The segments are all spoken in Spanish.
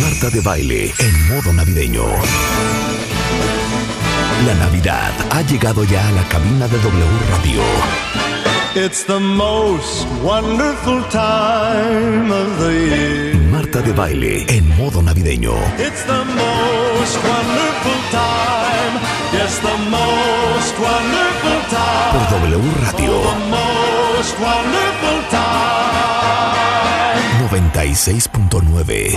Marta de baile en modo navideño. La Navidad ha llegado ya a la cabina de W Radio. It's the most wonderful time of the year. Marta de baile en modo navideño. It's the most wonderful time. Yes, the most wonderful time. Por W Radio The most wonderful time 96.9.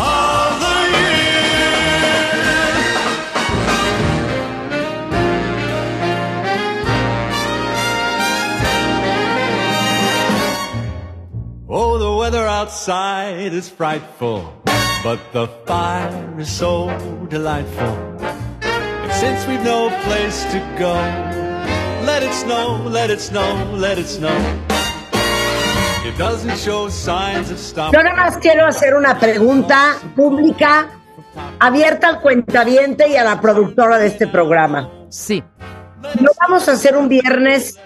outside is frightful, but the fire is so delightful. And since we've no place to go, let it snow, let it snow, let it snow. It doesn't show signs of stopping. Yo nada más quiero hacer una pregunta pública abierta al cuentaviente y a la productora de este programa. Sí, ¿No vamos a hacer un viernes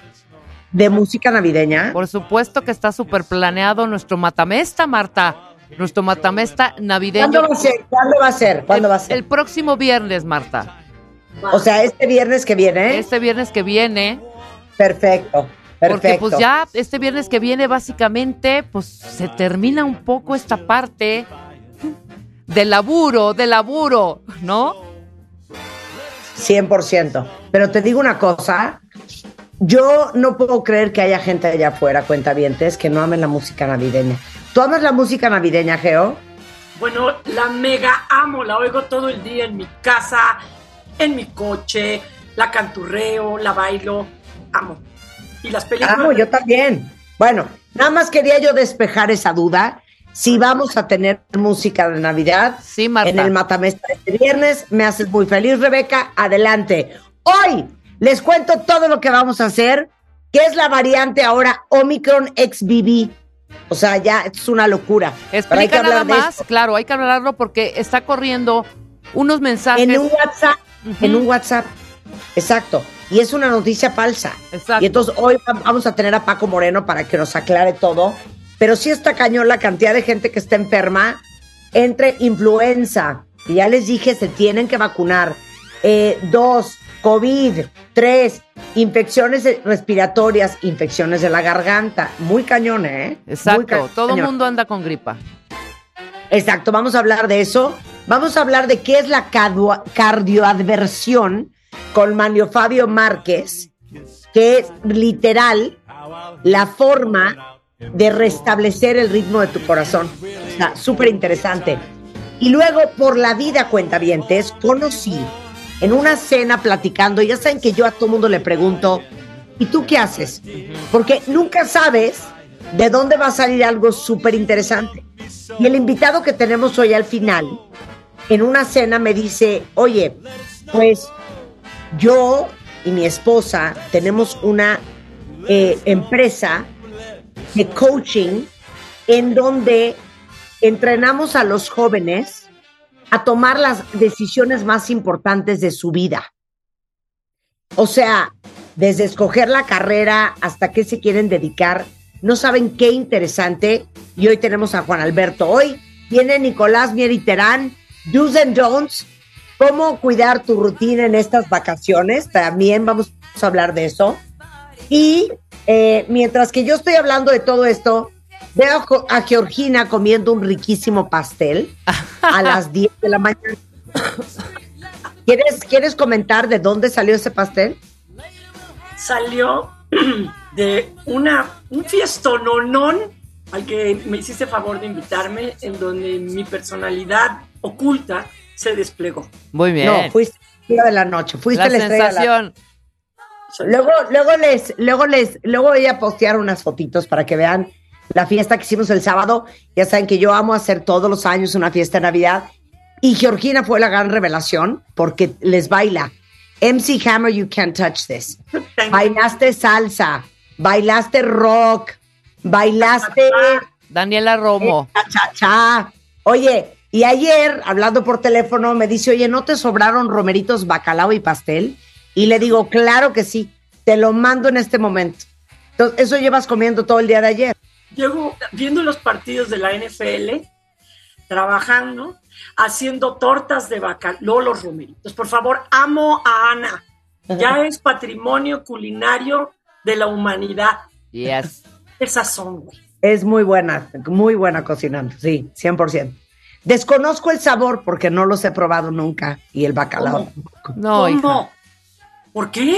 de música navideña? por supuesto que está súper planeado nuestro matamesta, Marta. Nuestro matamesta navideño. ¿Cuándo va a ser? ¿Cuándo va a ser? ¿Cuándo va a ser? El próximo viernes, Marta. O sea, este viernes que viene. Este viernes que viene. Perfecto. Porque Perfecto. pues ya este viernes que viene básicamente pues se termina un poco esta parte de laburo, de laburo, ¿no? 100%. Pero te digo una cosa. Yo no puedo creer que haya gente allá afuera, cuentavientes, que no amen la música navideña. ¿Tú amas la música navideña, Geo? Bueno, la mega amo, la oigo todo el día en mi casa, en mi coche, la canturreo, la bailo, amo. Y las películas. Amo, yo también. Bueno, nada más quería yo despejar esa duda. Si vamos a tener música de Navidad Sí, Marta. en el Matamesta este viernes, me haces muy feliz, Rebeca. Adelante. Hoy les cuento todo lo que vamos a hacer, que es la variante ahora Omicron XBB. O sea, ya es una locura. Pero hay que Explica nada más, claro, hay que hablarlo porque está corriendo unos mensajes. En un WhatsApp, en un WhatsApp. Exacto. Y es una noticia falsa. Exacto. Y entonces hoy va- vamos a tener a Paco Moreno para que nos aclare todo. Pero sí está cañón la cantidad de gente que está enferma entre influenza, que ya les dije, se tienen que vacunar. Eh, dos, COVID. Tres, infecciones respiratorias, infecciones de la garganta. Muy cañón, ¿eh? Exacto, todo el mundo anda con gripa. Exacto, vamos a hablar de eso. Vamos a hablar de qué es la cardio- cardioadversión con Manlio Fabio Márquez, que es literal la forma de restablecer el ritmo de tu corazón. Está súper interesante. Y luego, por la vida, cuentavientes, conocí en una cena platicando, ya saben que yo a todo mundo le pregunto, ¿y tú qué haces? Porque nunca sabes de dónde va a salir algo súper interesante. Y el invitado que tenemos hoy al final, en una cena me dice, oye, pues yo y mi esposa tenemos una eh, empresa de coaching en donde entrenamos a los jóvenes a tomar las decisiones más importantes de su vida. O sea, desde escoger la carrera hasta qué se quieren dedicar, no saben qué interesante. Y hoy tenemos a Juan Alberto. Hoy viene Nicolás Mieriterán, Do's and Don'ts, cómo cuidar tu rutina en estas vacaciones. También vamos a hablar de eso. Y eh, mientras que yo estoy hablando de todo esto, veo a Georgina comiendo un riquísimo pastel a las 10 de la mañana. ¿Quieres, ¿Quieres comentar de dónde salió ese pastel? Salió de una, un fiestononón al que me hiciste favor de invitarme, en donde mi personalidad oculta se desplegó. Muy bien. No, fuiste la de la noche, fuiste la la, estrella de la sensación. Luego, luego les, luego les, luego voy a postear unas fotitos para que vean la fiesta que hicimos el sábado. Ya saben que yo amo hacer todos los años una fiesta de Navidad. Y Georgina fue la gran revelación porque les baila. MC Hammer, you can't touch this. Bailaste salsa, bailaste rock, bailaste Daniela Romo. cha, cha, cha. Oye, y ayer, hablando por teléfono, me dice, oye, ¿no te sobraron romeritos, bacalao y pastel? Y le digo, claro que sí, te lo mando en este momento. Entonces, eso llevas comiendo todo el día de ayer. Llego viendo los partidos de la NFL trabajando, haciendo tortas de bacalao, los romeritos. Por favor, amo a Ana. Ya es patrimonio culinario de la humanidad. Yes. Esas son, güey. Es muy buena, muy buena cocinando, sí, 100%. Desconozco el sabor porque no los he probado nunca y el bacalao. No, hija. ¿Cómo? ¿Por qué?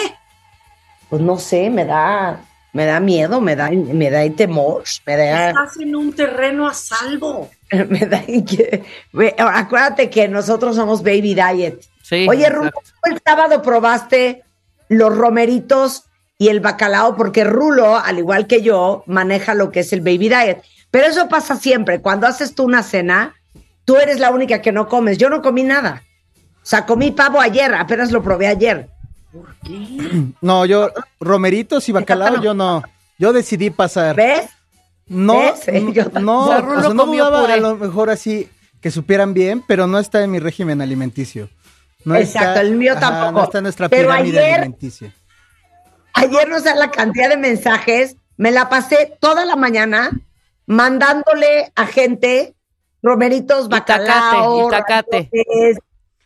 Pues no sé, me da, me da miedo, me da, me da temor, me da, Estás en un terreno a salvo. me da Acuérdate que nosotros somos Baby Diet. Sí, Oye, Rulo, exacto. ¿tú el sábado probaste los romeritos y el bacalao, porque Rulo, al igual que yo, maneja lo que es el baby diet. Pero eso pasa siempre. Cuando haces tú una cena, tú eres la única que no comes. Yo no comí nada. O sea, comí pavo ayer, apenas lo probé ayer. ¿Por qué? No, yo, romeritos y bacalao, no. yo no. Yo decidí pasar. ¿Ves? No, ¿Ves? no, Yo no, O sea, o Rulo sea, no comió dudaba puré. a lo mejor así que supieran bien, pero no está en mi régimen alimenticio. No Exacto, está- el mío ajá, tampoco. No está en nuestra Pero pirámide ayer- alimenticia. Ayer no sé la cantidad de mensajes. Me la pasé toda la mañana mandándole a gente romeritos, bacalao, itacate. ravioles,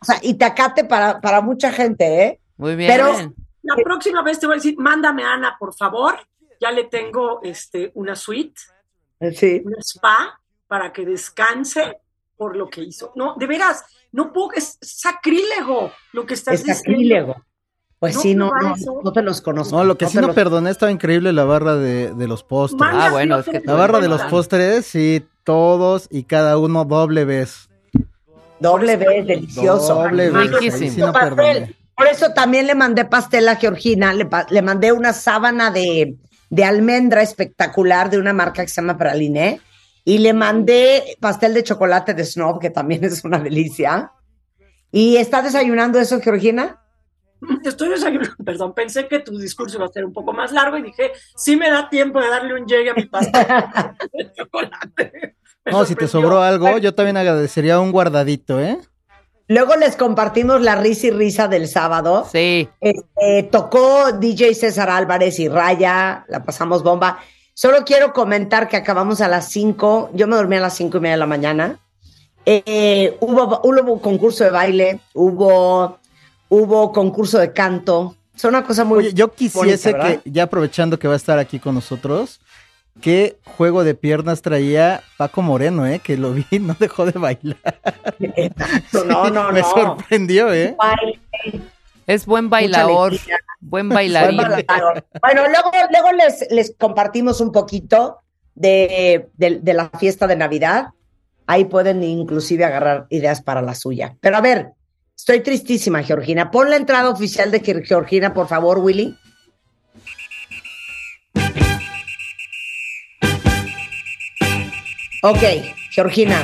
O sea, itacate para, para mucha gente, ¿eh? Muy bien. Pero- La próxima vez te voy a decir, mándame a Ana, por favor. Ya le tengo este, una suite, Sí. un spa, para que descanse por lo que hizo. No, de veras, no puedo, es sacrílego lo que estás Es diciendo. sacrílego. Pues No sí, no, no, te los conozco. No, lo que sí no los- perdoné estaba increíble la barra de, de los postres. Ah, bueno, es que- La barra de los postres, sí, todos y cada uno doble vez. Doble vez, delicioso. Doble vez. Riquísimo. sí no perdoné. Por eso también le mandé pastel a Georgina, le, pa- le mandé una sábana de, de almendra espectacular de una marca que se llama Praliné, y le mandé pastel de chocolate de Snob, que también es una delicia. ¿Y está desayunando eso, Georgina? Estoy desayunando, perdón, pensé que tu discurso iba a ser un poco más largo y dije, sí me da tiempo de darle un llegue a mi pastel de chocolate. Me No, si te sobró algo, yo también agradecería un guardadito, ¿eh? Luego les compartimos la risa y risa del sábado. Sí. Este, tocó DJ César Álvarez y Raya, la pasamos bomba. Solo quiero comentar que acabamos a las 5, yo me dormí a las cinco y media de la mañana. Eh, hubo, hubo concurso de baile, hubo, hubo concurso de canto. Es una cosa muy Oye, yo quisiese que, ya aprovechando que va a estar aquí con nosotros, qué juego de piernas traía Paco Moreno, ¿eh? Que lo vi, no dejó de bailar. No, no, Me no. sorprendió, ¿eh? Baile, Es buen bailador. Buen bailarín. Buen bailador. Bueno, luego, luego les, les compartimos un poquito de, de- de la fiesta de Navidad. Ahí pueden inclusive agarrar ideas para la suya. Pero a ver, estoy tristísima, Georgina. Pon la entrada oficial de Ge- Georgina, por favor, Willy. Ok, Georgina.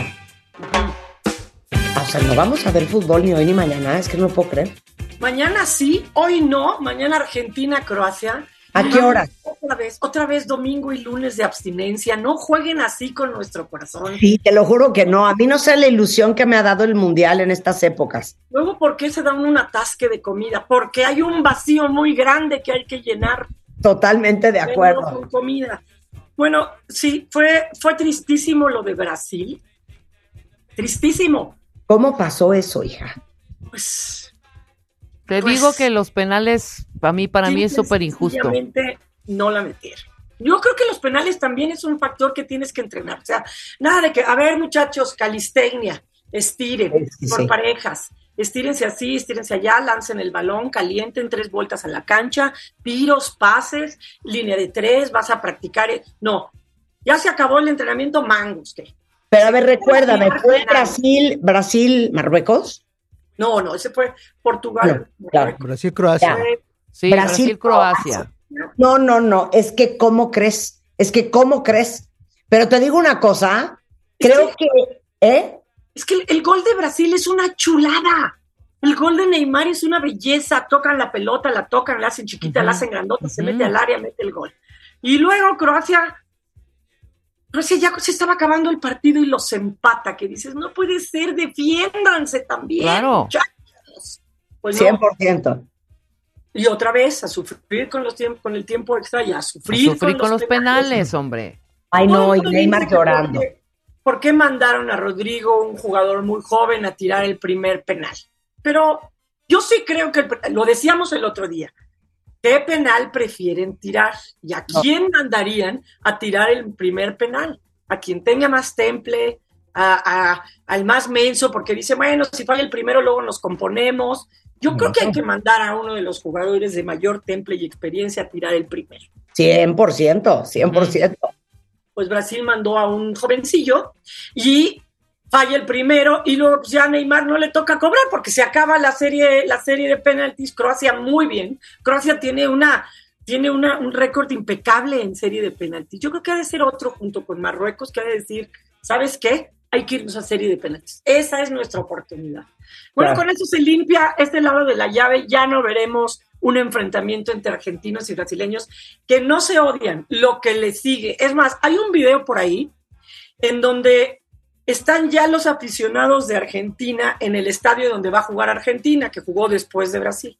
O sea, no vamos a ver fútbol ni hoy ni mañana, es que no puedo creer. Mañana sí, hoy no, mañana Argentina, Croacia. ¿A qué hora? Otra vez, otra vez domingo y lunes de abstinencia. No jueguen así con nuestro corazón. Sí, te lo juro que no. A mí no sé la ilusión que me ha dado el mundial en estas épocas. Luego, ¿por qué se dan un atasque de comida? Porque hay un vacío muy grande que hay que llenar. Totalmente de acuerdo. con comida. Bueno, sí, fue, fue tristísimo lo de Brasil. Tristísimo. ¿Cómo pasó eso, hija? Pues Te Pues- digo que los penales, para mí, para mí es súper injusto. no la metieron. Yo creo que los penales también es un factor que tienes que entrenar. O sea, nada de que, a ver, muchachos, calistenia, estiren Sí, por sí. parejas. Estírense así, estírense allá, lancen el balón, calienten tres vueltas a la cancha, piros, pases, línea de tres, vas a practicar. e- No, ya se acabó el entrenamiento mangos. ¿qué? Pero a ver, recuérdame. ¿fue Brasil, Brasil, Marruecos? No, no, ese fue Portugal. Claro. Brasil, Croacia. Sí, Brasil, Brasil, Croacia. No, no, no, es que ¿cómo crees? Es que ¿cómo crees? Pero te digo una cosa, creo que, ¿eh? Es que el, el gol de Brasil es una chulada. El gol de Neymar es una belleza. Tocan la pelota, la tocan, la hacen chiquita, la hacen grandota, se mete al área, mete el gol. Y luego Croacia, Croacia ya se estaba acabando el partido y los empata, que dices, no puede ser, defiéndanse también. Claro. muchachos". Pues no. 100%. Y otra vez a sufrir con, los tiemp- con el tiempo extra y a A sufrir, Sufrí con los penales, hombre. Ay, no, y Neymar que llorando. ¿Por qué mandaron a Rodrigo, un jugador muy joven, a tirar el primer penal? Pero yo sí creo que, lo decíamos el otro día, ¿qué penal prefieren tirar? ¿Y a quién mandarían a tirar el primer penal? ¿A quien tenga más temple? A, al más menso? Porque dice, bueno, si falla el primero, luego nos componemos. Yo creo que hay que mandar a uno de los jugadores de mayor temple y experiencia a tirar el primero. 100%, 100%. Pues Brasil mandó a un jovencillo y falla el primero y luego pues, ya Neymar no le toca cobrar porque se acaba la serie, la serie de penaltis. Croacia muy bien. Croacia tiene una tiene una, un récord impecable en serie de penaltis. Yo creo que ha de ser otro junto con Marruecos que ha de decir, ¿sabes qué? Hay que irnos a serie de penaltis. Esa es nuestra oportunidad. Bueno, con eso se limpia este lado de la llave. Ya no veremos un enfrentamiento entre argentinos y brasileños que no se odian. Lo que le sigue. Es más, hay un video por ahí en donde están ya los aficionados de Argentina en el estadio donde va a jugar Argentina, que jugó después de Brasil.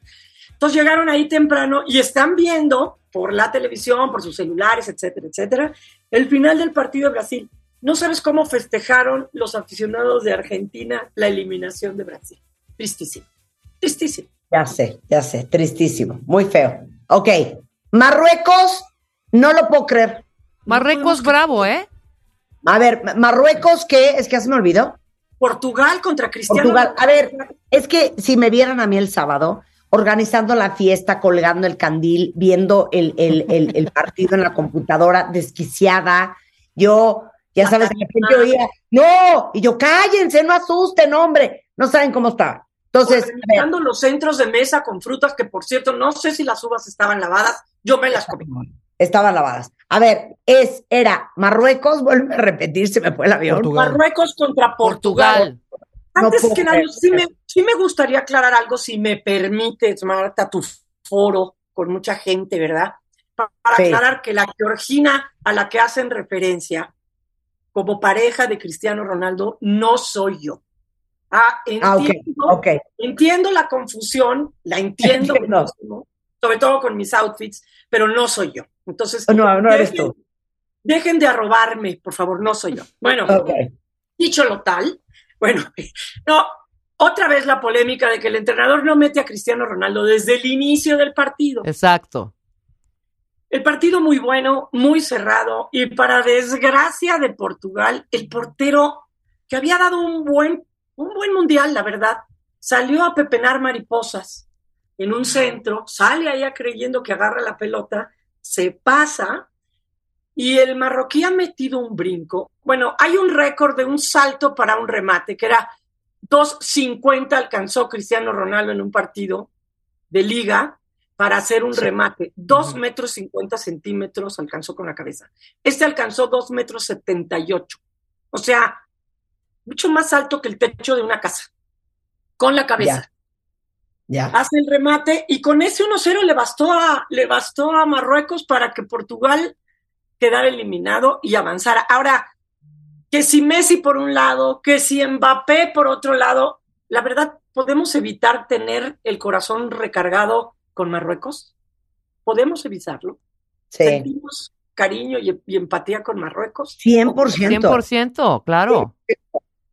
Entonces llegaron ahí temprano y están viendo por la televisión, por sus celulares, etcétera, etcétera, el final del partido de Brasil. No sabes cómo festejaron los aficionados de Argentina la eliminación de Brasil. Tristísimo, tristísimo. Ya sé, ya sé, tristísimo, muy feo. Ok, Marruecos, no lo puedo creer. Marruecos bravo, ¿eh? A ver, Marruecos, ¿qué? Es que ya se me olvidó. Portugal contra Cristiano. Portugal. A ver, es que si me vieran a mí el sábado, organizando la fiesta, colgando el candil, viendo el, el, el, el partido en la computadora, desquiciada, yo, ya sabes, de repente oía, no, y yo, cállense, no asusten, hombre, no saben cómo estaba. Entonces, organizando los centros de mesa con frutas, que por cierto, no sé si las uvas estaban lavadas, yo me las comí. Estaban lavadas. A ver, es, era Marruecos, vuelve a repetir, se me fue el avión. Marruecos contra Portugal. Antes que nada, sí me, sí me gustaría aclarar algo, si me permites, Marta, tu foro con mucha gente, ¿verdad? Para, aclarar que la georgina a la que hacen referencia como pareja de Cristiano Ronaldo no soy yo. Ah, entiendo, entiendo la confusión, la entiendo, sobre todo con mis outfits, pero no soy yo. Entonces, no, no eres tú. Dejen de arrobarme, por favor, no soy yo. Bueno, dicho lo tal, bueno, no, otra vez la polémica de que el entrenador no mete a Cristiano Ronaldo desde el inicio del partido. Exacto. El partido muy bueno, muy cerrado, y para desgracia de Portugal, el portero que había dado un buen, un buen mundial, la verdad, salió a pepenar mariposas en un centro, sale allá creyendo que agarra la pelota, se pasa y el marroquí ha metido un brinco. Bueno, hay un récord de un salto para un remate, que era 2.50 alcanzó Cristiano Ronaldo en un partido de liga para hacer un remate. 2 metros 50 centímetros alcanzó con la cabeza. Este alcanzó 2 metros 78. O sea, mucho más alto que el techo de una casa, con la cabeza. Ya. Hace el remate y con ese 1-0 le bastó a, le bastó a Marruecos para que Portugal quedar eliminado y avanzar. Ahora, que si Messi por un lado, que si Mbappé por otro lado, la verdad, ¿podemos evitar tener el corazón recargado con Marruecos? ¿Podemos evitarlo? Sí. ¿Sentimos cariño y, y empatía con Marruecos? 100%. 100%, claro.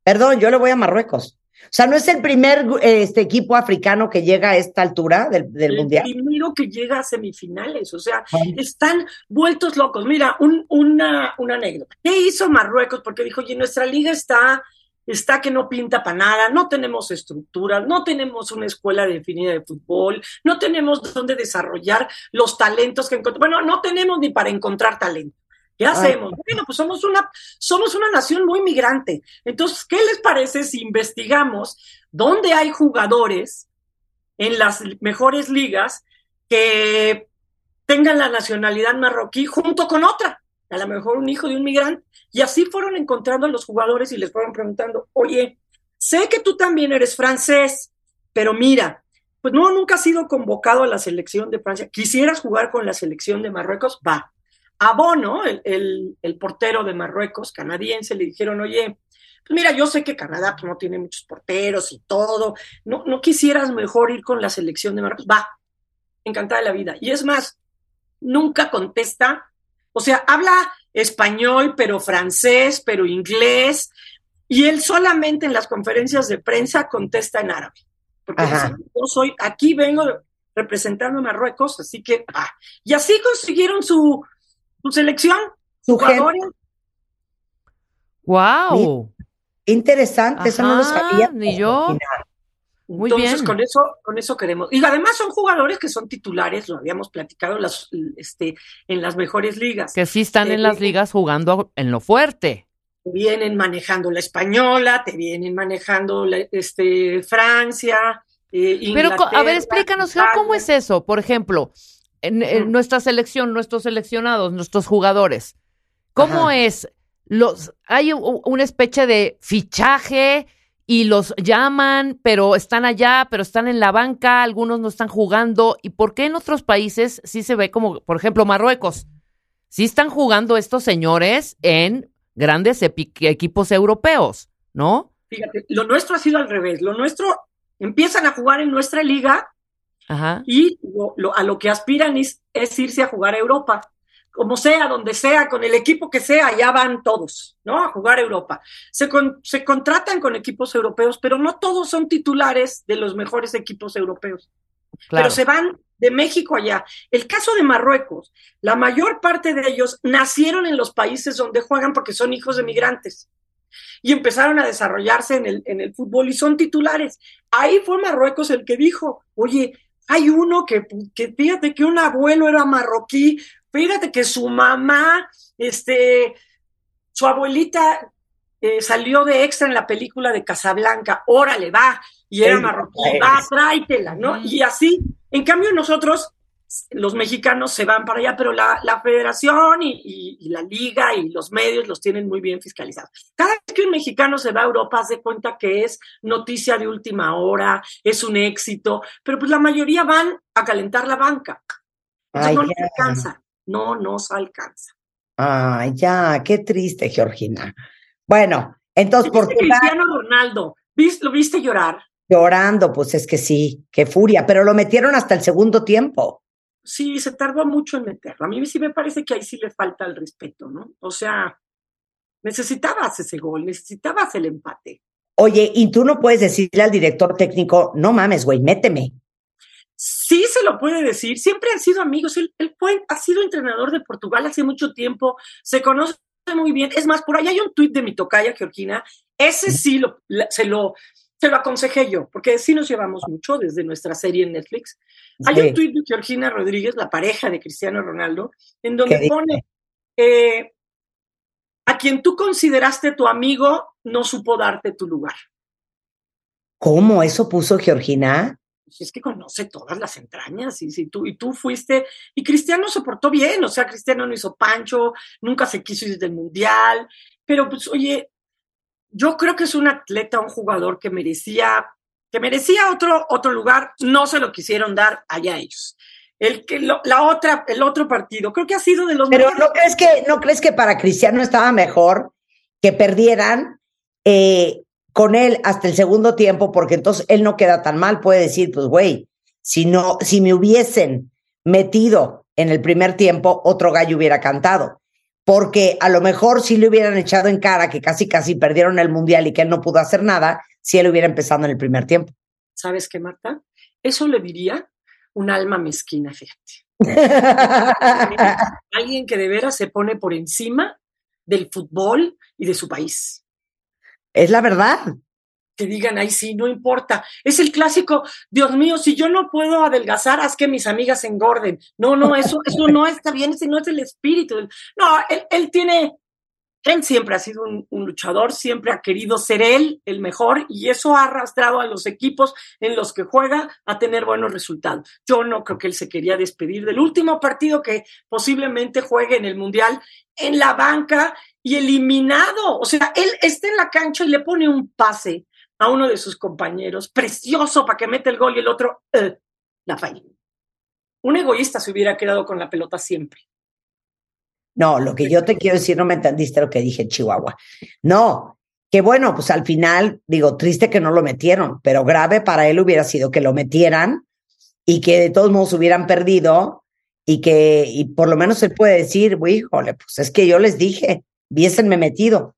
Perdón, yo le voy a Marruecos. O sea, no es el primer este, equipo africano que llega a esta altura del, del el Mundial. primero que llega a semifinales, o sea, están vueltos locos. Mira, un, una, una anécdota. ¿Qué hizo Marruecos? Porque dijo, oye, nuestra liga está, está que no pinta para nada, no tenemos estructura, no tenemos una escuela definida de fútbol, no tenemos dónde desarrollar los talentos que encontramos. Bueno, no tenemos ni para encontrar talento. ¿Qué hacemos? Bueno, pues somos una, somos una nación muy migrante. Entonces, ¿qué les parece si investigamos dónde hay jugadores en las mejores ligas que tengan la nacionalidad marroquí junto con otra? A lo mejor un hijo de un migrante. Y así fueron encontrando a los jugadores y les fueron preguntando, oye, sé que tú también eres francés, pero mira, pues no, nunca has sido convocado a la selección de Francia. ¿Quisieras jugar con la selección de Marruecos? Va a Bono, el, el, portero de Marruecos, canadiense, le dijeron, oye, pues mira, yo sé que Canadá pues, no tiene muchos porteros y todo, no, no quisieras mejor ir con la selección de Marruecos, va, encantada de la vida. Y es más, nunca contesta, o sea, habla español, pero francés, pero inglés, y él solamente en las conferencias de prensa contesta en árabe. Porque dice, yo soy, aquí vengo representando a Marruecos, así que, ah. y así consiguieron su, su selección. Su gente. Jugadores, ¡Wow! Interesante, eso no lo sabía. ni yo. Muy Entonces, bien. con eso, con eso queremos. Y además son jugadores que son titulares, lo habíamos platicado las, este, en las mejores ligas. Que sí están en las ligas jugando en lo fuerte. Te vienen manejando la española, te vienen manejando la- este, Francia, eh, Pero, a ver, explícanos, ¿cómo es eso? Por ejemplo, en, nuestra selección, nuestros seleccionados, nuestros jugadores, ¿cómo Ajá. es? Los, hay una especie de fichaje y los llaman, pero están allá, pero están en la banca, algunos no están jugando. ¿Y por qué en otros países sí se ve como, por ejemplo, Marruecos? Sí están jugando estos señores en grandes equipos europeos, ¿no? Fíjate, lo nuestro ha sido al revés. Lo nuestro empiezan a jugar en nuestra liga Ajá. y lo- lo- a lo que aspiran es, es irse a jugar a Europa. Como sea, donde sea, con el equipo que sea, ya van todos, ¿no? A jugar a Europa. Se, con- se contratan con equipos europeos, pero no todos son titulares de los mejores equipos europeos. Claro. Pero se van de México allá. El caso de Marruecos, la mayor parte de ellos nacieron en los países donde juegan porque son hijos de migrantes y empezaron a desarrollarse en el, en el fútbol y son titulares. Ahí fue Marruecos el que dijo, oye, hay uno que, que fíjate que un abuelo era marroquí, fíjate que su mamá, este, su abuelita eh, salió de extra en la película de Casablanca, órale, va, y era marroquí, va, tráetela, ¿no? Y así, en cambio nosotros, los mexicanos se van para allá, pero la, la federación y, y- y la liga y los medios los tienen muy bien fiscalizados. Cada vez que un mexicano se va a Europa, hace cuenta que es noticia de última hora, es un éxito, pero pues la mayoría van a calentar la banca. Ay, no nos ya. alcanza, no nos alcanza. Ay, ya, qué triste, Georgina. Bueno, entonces ¿Viste Portugal Cristiano Ronaldo? ¿Vis- ¿Lo viste llorar? llorando, pues es que sí, qué furia, pero lo metieron hasta el segundo tiempo. Sí, se tardó mucho en meterlo. A mí sí me parece que ahí sí le falta el respeto, ¿no? O sea, necesitabas ese gol, necesitabas el empate. Oye, y tú no puedes decirle al director técnico, no mames, güey, méteme. Sí se lo puede decir, siempre han sido amigos. Él, él fue, ha sido entrenador de Portugal hace mucho tiempo, se conoce muy bien. Es más, por ahí hay un tuit de mi tocaya, Georgina. Ese sí lo, se, lo, se lo aconsejé yo, porque sí nos llevamos mucho desde nuestra serie en Netflix. Hay Sí. un tuit de Georgina Rodríguez, la pareja de Cristiano Ronaldo, en ¿Qué donde pone, eh, a quien tú consideraste tu amigo no supo darte tu lugar. ¿Cómo eso puso Georgina? Pues es que conoce todas las entrañas y si tú y tú fuiste y Cristiano se portó bien, o sea, Cristiano no hizo pancho, nunca se quiso ir del mundial, pero pues oye, yo creo que es un atleta, un jugador que merecía que merecía otro otro lugar, no se lo quisieron dar allá ellos. El que lo- la otra el otro partido, creo que ha sido de los Pero mejores. ¿no crees que, no crees que para Cristiano estaba mejor que perdieran eh, con él hasta el segundo tiempo? Porque entonces él no queda tan mal, puede decir, pues güey, si no, si me hubiesen metido en el primer tiempo, otro gallo hubiera cantado. Porque a lo mejor si le hubieran echado en cara que casi casi perdieron el mundial y que él no pudo hacer nada, si él hubiera empezado en el primer tiempo. ¿Sabes qué, Marta? Eso le diría un alma mezquina, fíjate. Alguien que de veras se pone por encima del fútbol y de su país. es la verdad. Que digan, ay, sí, no importa. Es el clásico, Dios mío, si yo no puedo adelgazar, haz que mis amigas engorden. No, no, eso, eso no está bien, ese no es el espíritu. No, él, él tiene, él siempre ha sido un, un luchador, siempre ha querido ser él el mejor y eso ha arrastrado a los equipos en los que juega a tener buenos resultados. Yo no creo que él se quería despedir del último partido que posiblemente juegue en el Mundial en la banca y eliminado. O sea, él está en la cancha y le pone un pase a uno de sus compañeros, precioso para que mete el gol y el otro eh, la falla. Un egoísta se hubiera quedado con la pelota siempre. No, lo que yo te quiero decir, no me entendiste lo que dije en Chihuahua. No, que bueno, pues al final, digo, triste que no lo metieron, pero grave para él hubiera sido que lo metieran y que de todos modos hubieran perdido y que y por lo menos él puede decir, híjole, pues es que yo les dije, viésenme metido,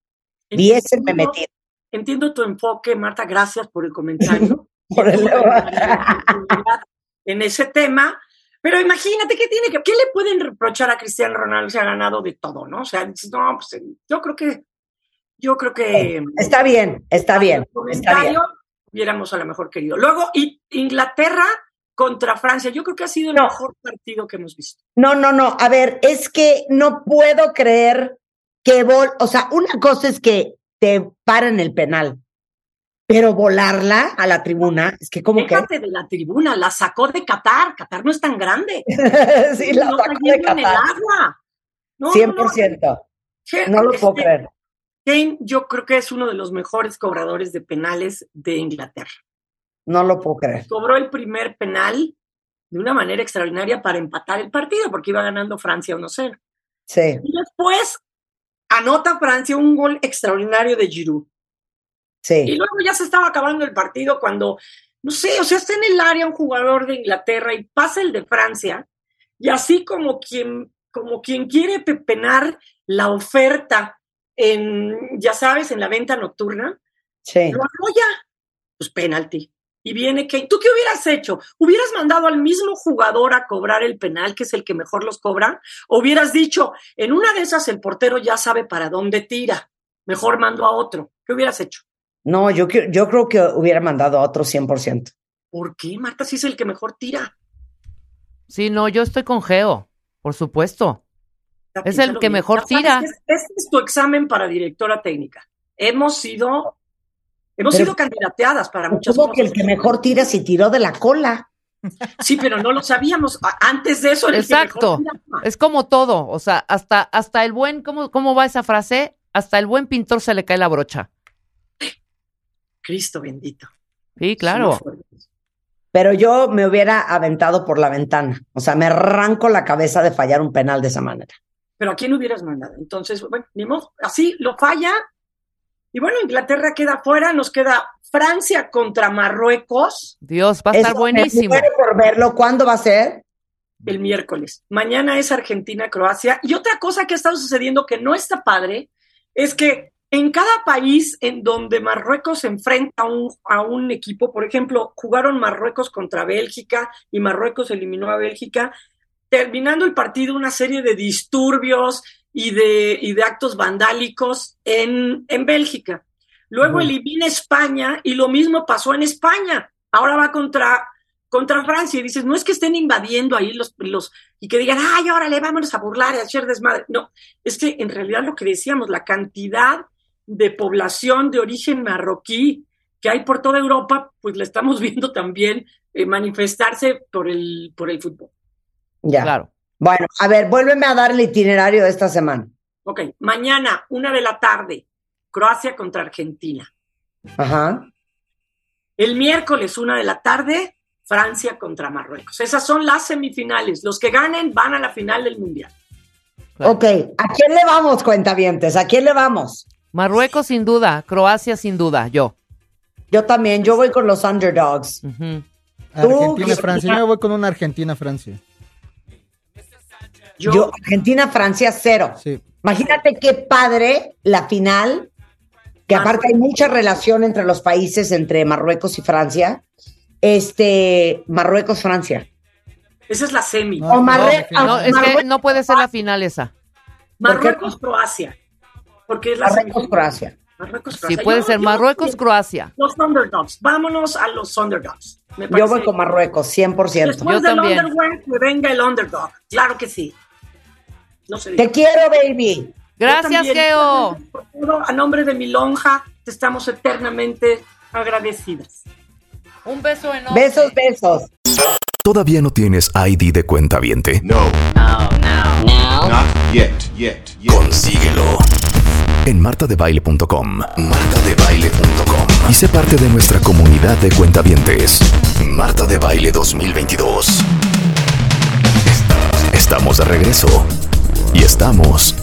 viésenme metido. Entiendo tu enfoque, Marta, gracias por el comentario. Por el- en ese tema, pero imagínate qué tiene que, ¿qué le pueden reprochar a Cristiano Ronaldo? Se ha ganado de todo, ¿no? O sea, dices, no, pues eh, yo creo que, yo creo que Está bien, está bien, está bien. comentario hubiéramos a lo mejor querido. Luego, Inglaterra contra Francia, yo creo que ha sido el No. mejor partido que hemos visto. No, no, no. A ver, es que no puedo creer que vol, o sea, una cosa es que te paran el penal, pero volarla a la tribuna, es que como que Déjate de la tribuna, la sacó de Qatar. Qatar no es tan grande. sí la no sacó de en el Qatar. agua. No, no, 100%. no. No lo Este, puedo creer. Kane, yo creo que es uno de los mejores cobradores de penales de Inglaterra. No lo puedo creer. Cobró el primer penal de una manera extraordinaria para empatar el partido, porque iba ganando Francia 1-0. Sí. Y después anota Francia un gol extraordinario de Giroud. Y Sí. luego ya se estaba acabando el partido cuando, no sé, o sea, está en el área un jugador de Inglaterra y pasa el de Francia, y así como quien, como quien quiere pepenar la oferta en, ya sabes, en la venta nocturna, Sí. lo apoya. Pues penalti. Y viene que, ¿tú qué hubieras hecho? ¿Hubieras mandado al mismo jugador a cobrar el penal, que es el que mejor los cobra? ¿O hubieras dicho, en una de esas el portero ya sabe para dónde tira? Mejor mando a otro. ¿Qué hubieras hecho? No, yo, yo creo que hubiera mandado a otro 100%. ¿Por qué, Marta, si es el que mejor tira? Sí, no, yo estoy con Geo, por supuesto. Es el que bien. mejor tira. Este es tu examen para directora técnica. Hemos sido, hemos Pero- sido candidateadas para muchas Como cosas. que el que mejor tira si tiró de la cola. Sí, pero no lo sabíamos. Antes de eso, el que Exacto. mejor. Es como todo, o sea, hasta, hasta el buen, ¿cómo, ¿cómo va esa frase? Hasta el buen pintor se le cae la brocha. Cristo bendito. Sí, claro. Pero yo me hubiera aventado por la ventana. O sea, me arranco la cabeza de fallar un penal de esa manera. Pero ¿a quién hubieras mandado? Entonces, bueno, ni modo, así lo falla. Y bueno, Inglaterra queda fuera, nos queda Francia contra Marruecos Dios, va a estar Eso, buenísimo. Me por verlo. ¿Cuándo va a ser? el miércoles. Mañana es Argentina-Croacia. Y otra cosa que ha estado sucediendo que no está padre es que en cada país en donde Marruecos se enfrenta a un, a un equipo, por ejemplo, jugaron Marruecos contra Bélgica y Marruecos eliminó a Bélgica, terminando el partido una serie de disturbios y de, y de actos vandálicos en, en Bélgica. Luego Ujú. elimina España y lo mismo pasó en España. Ahora va contra, contra Francia y dices, no es que estén invadiendo ahí los, los y que digan, ay, órale, vámonos a burlar y a hacer desmadre. No, es que en realidad lo que decíamos, la cantidad de población de origen marroquí que hay por toda Europa, pues la estamos viendo también eh, manifestarse por el, por el fútbol. Ya. Claro. Bueno, a ver, vuélveme a dar el itinerario de esta semana. Ok, mañana, una de la tarde, Croacia contra Argentina. Ajá. El miércoles, una de la tarde, Francia contra Marruecos. Esas son las semifinales. Los que ganen van a la final del Mundial. Claro. Ok, ¿a quién le vamos, cuentavientes? ¿A quién le vamos? Marruecos sin duda, Croacia sin duda, yo. Yo también, yo voy con los underdogs. Ujú. Argentina, Tú, Francia. Yo me voy con una Argentina, Francia. Yo, Yo, Argentina, Francia, cero. Sí. Imagínate qué padre la final, que aparte hay mucha relación entre los países, entre Marruecos y Francia. Este, Marruecos, Francia. esa es la semi. No, O Marre- no, No, es que Marruecos- no puede ser la final esa. Marruecos, Croacia. Porque es la Marruecos, semifinal. Croacia. Marruecos, Sí, puede Yo- ser yo- Marruecos, Croacia. Los underdogs. Vámonos a los underdogs. Me Yo voy con Marruecos, 100%. Después Yo del también. que venga el underdog. Claro que sí. No se diga. Te quiero, baby. Gracias, Geo. por todo, A nombre de mi lonja, te estamos eternamente agradecidas. Un beso enorme. Besos, besos. ¿Todavía no tienes ID de cuenta viente? No. No, no. Not yet, yet, yet. Consíguelo en martadebaile.com. Martadebaile.com. Y sé parte de nuestra comunidad de cuentavientes. Marta de Baile 2022. Estamos de regreso. Estamos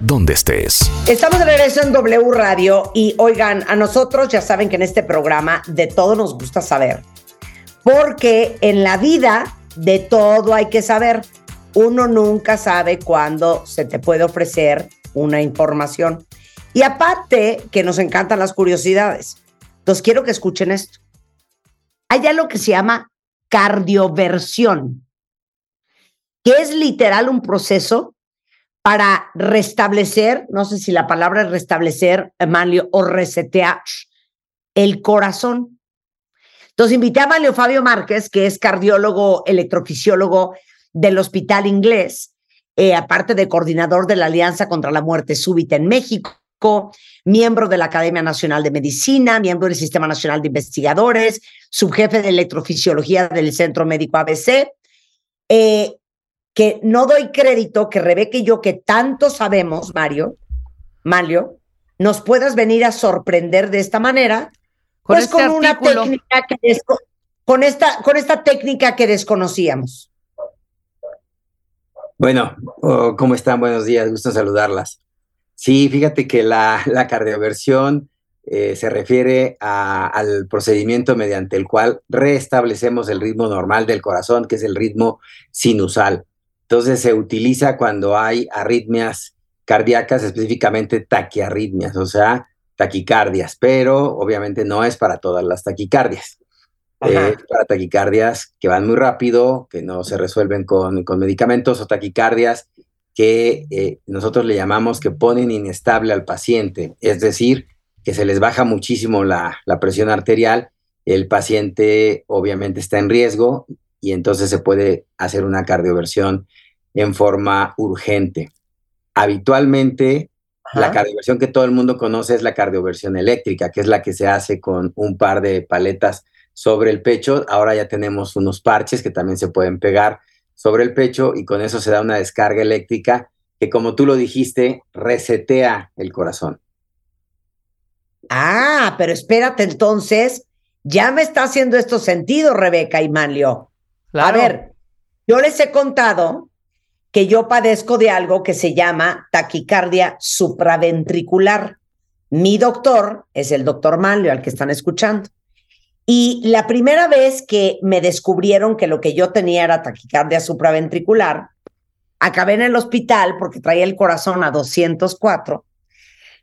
donde estés. Estamos de regreso en W Radio y oigan, a nosotros ya saben que en este programa de todo nos gusta saber. Porque en la vida de todo hay que saber. uno nunca sabe cuándo se te puede ofrecer una información. Y aparte, que nos encantan las curiosidades. Entonces, quiero que escuchen esto. Hay algo que se llama cardioversión, que es literal un proceso para restablecer, no sé si la palabra es restablecer, Amalio, o resetear el corazón. Entonces invité a Manlio Fabio Márquez, que es cardiólogo, electrofisiólogo del Hospital Inglés, eh, aparte de coordinador de la Alianza contra la Muerte Súbita en México, miembro de la Academia Nacional de Medicina, miembro del Sistema Nacional de Investigadores, subjefe de electrofisiología del Centro Médico ABC, eh, que no doy crédito que Rebeca y yo, que tanto sabemos, Mario, Mario, nos puedas venir a sorprender de esta manera, Con pues este con una técnica que desco- con esta, con esta técnica que desconocíamos. Bueno, oh, ¿cómo están? Buenos días, gusto saludarlas. Sí, fíjate que la, la cardioversión eh, se refiere a- al procedimiento mediante el cual restablecemos el ritmo normal del corazón, que es el ritmo sinusal. Entonces se utiliza cuando hay arritmias cardíacas, específicamente taquiarritmias, o sea, taquicardias, pero obviamente no es para todas las taquicardias. Eh, para taquicardias que van muy rápido, que no se resuelven con, con medicamentos, o taquicardias que eh, nosotros le llamamos que ponen inestable al paciente, es decir, que se les baja muchísimo la, la presión arterial, el paciente obviamente está en riesgo y entonces se puede hacer una cardioversión en forma urgente. Habitualmente, la cardioversión que todo el mundo conoce es la cardioversión eléctrica, que es la que se hace con un par de paletas sobre el pecho. Ahora ya tenemos unos parches que también se pueden pegar sobre el pecho y con eso se da una descarga eléctrica que, como tú lo dijiste, resetea el corazón. Ah, pero espérate entonces, ya me está haciendo esto sentido, Rebeca y Manlio. Claro. A ver, yo les he contado que yo padezco de algo que se llama taquicardia supraventricular. Mi doctor es el doctor Manlio, al que están escuchando. Y la primera vez que me descubrieron que lo que yo tenía era taquicardia supraventricular, acabé en el hospital porque traía el corazón a 204.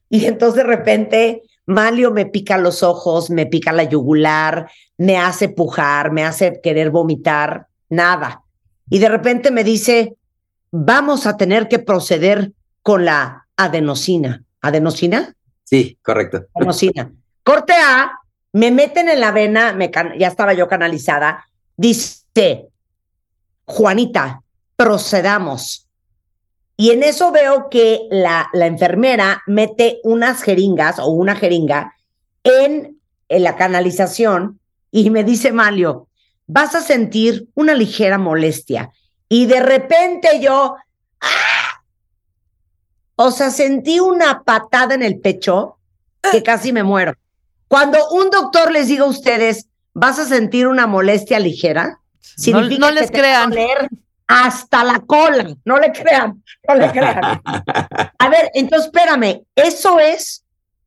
Y entonces de repente Malio me pica los ojos, me pica la yugular, me hace pujar, me hace querer vomitar, nada. Y de repente me dice, vamos a tener que proceder con la adenosina. ¿Adenosina? Sí, correcto. Adenosina. Corte A, me meten en la vena, me ya estaba yo canalizada, dice, Juanita, procedamos. Y en eso veo que la, la enfermera mete unas jeringas o una jeringa en, en la canalización y me dice Malio, vas a sentir una ligera molestia. Y de repente yo, ¡ah! o sea, sentí una patada en el pecho que casi me muero. Cuando un doctor les diga a ustedes, vas a sentir una molestia ligera, significa no que les te va a crean. doler hasta la cola. No le crean, no le crean. A ver, entonces espérame, ¿eso es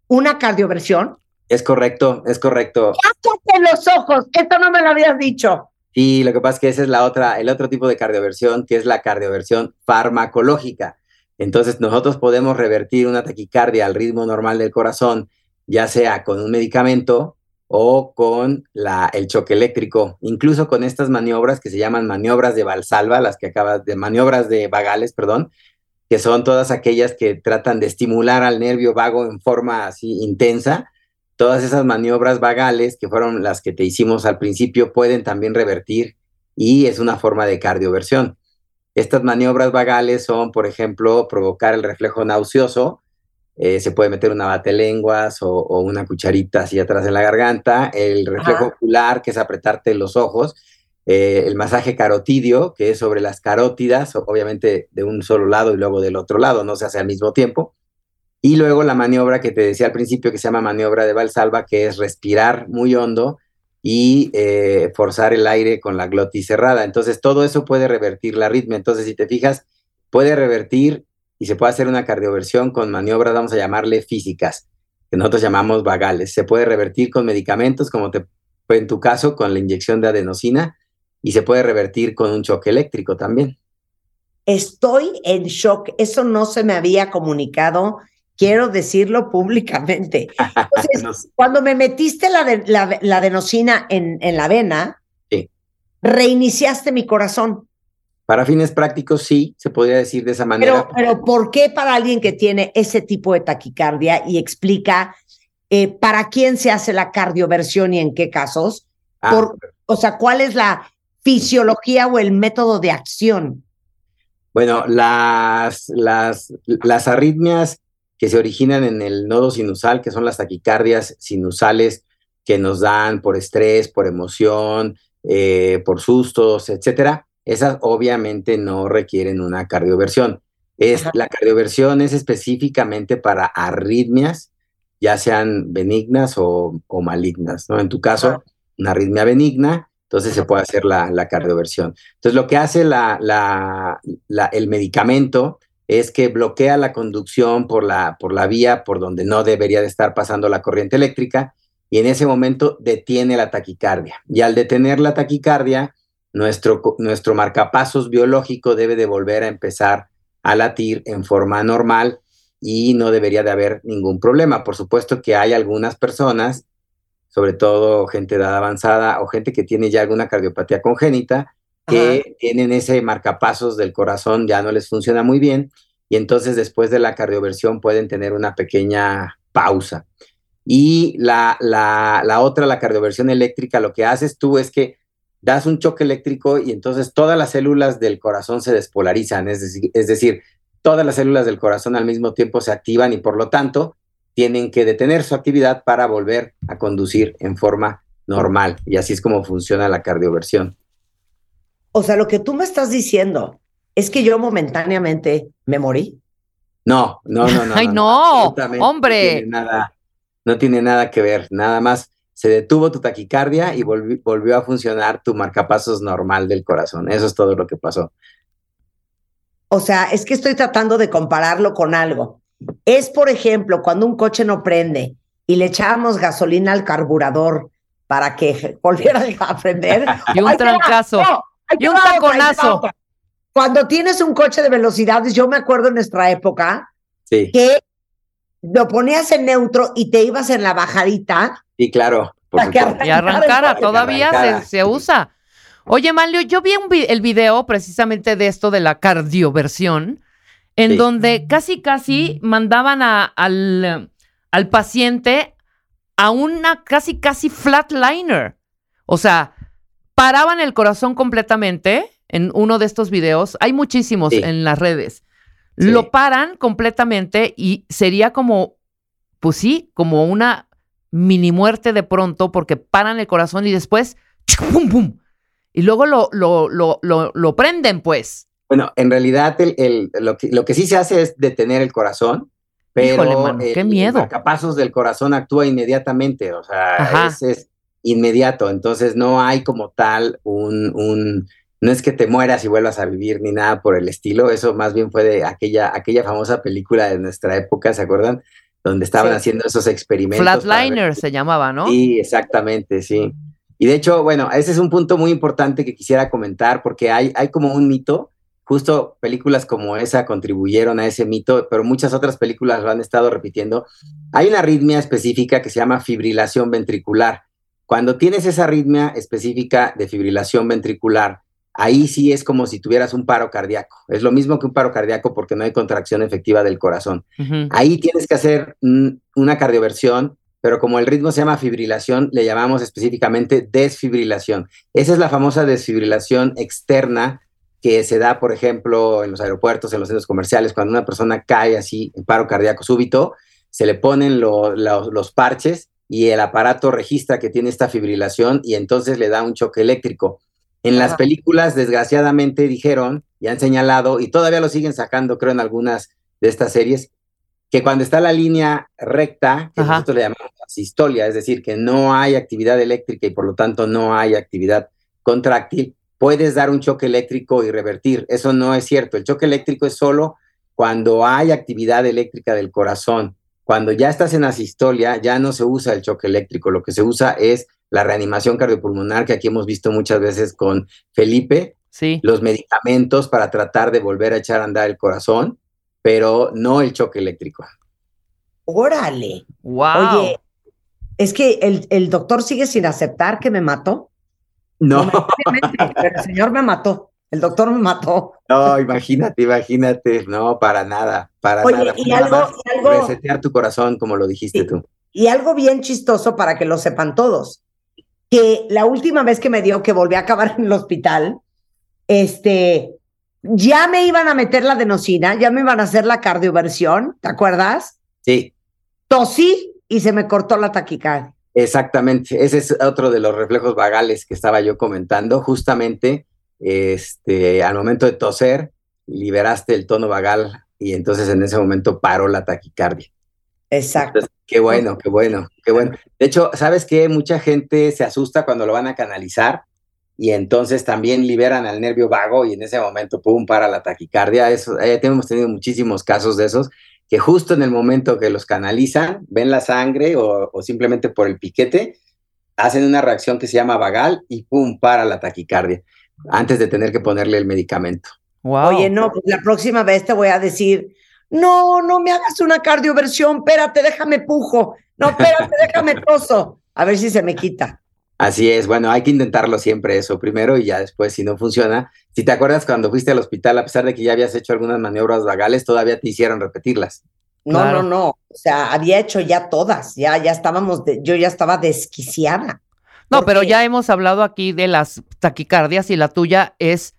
una cardioversión? Es correcto, es correcto. Cállate los ojos, esto no me lo habías dicho. Y lo que pasa es que esa es la otra, el otro tipo de cardioversión, que es la cardioversión farmacológica. Entonces, nosotros podemos revertir una taquicardia al ritmo normal del corazón, ya sea con un medicamento o con la, el choque eléctrico, incluso con estas maniobras que se llaman maniobras de Valsalva, las que acabas de maniobras de vagales, perdón, que son todas aquellas que tratan de estimular al nervio vago en forma así intensa. Todas esas maniobras vagales, que fueron las que te hicimos al principio, pueden también revertir y es una forma de cardioversión. Estas maniobras vagales son, por ejemplo, provocar el reflejo nauseoso, eh, se puede meter una batelenguas o, o una cucharita así atrás en la garganta, el reflejo Ajá. ocular, que es apretarte los ojos, eh, el masaje carotidio, que es sobre las carótidas, obviamente de un solo lado y luego del otro lado, no se hace al mismo tiempo. Y luego la maniobra que te decía al principio, que se llama maniobra de Valsalva, que es respirar muy hondo y eh, forzar el aire con la glotis cerrada. Entonces, todo eso puede revertir la arritmia. Entonces, si te fijas, puede revertir y se puede hacer una cardioversión con maniobras, vamos a llamarle físicas, que nosotros llamamos vagales. Se puede revertir con medicamentos, como te en tu caso, con la inyección de adenosina, y se puede revertir con un choque eléctrico también. estoy en shock. Eso no se me había comunicado. Quiero decirlo públicamente. Entonces, No sé. cuando me metiste la, de, la, la adenosina en, en la vena, Sí. reiniciaste mi corazón. Para fines prácticos, sí, se podría decir de esa manera. Pero, pero ¿por qué para alguien que tiene ese tipo de taquicardia y explica eh, para quién se hace la cardioversión y en qué casos? Ah, por- o sea, ¿cuál es la fisiología o el método de acción? Bueno, las, las, las arritmias que se originan en el nodo sinusal, que son las taquicardias sinusales que nos dan por estrés, por emoción, eh, por sustos, etcétera, esas obviamente no requieren una cardioversión. Es, Ajá. la cardioversión es específicamente para arritmias, ya sean benignas o, o malignas, ¿no? En tu caso, Ajá. una arritmia benigna, entonces se puede hacer la, la cardioversión. Entonces, lo que hace la, la- la- el medicamento es que bloquea la conducción por la, por la vía por donde no debería de estar pasando la corriente eléctrica y en ese momento detiene la taquicardia. Y al detener la taquicardia, nuestro, nuestro marcapasos biológico debe de volver a empezar a latir en forma normal y no debería de haber ningún problema. Por supuesto que hay algunas personas, sobre todo gente de edad avanzada o gente que tiene ya alguna cardiopatía congénita, que tienen ese marcapasos del corazón, ya no les funciona muy bien, y entonces después de la cardioversión pueden tener una pequeña pausa. Y la, la, la otra, la cardioversión eléctrica, lo que haces tú es que das un choque eléctrico y entonces todas las células del corazón se despolarizan, es decir, es decir, todas las células del corazón al mismo tiempo se activan y por lo tanto tienen que detener su actividad para volver a conducir en forma normal. Y así es como funciona la cardioversión. O sea, lo que tú me estás diciendo es que yo momentáneamente me morí. No, no, no, no. Ay, no, hombre. No tiene, nada, no tiene nada que ver, nada más se detuvo tu taquicardia y volvi- volvió a funcionar tu marcapasos normal del corazón. Eso es todo lo que pasó. O sea, es que estoy tratando de compararlo con algo. Es, por ejemplo, cuando un coche no prende y le echábamos gasolina al carburador para que volviera a prender. Y un trancazo. no, Y un taconazo. Cuando tienes un coche de velocidades, yo me acuerdo en nuestra época Sí, que lo ponías en neutro y te ibas en la bajadita. sí, claro. Por Para que supuesto. Y arrancara, Que todavía arrancara, se, se usa. Oye, Manlio, yo vi un vi- el video precisamente de esto de la cardioversión, en Sí. donde casi casi mandaban a- al, al paciente a una casi casi flatliner. O sea, paraban el corazón completamente en uno de estos videos. Hay muchísimos Sí. en las redes. Sí. Lo paran completamente y sería como, pues sí, como una mini muerte de pronto porque paran el corazón y después, ¡pum, pum! Y luego lo, lo, lo, lo, lo prenden, pues. Bueno, en realidad el, el- lo, que, lo que sí se hace es detener el corazón, pero Híjole, mano, qué miedo. marcapasos del corazón actúa inmediatamente, o sea, es, es inmediato, entonces no hay como tal un, un, no es que te mueras y vuelvas a vivir ni nada por el estilo, eso más bien fue de aquella, aquella famosa película de nuestra época, ¿se acuerdan? Donde estaban Sí. haciendo esos experimentos. ver Flatliner se llamaba, ¿no? Sí, exactamente, sí. Y de hecho, bueno, ese es un punto muy importante que quisiera comentar porque hay, hay como un mito, justo películas como esa contribuyeron a ese mito, pero muchas otras películas lo han estado repitiendo. Hay una arritmia específica que se llama fibrilación ventricular. Cuando tienes esa arritmia específica de fibrilación ventricular, ahí sí es como si tuvieras un paro cardíaco. Es lo mismo que un paro cardíaco porque no hay contracción efectiva del corazón. Ahí tienes que hacer una cardioversión, pero como el ritmo se llama fibrilación, le llamamos específicamente desfibrilación. Esa es la famosa desfibrilación externa que se da, por ejemplo, en los aeropuertos, en los centros comerciales, cuando una persona cae así en paro cardíaco súbito, se le ponen lo- lo- los parches y el aparato registra que tiene esta fibrilación y entonces le da un choque eléctrico. En las películas, desgraciadamente, dijeron y han señalado, y todavía lo siguen sacando, creo, en algunas de estas series, que cuando está la línea recta, que Ajá. nosotros le llamamos sistolia, es decir, que no hay actividad eléctrica y por lo tanto no hay actividad contráctil, puedes dar un choque eléctrico y revertir. Eso no es cierto. El choque eléctrico es solo cuando hay actividad eléctrica del corazón. Cuando ya estás en asistolia, ya no se usa el choque eléctrico. Lo que se usa es la reanimación cardiopulmonar, que aquí hemos visto muchas veces con Felipe, Sí. los medicamentos para tratar de volver a echar a andar el corazón, pero no el choque eléctrico. Órale. Wow. Oye, es que el, el doctor sigue sin aceptar que me mató. No, pero el señor me mató. El doctor me mató. no, imagínate, imagínate, no, para nada, para Oye, nada. y Nada algo- más y algo- Resetear tu corazón, como lo dijiste Sí. tú. Y algo bien chistoso para que lo sepan todos, que la última vez que me dio que volví a acabar en el hospital, este, ya me iban a meter la adenosina, ya me iban a hacer la cardioversión, ¿te acuerdas? Sí, Tosí y se me cortó la taquicardia. Exactamente, ese es otro de los reflejos vagales que estaba yo comentando. Justamente, este, al momento de toser, liberaste el tono vagal y entonces en ese momento paró la taquicardia. Exacto. Entonces, qué bueno, qué bueno, qué bueno. De hecho, ¿sabes qué? Mucha gente se asusta cuando lo van a canalizar y entonces también liberan al nervio vago y en ese momento, pum, para la taquicardia. Eso, eh, hemos tenido muchísimos casos de esos que justo en el momento que los canalizan, ven la sangre o, o simplemente por el piquete, hacen una reacción que se llama vagal y pum, para la taquicardia antes de tener que ponerle el medicamento. Wow. Oye, no, pues la próxima vez te voy a decir, no, no me hagas una cardioversión, espérate, déjame pujo. No, espérate, déjame toso. A ver si se me quita. Así es, bueno, hay que intentarlo siempre eso primero y ya después, si no funciona, si te acuerdas cuando fuiste al hospital, a pesar de que ya habías hecho algunas maniobras vagales, todavía te hicieron repetirlas. No, Claro. no, no. O sea, había hecho ya todas. Ya, ya estábamos, de- yo ya estaba desquiciada. No, ¿Por pero qué? ya hemos hablado aquí de las taquicardias y la tuya es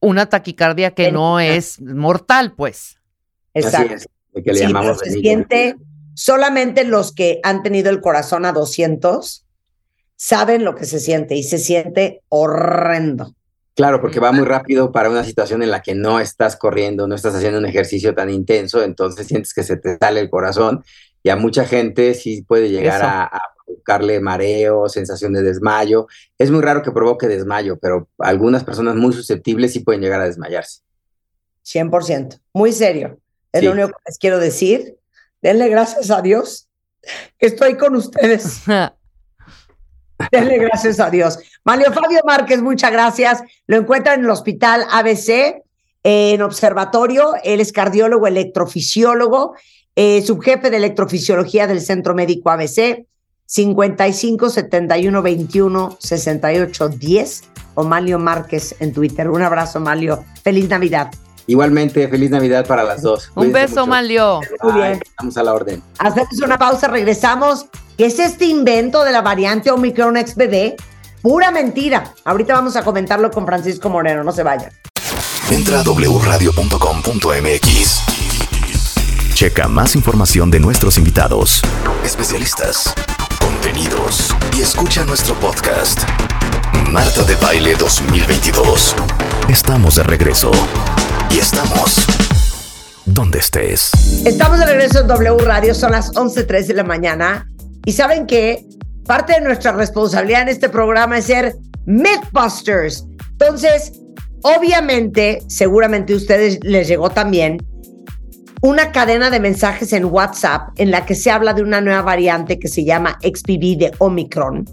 una taquicardia que no es mortal, pues. Exacto. Así es, lo que le Sí, llamamos se siente, solamente los que han tenido el corazón a 200 saben lo que se siente y se siente horrendo. Claro, porque va muy rápido para una situación en la que no estás corriendo, no estás haciendo un ejercicio tan intenso, entonces sientes que se te sale el corazón y a mucha gente sí puede llegar a, a provocarle mareo, sensación de desmayo. Es muy raro que provoque desmayo, pero algunas personas muy susceptibles sí pueden llegar a desmayarse. 100%. Muy serio. Es Sí. lo único que les quiero decir. Denle gracias a Dios. que Estoy con ustedes. Denle gracias a Dios. Mario Fabio Márquez, muchas gracias. Lo encuentran en el Hospital ABC, en Observatorio. Él es cardiólogo, electrofisiólogo, eh, subjefe de electrofisiología del Centro Médico ABC, 55 71 21 68 10 o Malio Márquez en Twitter. Un abrazo, Malio. Feliz Navidad. Igualmente, feliz Navidad para las dos. Un Cuídense beso, mucho. Malio. Muy bien. Estamos a la orden. Hacemos una pausa, regresamos. ¿Qué es este invento de la variante Omicron XBB? Pura mentira. Ahorita vamos a comentarlo con Francisco Moreno, no se vayan. Entra a wradio.com.mx. Checa más información de nuestros invitados, especialistas, contenidos y escucha nuestro podcast. Marta de Baile 2022. Estamos de regreso. Y estamos donde estés. Estamos de regreso en W Radio, son las 11.03 de la mañana. Y saben que parte de nuestra responsabilidad en este programa es ser Mythbusters. Entonces, obviamente, seguramente a ustedes les llegó también una cadena de mensajes en WhatsApp en la que se habla de una nueva variante que se llama XBB de Omicron.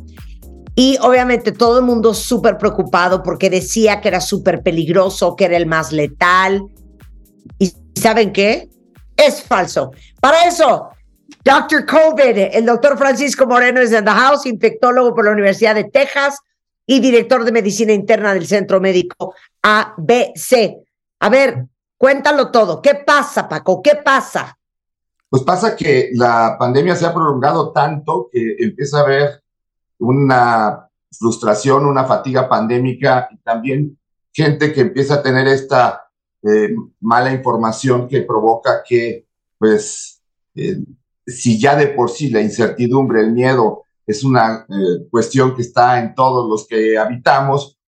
Y obviamente todo el mundo súper preocupado porque decía que era súper peligroso, que era el más letal. ¿Y saben qué? Es falso. Para eso, Dr. COVID, el doctor Francisco Moreno es en the house, infectólogo por la Universidad de Texas y director de medicina interna del Centro Médico ABC. A ver, cuéntalo todo. ¿Qué pasa, Paco? ¿Qué pasa? Pues pasa que la pandemia se ha prolongado tanto que empieza a haber una frustración, una fatiga pandémica y también gente que empieza a tener esta eh, mala información que provoca que, pues, eh, si ya de por sí la incertidumbre, el miedo es una eh, cuestión que está en todos los que habitamos,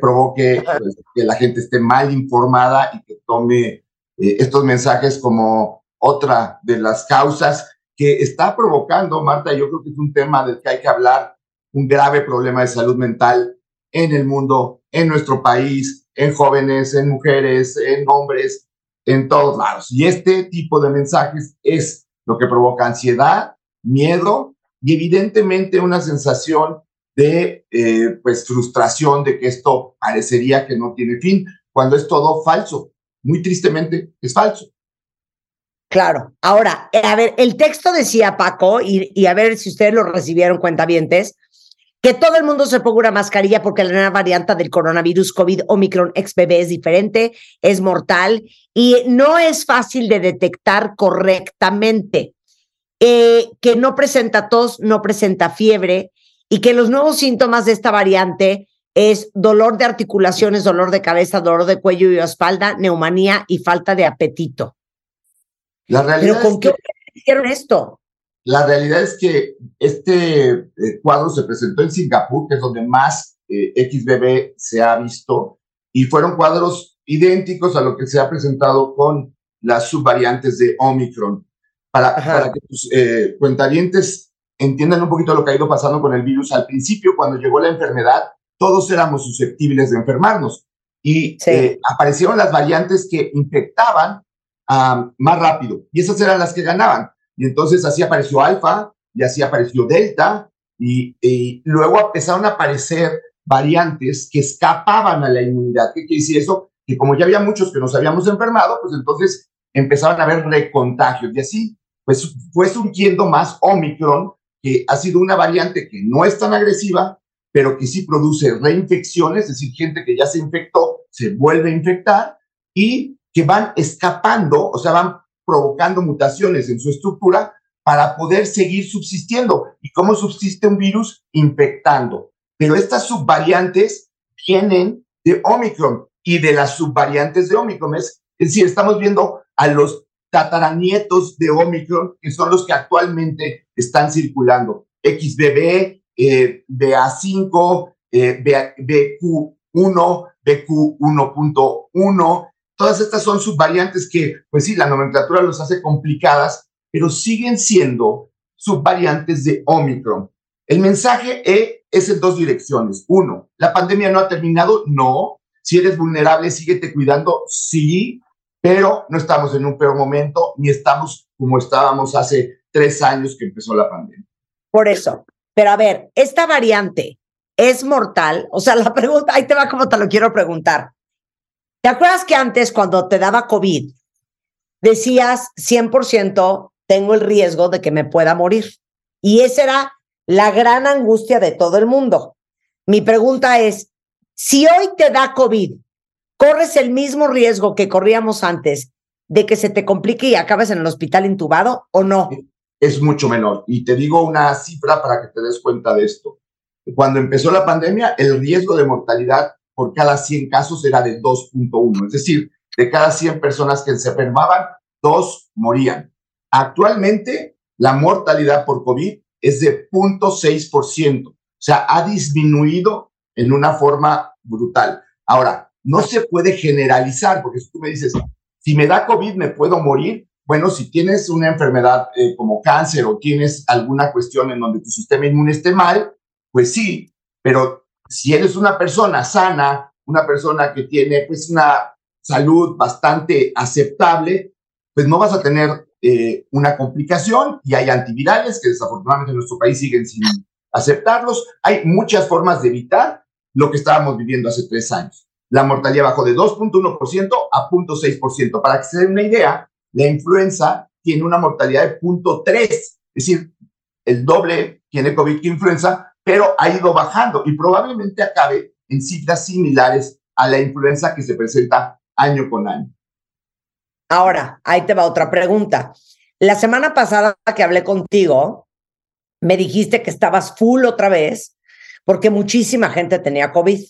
provoque pues, que la gente esté mal informada y que tome estos mensajes como otra de las causas que está provocando, Marta, yo creo que es un tema del que hay que hablar, un grave problema de salud mental en el mundo, en nuestro país, en jóvenes, en mujeres, en hombres, en todos lados. Y este tipo de mensajes es lo que provoca ansiedad, miedo y evidentemente una sensación de eh, pues frustración de que esto parecería que no tiene fin, cuando es todo falso. Muy tristemente es falso. Claro. Ahora, a ver, el texto decía Paco, y, y a ver si ustedes lo recibieron cuentavientes, que todo el mundo se ponga una mascarilla porque la nueva variante del coronavirus COVID Omicron XBB es diferente, es mortal y no es fácil de detectar correctamente. Eh, que no presenta tos, no presenta fiebre y que los nuevos síntomas de esta variante es dolor de articulaciones, dolor de cabeza, dolor de cuello y espalda, neumonía y falta de apetito. La realidad ¿Pero con es qué que, hicieron esto? La realidad es que este eh, cuadro se presentó en Singapur, que es donde más eh, XBB se ha visto, y fueron cuadros idénticos a lo que se ha presentado con las subvariantes de Omicron. Para, que tus eh, cuentavientes entiendan un poquito lo que ha ido pasando con el virus, al principio, cuando llegó la enfermedad, todos éramos susceptibles de enfermarnos y Sí. eh, aparecieron las variantes que infectaban ah, más rápido y esas eran las que ganaban. Y entonces así apareció alfa y así apareció delta y, luego empezaron a aparecer variantes que escapaban a la inmunidad. ¿Qué quiere decir eso? Que como ya había muchos que nos habíamos enfermado, pues entonces empezaban a haber recontagios y así pues fue surgiendo más Omicron, que ha sido una variante que no es tan agresiva, pero que sí produce reinfecciones, es decir, gente que ya se infectó se vuelve a infectar y que van escapando, o sea, van provocando mutaciones en su estructura para poder seguir subsistiendo. ¿Y cómo subsiste un virus? Infectando. Pero estas subvariantes vienen de Omicron y de las subvariantes de Omicron. Es, decir, estamos viendo a los tataranietos de Omicron, que son los que actualmente están circulando. XBB, eh, BA5, eh, BQ1, BQ1.1. Todas estas son subvariantes que, pues sí, la nomenclatura los hace complicadas, pero siguen siendo subvariantes de Omicron. El mensaje E es en dos direcciones. Uno, ¿la pandemia no ha terminado? No. Si eres vulnerable, síguete cuidando. Sí, pero no estamos en un peor momento, ni estamos como estábamos hace tres años que empezó la pandemia. Por eso. Pero a ver, esta variante es mortal. O sea, la pregunta, ahí te va como te lo quiero preguntar. ¿Te acuerdas que antes cuando te daba COVID decías 100% tengo el riesgo de que me pueda morir? Y esa era la gran angustia de todo el mundo. Mi pregunta es, si hoy te da COVID, ¿corres el mismo riesgo que corríamos antes de que se te complique y acabes en el hospital intubado o no? Es mucho menor. Y te digo una cifra para que te des cuenta de esto. Cuando empezó la pandemia, el riesgo de mortalidad por cada 100 casos era de 2.1. Es decir, de cada 100 personas que se enfermaban, dos morían. Actualmente, la mortalidad por COVID es de 0.6%. O sea, ha disminuido en una forma brutal. Ahora, no se puede generalizar, porque si tú me dices, si me da COVID, me puedo morir. Bueno, si tienes una enfermedad eh, como cáncer o tienes alguna cuestión en donde tu sistema inmune esté mal, pues sí, pero si eres una persona sana, una persona que tiene pues una salud bastante aceptable, pues no vas a tener eh, una complicación y hay antivirales que desafortunadamente en nuestro país siguen sin aceptarlos. Hay muchas formas de evitar lo que estábamos viviendo hace tres años. La mortalidad bajó de 2.1% a 0.6%. Para que se den una idea, la influenza tiene una mortalidad de 0.3, es decir, el doble tiene COVID que influenza, pero ha ido bajando y probablemente acabe en cifras similares a la influenza que se presenta año con año. Ahora, ahí te va otra pregunta. La semana pasada que hablé contigo, me dijiste que estabas full otra vez porque muchísima gente tenía COVID.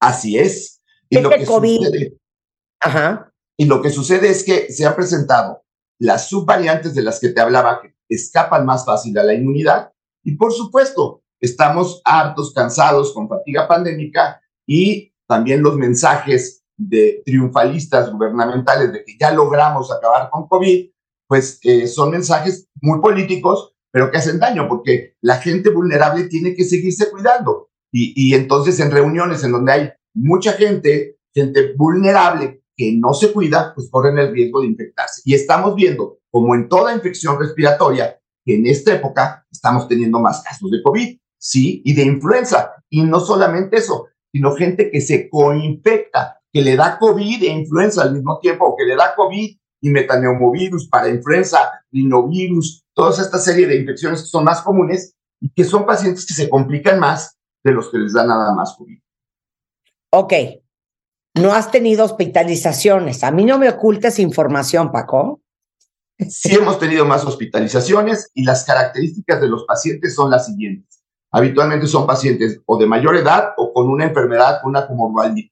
Así es. Y lo que COVID. sucede Ajá. Y lo que sucede es que se han presentado las subvariantes de las que te hablaba que escapan más fácil a la inmunidad y por supuesto estamos hartos, cansados con fatiga pandémica y también los mensajes de triunfalistas gubernamentales de que ya logramos acabar con COVID, pues eh, son mensajes muy políticos, pero que hacen daño porque la gente vulnerable tiene que seguirse cuidando. Y, y entonces en reuniones en donde hay mucha gente, gente vulnerable que no se cuida, pues corren el riesgo de infectarse. Y estamos viendo, como en toda infección respiratoria, que en esta época estamos teniendo más casos de COVID, sí, y de influenza. Y no solamente eso, sino gente que se coinfecta, que le da COVID e influenza al mismo tiempo, o que le da COVID y metaneumovirus para influenza, rinovirus, toda esta serie de infecciones que son más comunes y que son pacientes que se complican más de los que les da nada más COVID. Ok, no has tenido hospitalizaciones. A mí no me ocultes información, Paco. Sí hemos tenido más hospitalizaciones y las características de los pacientes son las siguientes. Habitualmente son pacientes o de mayor edad o con una enfermedad, con una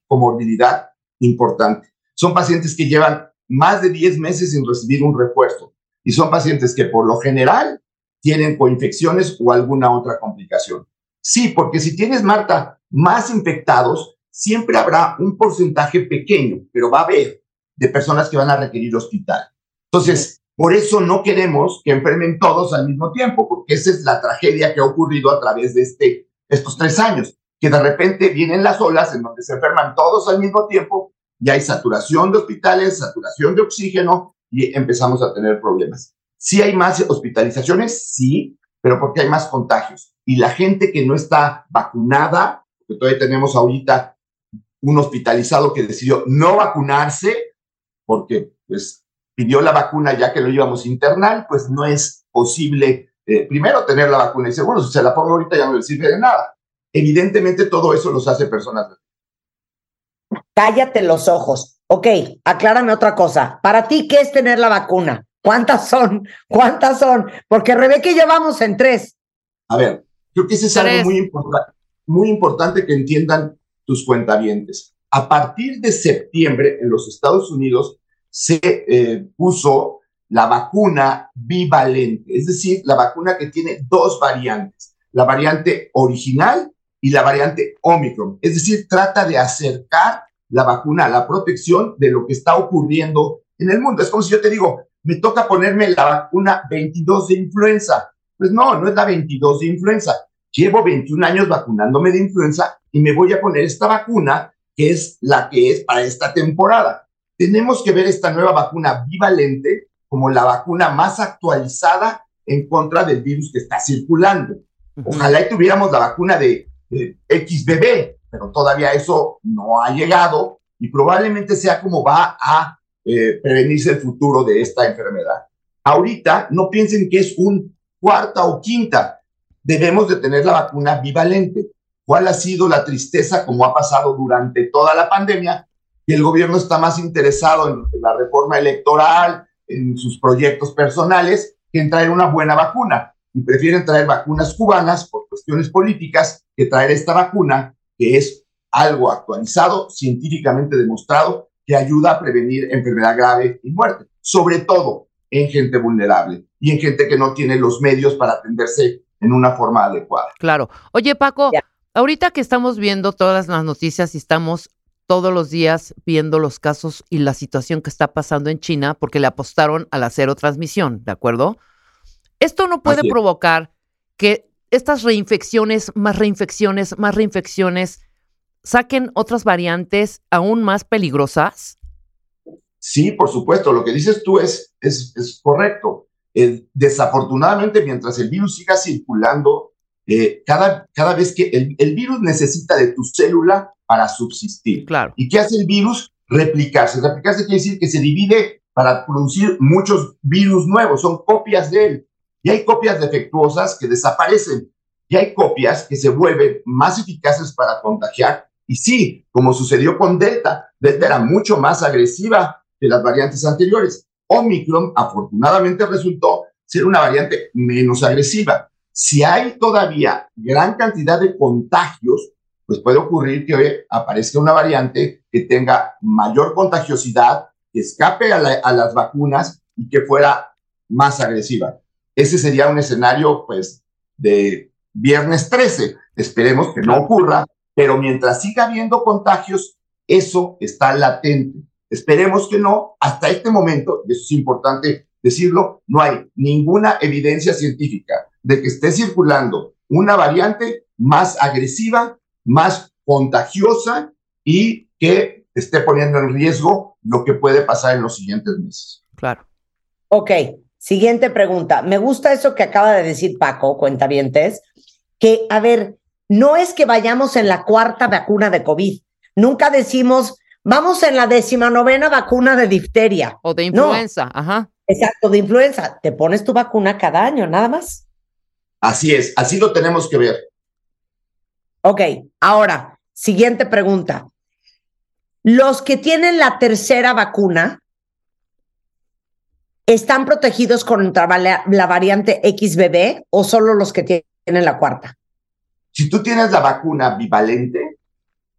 comorbilidad importante. Son pacientes que llevan más de 10 meses sin recibir un refuerzo y son pacientes que por lo general tienen coinfecciones o alguna otra complicación. Sí, porque si tienes, Marta, más infectados, siempre habrá un porcentaje pequeño, pero va a haber de personas que van a requerir hospital. Entonces, por eso no queremos que enfermen todos al mismo tiempo, porque esa es la tragedia que ha ocurrido a través de este, estos tres años, que de repente vienen las olas en donde se enferman todos al mismo tiempo y hay saturación de hospitales, saturación de oxígeno y empezamos a tener problemas. Sí hay más hospitalizaciones, sí, pero porque hay más contagios. Y la gente que no está vacunada, porque todavía tenemos ahorita un hospitalizado que decidió no vacunarse porque pues pidió la vacuna ya que lo íbamos a internar, pues no es posible eh, primero tener la vacuna y segundo, si se la pongo ahorita ya no le sirve de nada. Evidentemente todo eso los hace personas. Cállate los ojos. Ok, aclárame otra cosa. Para ti, ¿qué es tener la vacuna? ¿Cuántas son? ¿Cuántas son? Porque Rebeca y yo vamos en tres. A ver, creo que ese es algo muy, importante, muy importante que entiendan tus cuentavientes. A partir de septiembre en los Estados Unidos se eh, puso la vacuna bivalente, es decir, la vacuna que tiene dos variantes, la variante original y la variante Omicron. Es decir, trata de acercar la vacuna a la protección de lo que está ocurriendo en el mundo. Es como si yo te digo, me toca ponerme la vacuna 22 de influenza. Pues no, no es la 22 de influenza. Llevo 21 años vacunándome de influenza y me voy a poner esta vacuna que es la que es para esta temporada. Tenemos que ver esta nueva vacuna bivalente como la vacuna más actualizada en contra del virus que está circulando. Ojalá y tuviéramos la vacuna de, XBB, pero todavía eso no ha llegado y probablemente sea como va a eh, prevenirse el futuro de esta enfermedad. Ahorita no piensen que es un cuarta o quinta, debemos de tener la vacuna bivalente. ¿Cuál ha sido la tristeza como ha pasado durante toda la pandemia? Que el gobierno está más interesado en la reforma electoral, en sus proyectos personales, que en traer una buena vacuna. Y prefieren traer vacunas cubanas por cuestiones políticas que traer esta vacuna, que es algo actualizado, científicamente demostrado, que ayuda a prevenir enfermedad grave y muerte, sobre todo en gente vulnerable y en gente que no tiene los medios para atenderse en una forma adecuada. Claro. Oye, Paco, ahorita que estamos viendo todas las noticias y estamos todos los días viendo los casos y la situación que está pasando en China porque le apostaron a la cero transmisión, ¿de acuerdo? Esto no puede provocar que estas reinfecciones, más reinfecciones, más reinfecciones, saquen otras variantes aún más peligrosas. Sí, por supuesto, lo que dices tú es, es, es correcto desafortunadamente, mientras el virus siga circulando, eh, cada, cada vez que el, virus necesita de tu célula para subsistir. Claro. ¿Y qué hace el virus? Replicarse. Replicarse quiere decir que se divide para producir muchos virus nuevos, son copias de él. Y hay copias defectuosas que desaparecen. Y hay copias que se vuelven más eficaces para contagiar. Y sí, como sucedió con Delta, Delta era mucho más agresiva que las variantes anteriores. Omicron afortunadamente resultó ser una variante menos agresiva. Si hay todavía gran cantidad de contagios, pues puede ocurrir que hoy aparezca una variante que tenga mayor contagiosidad, que escape a, a las vacunas y que fuera más agresiva. Ese sería un escenario, pues, de viernes 13. Esperemos que no ocurra, pero mientras siga habiendo contagios, eso está latente. Esperemos que no. Hasta este momento, y eso es importante decirlo, no hay ninguna evidencia científica de que esté circulando una variante más agresiva, más contagiosa y que esté poniendo en riesgo lo que puede pasar en los siguientes meses. Claro. Ok, Siguiente pregunta. Me gusta eso que acaba de decir Paco, cuentavientes, que, a ver, no es que vayamos en la cuarta vacuna de COVID. Nunca decimos, vamos en la novena vacuna de difteria. O de No. influenza, ajá. Exacto, de influenza. Te pones tu vacuna cada año, nada más. Así es, así lo tenemos que ver. Ok, ahora, siguiente pregunta. Los que tienen la tercera vacuna están protegidos contra la, variante XBB o solo los que tienen la cuarta? Si tú tienes la vacuna bivalente,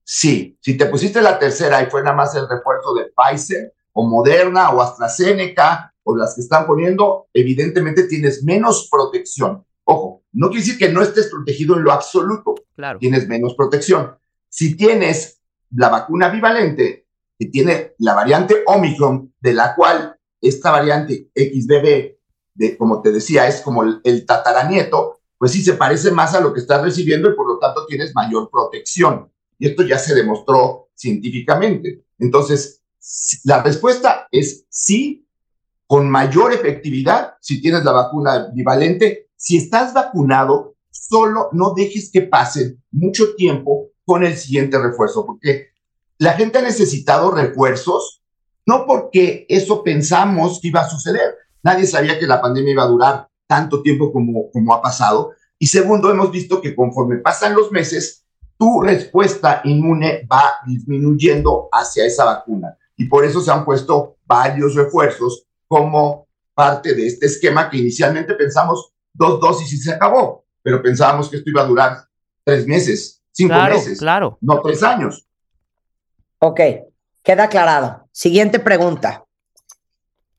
sí. Si te pusiste la tercera y fue nada más el refuerzo de Pfizer o Moderna o AstraZeneca o las que están poniendo, evidentemente tienes menos protección. Ojo, no quiere decir que no estés protegido en lo absoluto, Claro. tienes menos protección. Si tienes la vacuna bivalente, que tiene la variante Omicron, de la cual esta variante XBB, de, como te decía, es como el, el tataranieto, pues sí se parece más a lo que estás recibiendo y por lo tanto tienes mayor protección. Y esto ya se demostró científicamente. Entonces, la respuesta es sí, con mayor efectividad si tienes la vacuna bivalente. Si estás vacunado, solo no dejes que pase mucho tiempo con el siguiente refuerzo, porque la gente ha necesitado refuerzos, no porque eso pensamos que iba a suceder. Nadie sabía que la pandemia iba a durar tanto tiempo como, como ha pasado. Y segundo, hemos visto que conforme pasan los meses, tu respuesta inmune va disminuyendo hacia esa vacuna. Y por eso se han puesto varios refuerzos como parte de este esquema que inicialmente pensamos dos dosis y se acabó, pero pensábamos que esto iba a durar tres meses, cinco Claro, meses, claro. no tres años. Ok, queda aclarado. Siguiente pregunta.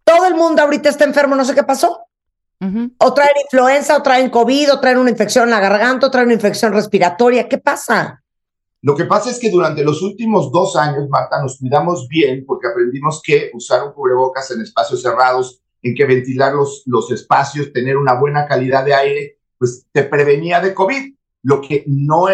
Todo el mundo ahorita está enfermo, no sé qué pasó. O traen influenza, o traen COVID, o traen una infección en la garganta, o traen una infección respiratoria. ¿Qué pasa? Lo que pasa es que durante los últimos dos años, Marta, nos cuidamos bien porque aprendimos que usar un cubrebocas en espacios cerrados, en que ventilar los, los espacios, tener una buena calidad de aire, pues te prevenía de COVID. Lo que no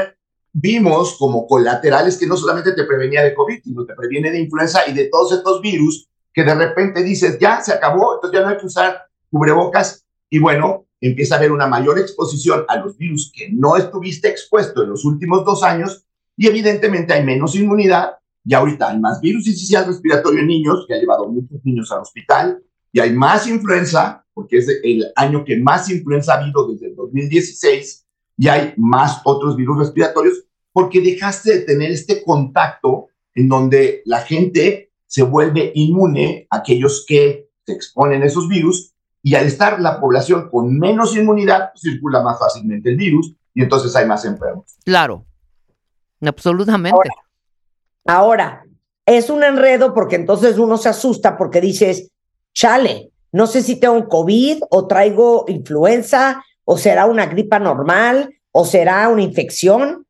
vimos como colateral es que no solamente te prevenía de COVID, sino te previene de influenza y de todos estos virus que de repente dices, ya se acabó, entonces ya no hay que usar cubrebocas y bueno, empieza a haber una mayor exposición a los virus que no estuviste expuesto en los últimos dos años y evidentemente hay menos inmunidad. Y ahorita hay más virus incisional respiratorio en niños, que ha llevado muchos niños al hospital, y hay más influenza, porque es el año que más influenza ha habido desde el 2016, y hay más otros virus respiratorios, porque dejaste de tener este contacto en donde la gente se vuelve inmune a aquellos que se exponen a esos virus, y al estar la población con menos inmunidad, pues, circula más fácilmente el virus, y entonces hay más enfermos. Claro. Absolutamente. Ahora, es un enredo porque entonces uno se asusta porque dices, chale, no sé si tengo COVID o traigo influenza o será una gripa normal o será una infección.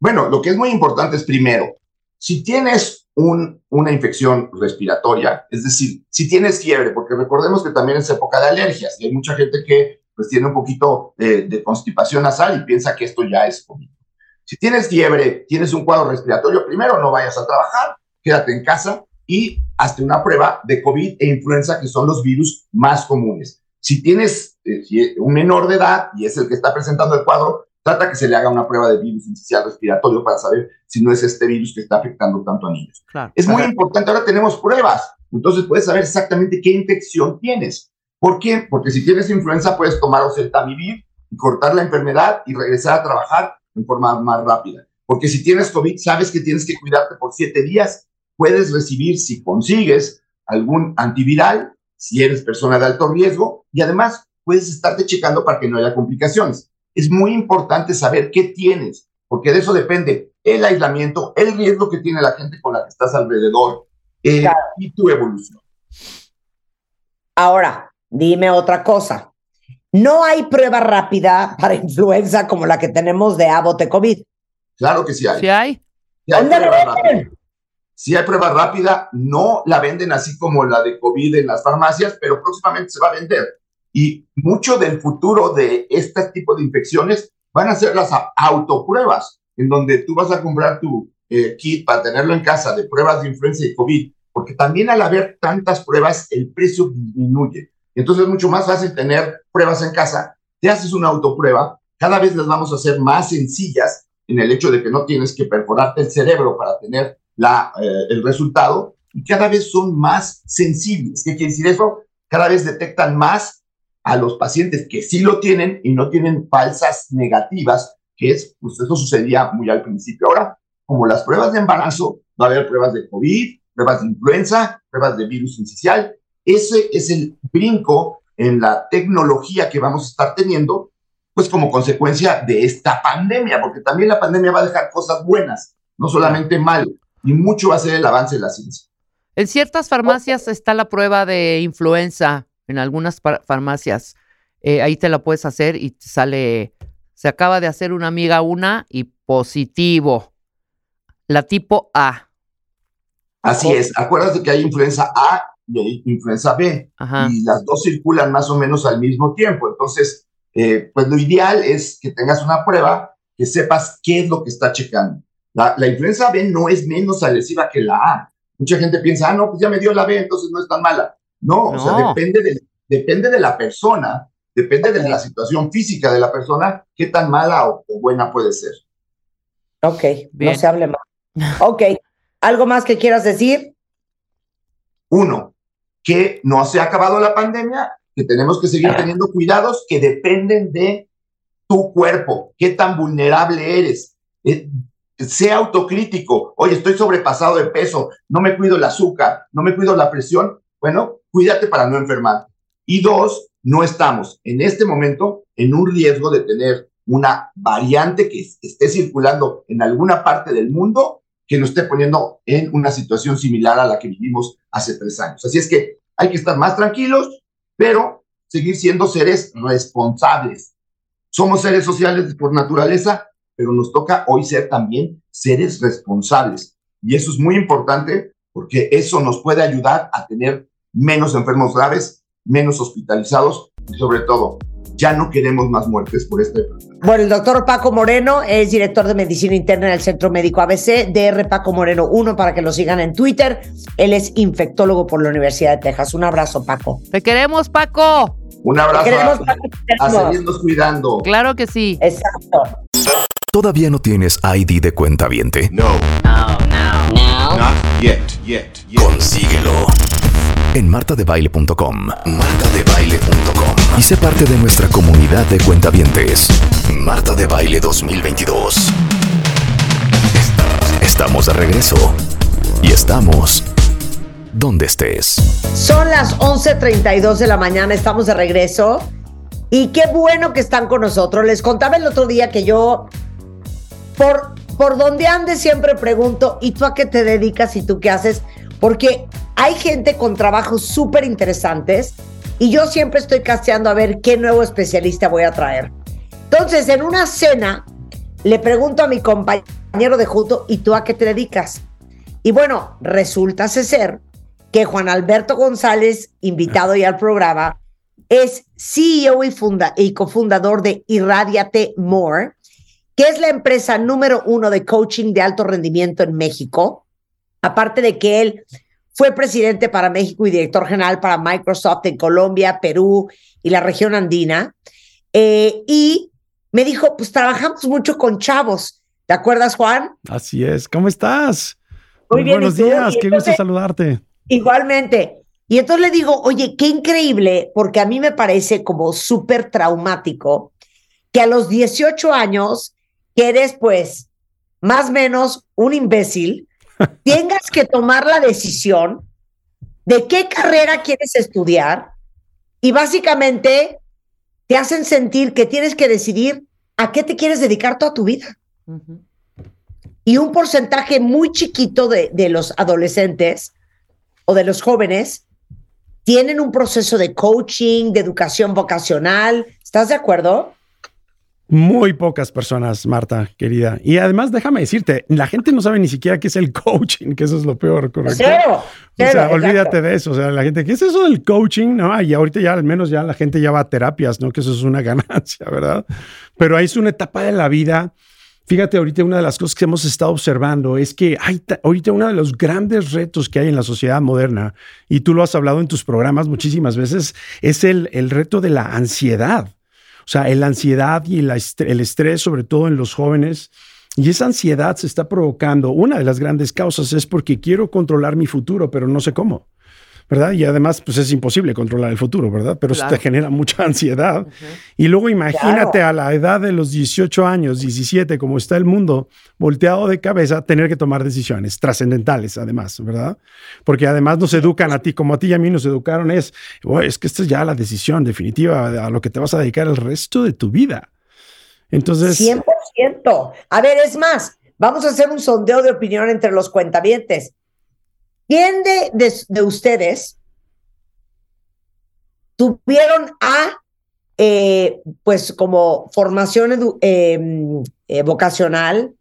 Bueno, lo que es muy importante es primero, si tienes un, una infección respiratoria, es decir, si tienes fiebre, porque recordemos que también es época de alergias y hay mucha gente que pues tiene un poquito de, de constipación nasal y piensa que esto ya es COVID. Si tienes fiebre, tienes un cuadro respiratorio, primero no vayas a trabajar, quédate en casa y hazte una prueba de COVID e influenza, que son los virus más comunes. Si tienes eh, si un menor de edad y es el que está presentando el cuadro, trata que se le haga una prueba de virus incisional respiratorio para saber si no es este virus que está afectando tanto a niños. Claro. Es muy importante, ahora tenemos pruebas, entonces puedes saber exactamente qué infección tienes. ¿Por qué? Porque si tienes influenza puedes tomar oseltamivir y cortar la enfermedad y regresar a trabajar en forma más rápida. Porque si tienes COVID, sabes que tienes que cuidarte por siete días. Puedes recibir, si consigues, algún antiviral, si eres persona de alto riesgo, y además puedes estarte checando para que no haya complicaciones. Es muy importante saber qué tienes, porque de eso depende el aislamiento, el riesgo que tiene la gente con la que estás alrededor eh, Claro. y tu evolución. Ahora, dime otra cosa. No hay prueba rápida para influenza como la que tenemos de Abbott de COVID. Claro que sí hay. ¿Sí hay? Sí hay ¿Dónde venden? Sí hay prueba rápida, no la venden así como la de COVID en las farmacias, pero próximamente se va a vender. Y mucho del futuro de este tipo de infecciones van a ser las autopruebas, en donde tú vas a comprar tu eh, kit para tenerlo en casa de pruebas de influenza y COVID, porque también al haber tantas pruebas, el precio disminuye. Entonces es mucho más fácil tener pruebas en casa. Te haces una autoprueba, cada vez las vamos a hacer más sencillas en el hecho de que no tienes que perforarte el cerebro para tener la, eh, el resultado y cada vez son más sensibles. ¿Qué quiere decir eso? Cada vez detectan más a los pacientes que sí lo tienen y no tienen falsas negativas, que es, pues eso sucedía muy al principio. Ahora, como las pruebas de embarazo, va a haber pruebas de COVID, pruebas de influenza, pruebas de virus incisional. Ese es el brinco en la tecnología que vamos a estar teniendo, pues como consecuencia de esta pandemia, porque también la pandemia va a dejar cosas buenas, no solamente mal, y mucho va a ser el avance de la ciencia. En ciertas farmacias está la prueba de influenza, en algunas farmacias. Eh, ahí te la puedes hacer y te sale, se acaba de hacer una amiga una y positivo. La tipo A. Así es, acuérdate que hay influenza A y hay influenza B, y las dos circulan más o menos al mismo tiempo. Entonces, eh, pues lo ideal es que tengas una prueba que sepas qué es lo que está checando. La, la influenza B no es menos agresiva que la A. Mucha gente piensa, ah, no, pues ya me dio la B, entonces no es tan mala. No, o sea, depende de, depende de la persona, depende de la situación física de la persona, qué tan mala o, buena puede ser. Ok, no se hable más. Ok, ¿algo más que quieras decir? Uno, que no se ha acabado la pandemia, que tenemos que seguir teniendo cuidados que dependen de tu cuerpo, qué tan vulnerable eres. Eh, sea autocrítico. Oye, estoy sobrepasado de peso, no me cuido el azúcar, no me cuido la presión. Bueno, cuídate para no enfermar. Y dos, no estamos en este momento en un riesgo de tener una variante que esté circulando en alguna parte del mundo que nos esté poniendo en una situación similar a la que vivimos hace tres años. Así es que hay que estar más tranquilos, pero seguir siendo seres responsables. Somos seres sociales por naturaleza, pero nos toca hoy ser también seres responsables. Y eso es muy importante porque eso nos puede ayudar a tener menos enfermos graves, menos hospitalizados y sobre todo, ya no queremos más muertes por este Bueno, el doctor Paco Moreno es director de medicina interna en el Centro Médico ABC, DR Paco Moreno 1 para que lo sigan en Twitter. Él es infectólogo por la Universidad de Texas. Un abrazo, Paco. Te queremos, Paco. Un abrazo. Te queremos, a, a seguirnos cuidando. Claro que sí. Exacto. ¿Todavía no tienes ID de cuenta viente? No. No, no, no. Not yet, yet, yet. Consíguelo en martadebaile.com. Martadebaile.com. Y sé parte de nuestra comunidad de cuentavientes. Marta de Baile 2022. Estamos de regreso. Y estamos donde estés. Son las 11:32 de la mañana, estamos de regreso. Y qué bueno que están con nosotros. Les contaba el otro día que yo, por, por donde ande, siempre pregunto, ¿y tú a qué te dedicas y tú qué haces? Porque hay gente con trabajos súper interesantes y yo siempre estoy casteando a ver qué nuevo especialista voy a traer. Entonces, en una cena, le pregunto a mi compañero de junto, ¿y tú a qué te dedicas? Y bueno, resulta ser que Juan Alberto González, invitado ya al programa, es CEO y, funda y cofundador de Irradiate More, que es la empresa número uno de coaching de alto rendimiento en México. Aparte de que él fue presidente para México y director general para Microsoft en Colombia, Perú y la región andina. Eh, y me dijo, pues trabajamos mucho con chavos. ¿Te acuerdas, Juan? Así es. ¿Cómo estás? Muy, bien, buenos días. Qué gusto saludarte. Igualmente. Y entonces le digo, oye, qué increíble, porque a mí me parece como súper traumático que a los 18 años, que eres pues más o menos un imbécil, tengas que tomar la decisión de qué carrera quieres estudiar y básicamente te hacen sentir que tienes que decidir a qué te quieres dedicar toda tu vida. Y un porcentaje muy chiquito de, de los adolescentes o de los jóvenes tienen un proceso de coaching, de educación vocacional. ¿Estás de acuerdo? Muy pocas personas, Marta, querida. Y además, déjame decirte, la gente no sabe ni siquiera qué es el coaching, que eso es lo peor, ¿correcto? Cero, o sea, olvídate de eso. O sea, la gente, ¿qué es eso del coaching? No, y ahorita ya al menos ya la gente ya va a terapias, ¿no? Que eso es una ganancia, ¿verdad? Pero ahí es una etapa de la vida Fíjate, ahorita una de las cosas que hemos estado observando es que hay ahorita uno de los grandes retos que hay en la sociedad moderna, y tú lo has hablado en tus programas muchísimas veces, es el, el reto de la ansiedad. O sea, la ansiedad y el estrés, sobre todo en los jóvenes. Y esa ansiedad se está provocando. Una de las grandes causas es porque quiero controlar mi futuro, pero no sé cómo. ¿Verdad? Y además, pues es imposible controlar el futuro, ¿verdad? Pero eso te genera mucha ansiedad. Y luego imagínate a la edad de los 18 años, 17, como está el mundo, volteado de cabeza, tener que tomar decisiones trascendentales, además, ¿verdad? Porque además nos educan a ti, como a ti y a mí nos educaron, es, es que esta es ya la decisión definitiva a lo que te vas a dedicar el resto de tu vida. Entonces... 100%. A ver, es más, vamos a hacer un sondeo de opinión entre los cuentavientes. ¿Quién de, ustedes tuvieron a, eh, pues como formación em, eh, vocacional?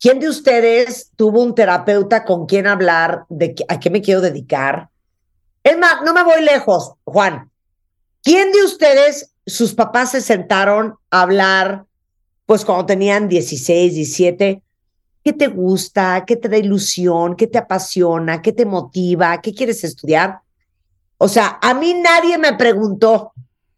¿Quién de ustedes tuvo un terapeuta con quien hablar de a qué me quiero dedicar? Es más, no me voy lejos, Juan. ¿Quién de ustedes, sus papás se sentaron a hablar, pues cuando tenían 16, 17, ¿Qué te gusta? ¿Qué te da ilusión? ¿Qué te apasiona? ¿Qué te motiva? ¿Qué quieres estudiar? O sea, a mí nadie me preguntó.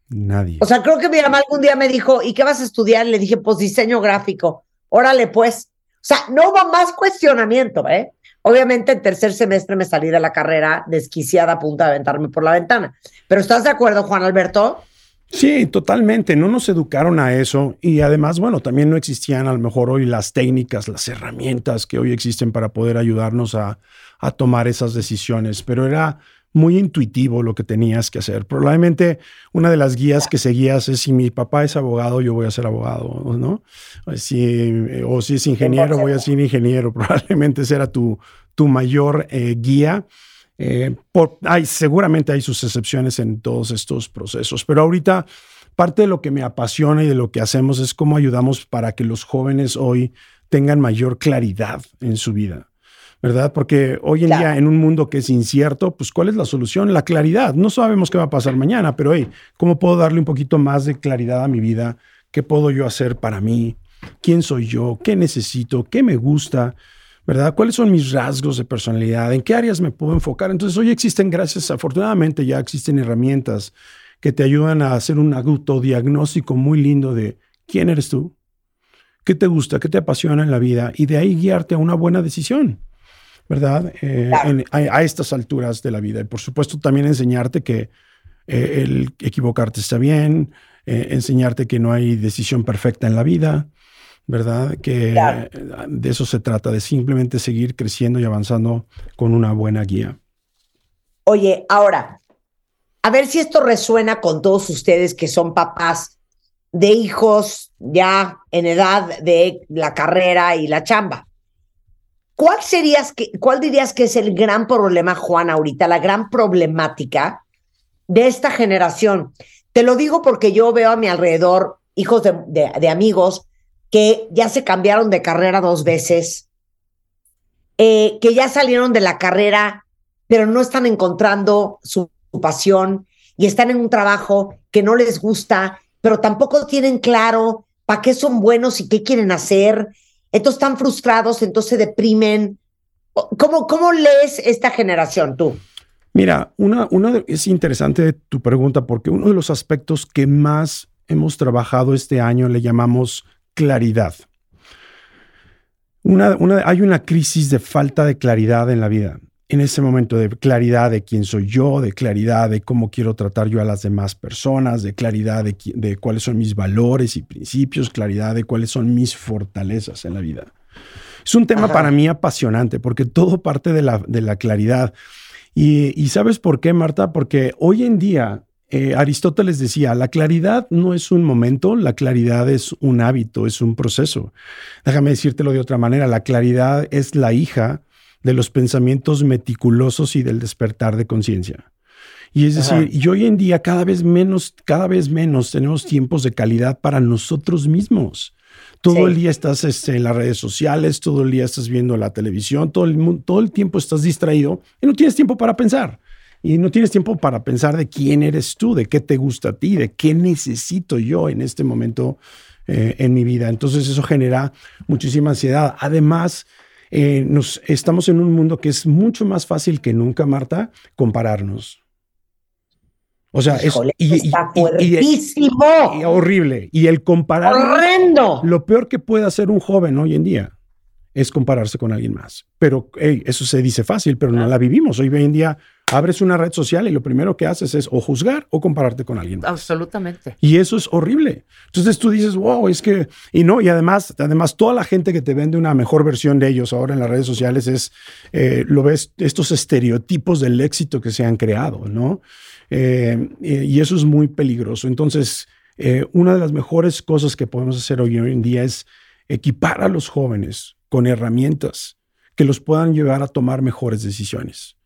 Nadie. O sea, creo que mi mamá algún día me dijo, ¿y qué vas a estudiar? Le dije, pues diseño gráfico. Órale, pues. O sea, no hubo más cuestionamiento, ¿eh? Obviamente en tercer semestre me salí de la carrera desquiciada a punto de aventarme por la ventana. Pero ¿estás de acuerdo, Juan Alberto? Sí, totalmente. No nos educaron a eso y además, bueno, también no existían a lo mejor hoy las técnicas, las herramientas que hoy existen para poder ayudarnos a, tomar esas decisiones, pero era muy intuitivo lo que tenías que hacer. Probablemente una de las guías que seguías es si mi papá es abogado, yo voy a ser abogado, ¿no? Si, o si es ingeniero, voy a ser ingeniero. Probablemente esa era tu, tu mayor eh, guía. Eh, hay, seguramente hay sus excepciones en todos estos procesos, pero ahorita parte de lo que me apasiona y de lo que hacemos es cómo ayudamos para que los jóvenes hoy tengan mayor claridad en su vida. ¿verdad? Porque hoy en día, en un mundo que es incierto, pues ¿cuál es la solución? La claridad. No sabemos qué va a pasar mañana, pero hey, ¿cómo puedo darle un poquito más de claridad a mi vida? ¿Qué puedo yo hacer para mí? ¿Quién soy yo? ¿Qué necesito? ¿Qué me gusta? ¿Verdad? ¿Cuáles son mis rasgos de personalidad? ¿En qué áreas me puedo enfocar? Entonces, hoy existen, gracias, afortunadamente ya existen herramientas que te ayudan a hacer un autodiagnóstico muy lindo de quién eres tú, qué te gusta, qué te apasiona en la vida y de ahí guiarte a una buena decisión, ¿verdad? Eh, a, estas alturas de la vida. Y por supuesto también enseñarte que eh, el equivocarte está bien, eh, enseñarte que no hay decisión perfecta en la vida, ¿verdad? Que de eso se trata, de simplemente seguir creciendo y avanzando con una buena guía. Oye, ahora, a ver si esto resuena con todos ustedes que son papás de hijos ya en edad de la carrera y la chamba. ¿Cuál, serías que, ¿Cuál dirías que es el gran problema, Juan, ahorita, la gran problemática de esta generación? Te lo digo porque yo veo a mi alrededor hijos de amigos que ya se cambiaron de carrera dos veces, eh, que ya salieron de la carrera, pero no están encontrando su, pasión y están en un trabajo que no les gusta, pero tampoco tienen claro para qué son buenos y qué quieren hacer. Entonces están frustrados, entonces se deprimen. ¿Cómo, cómo lees esta generación tú? Mira, una, una es interesante tu pregunta porque uno de los aspectos que más hemos trabajado este año le llamamos claridad. Una, hay una crisis de falta de claridad en la vida. En ese momento de claridad de quién soy yo, de claridad de cómo quiero tratar yo a las demás personas, de claridad de, cuáles son mis valores y principios, claridad de cuáles son mis fortalezas en la vida. Es un tema para mí apasionante porque todo parte de la, de la claridad. Y, y, ¿sabes por qué, Marta? Porque hoy en día eh, Aristóteles decía, la claridad no es un momento, la claridad es un hábito, es un proceso. Déjame decírtelo de otra manera, la claridad es la hija de los pensamientos meticulosos y del despertar de conciencia. Y es decir, y hoy en día cada vez menos, cada vez menos tenemos tiempos de calidad para nosotros mismos. Todo el día estás este, en las redes sociales, todo el día estás viendo la televisión, todo el, todo el tiempo estás distraído y no tienes tiempo para pensar y no tienes tiempo para pensar de quién eres tú, de qué te gusta a ti, de qué necesito yo en este momento eh, en mi vida. Entonces eso genera muchísima ansiedad. Además, eh, nos, estamos en un mundo que es mucho más fácil que nunca, Marta, compararnos. O sea, es Híjole, y- y- está y- horrible. Y el comparar. ¡Horrendo! Lo peor que puede hacer un joven hoy en día es compararse con alguien más. Pero hey, eso se dice fácil, pero no la vivimos. Hoy en día abres una red social y lo primero que haces es o juzgar o compararte con alguien más. Absolutamente. Y eso es horrible. Entonces tú dices, wow, es que, y no, y además, además toda la gente que te vende una mejor versión de ellos ahora en las redes sociales es, eh, lo ves, estos estereotipos del éxito que se han creado, ¿no? Eh, y y eso es muy peligroso. Entonces, eh, una de las mejores cosas que podemos hacer hoy en día es equipar a los jóvenes con herramientas que los puedan llevar a tomar mejores decisiones,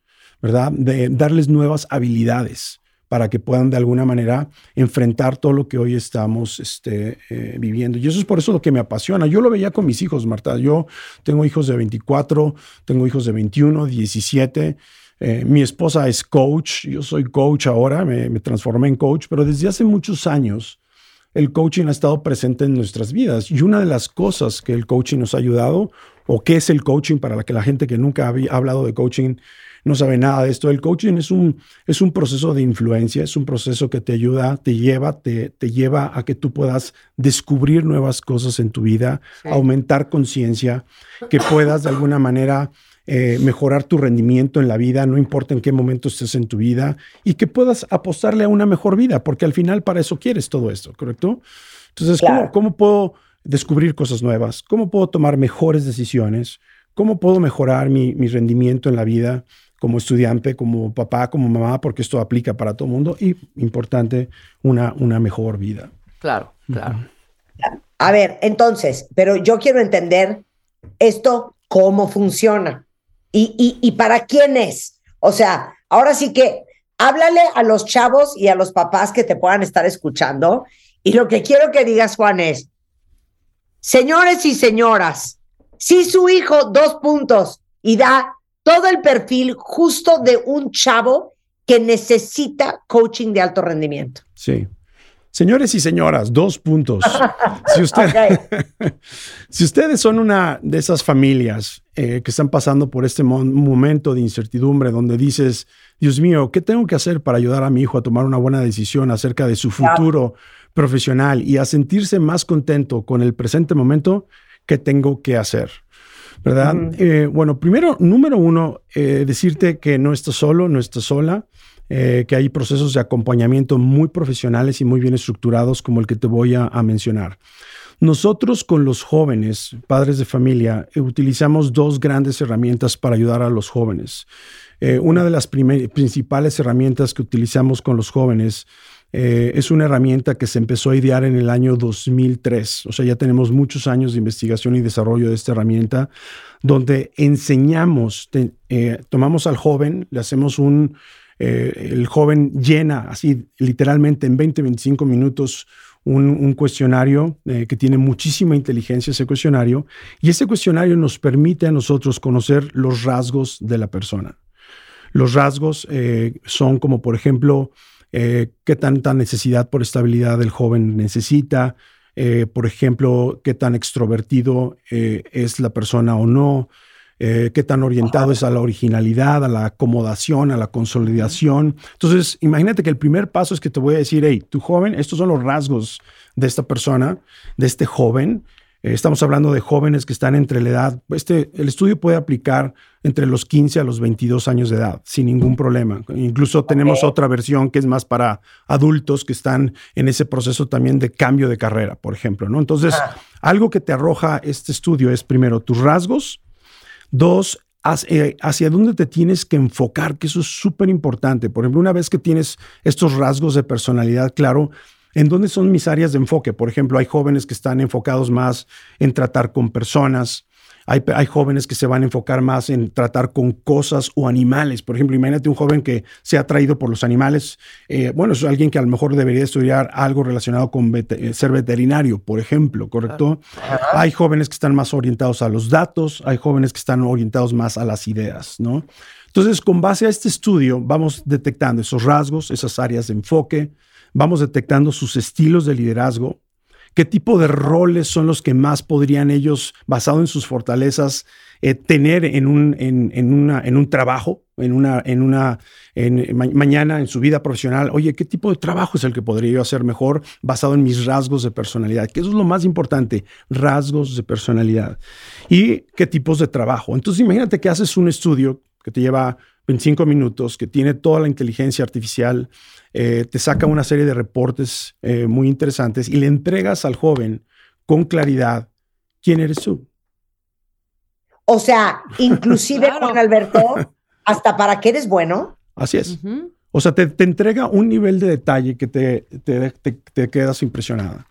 ¿verdad? De darles nuevas habilidades para que puedan de alguna manera enfrentar todo lo que hoy estamos este, eh, viviendo. Y eso es por eso lo que me apasiona. Yo lo veía con mis hijos, Marta. Yo tengo hijos de 24, tengo hijos de 21, 17. Eh, mi esposa es coach, yo soy coach ahora, me, me transformé en coach, pero desde hace muchos años el coaching ha estado presente en nuestras vidas. Y una de las cosas que el coaching nos ha ayudado, o qué es el coaching para la que la gente que nunca había hablado de coaching no sabe nada de esto, el coaching es un, es un proceso de influencia, es un proceso que te ayuda, te lleva, te, te lleva a que tú puedas descubrir nuevas cosas en tu vida, aumentar conciencia, que puedas de alguna manera eh, mejorar tu rendimiento en la vida, no importa en qué momento estés en tu vida, y que puedas apostarle a una mejor vida, porque al final para eso quieres todo esto, ¿correcto? Entonces, ¿cómo, cómo puedo descubrir cosas nuevas? ¿Cómo puedo tomar mejores decisiones? ¿Cómo puedo mejorar mi, mi rendimiento en la vida como estudiante, como papá, como mamá? Porque esto aplica para todo el mundo y, importante, una, una mejor vida. Claro, claro. A ver, entonces, pero yo quiero entender esto, cómo funciona y, y, y para quién es. O sea, ahora sí que háblale a los chavos y a los papás que te puedan estar escuchando. Y lo que quiero que digas, Juan, es, señores y señoras, si su hijo, dos puntos, y da todo el perfil justo de un chavo que necesita coaching de alto rendimiento. Sí. Señores y señoras, dos puntos. Si, usted- si ustedes son una de esas familias eh, que están pasando por este mo- momento de incertidumbre donde dices, Dios mío, ¿qué tengo que hacer para ayudar a mi hijo a tomar una buena decisión acerca de su futuro profesional y a sentirse más contento con el presente momento? ¿Qué tengo que hacer? ¿Verdad? Eh, bueno, primero, número uno, eh, decirte que no estás solo, no estás sola eh, que hay procesos de acompañamiento muy profesionales y muy bien estructurados como el que te voy a, a mencionar. Nosotros con los jóvenes, padres de familia, eh, utilizamos dos grandes herramientas para ayudar a los jóvenes. Eh, una de las principales herramientas que utilizamos con los jóvenes eh, es una herramienta que se empezó a idear en el año 2003. O sea, ya tenemos muchos años de investigación y desarrollo de esta herramienta, donde enseñamos, eh, tomamos al joven, le hacemos un, eh, el joven llena así literalmente en 20, 25 minutos un, cuestionario que tiene muchísima inteligencia ese cuestionario y ese cuestionario nos permite a nosotros conocer los rasgos de la persona. Los rasgos son como por ejemplo eh, qué tanta necesidad por estabilidad el joven necesita, eh, por ejemplo, qué tan extrovertido eh, es la persona o no, qué tan orientado es a la originalidad, a la acomodación, a la consolidación. Entonces, imagínate que el primer paso es que te voy a decir, hey, tu joven, estos son los rasgos de esta persona, de este joven. Eh, estamos hablando de jóvenes que están entre la edad, este, el estudio puede aplicar entre los 15 a los 22 años de edad, sin ningún problema. Incluso tenemos otra versión que es más para adultos que están en ese proceso también de cambio de carrera, por ejemplo. ¿no? Entonces, algo que te arroja este estudio es primero tus rasgos, Dos, hacia, eh, hacia dónde te tienes que enfocar, que eso es súper importante. Por ejemplo, una vez que tienes estos rasgos de personalidad, claro, ¿en dónde son mis áreas de enfoque? Por ejemplo, hay jóvenes que están enfocados más en tratar con personas. Hay, hay, jóvenes que se van a enfocar más en tratar con cosas o animales. Por ejemplo, imagínate un joven que se ha atraído por los animales. Eh, bueno, es alguien que a lo mejor debería estudiar algo relacionado con vete ser veterinario, por ejemplo, ¿correcto? Ajá. Hay jóvenes que están más orientados a los datos, hay jóvenes que están orientados más a las ideas, ¿no? Entonces, con base a este estudio, vamos detectando esos rasgos, esas áreas de enfoque, vamos detectando sus estilos de liderazgo, ¿Qué tipo de roles son los que más podrían ellos, basado en sus fortalezas, eh, tener en un, en, en, una, en un trabajo, en una, en una en, ma- mañana en su vida profesional? Oye, ¿qué tipo de trabajo es el que podría yo hacer mejor basado en mis rasgos de personalidad? Que eso es lo más importante, rasgos de personalidad. ¿Y qué tipos de trabajo? Entonces, imagínate que haces un estudio que te lleva 25 minutos, que tiene toda la inteligencia artificial, eh, te saca una serie de reportes eh, muy interesantes y le entregas al joven con claridad quién eres tú. O sea, inclusive Claro. Juan Alberto, hasta para que eres bueno. Así es. O sea, te, te entrega un nivel de detalle que te, te, te- te quedas impresionada.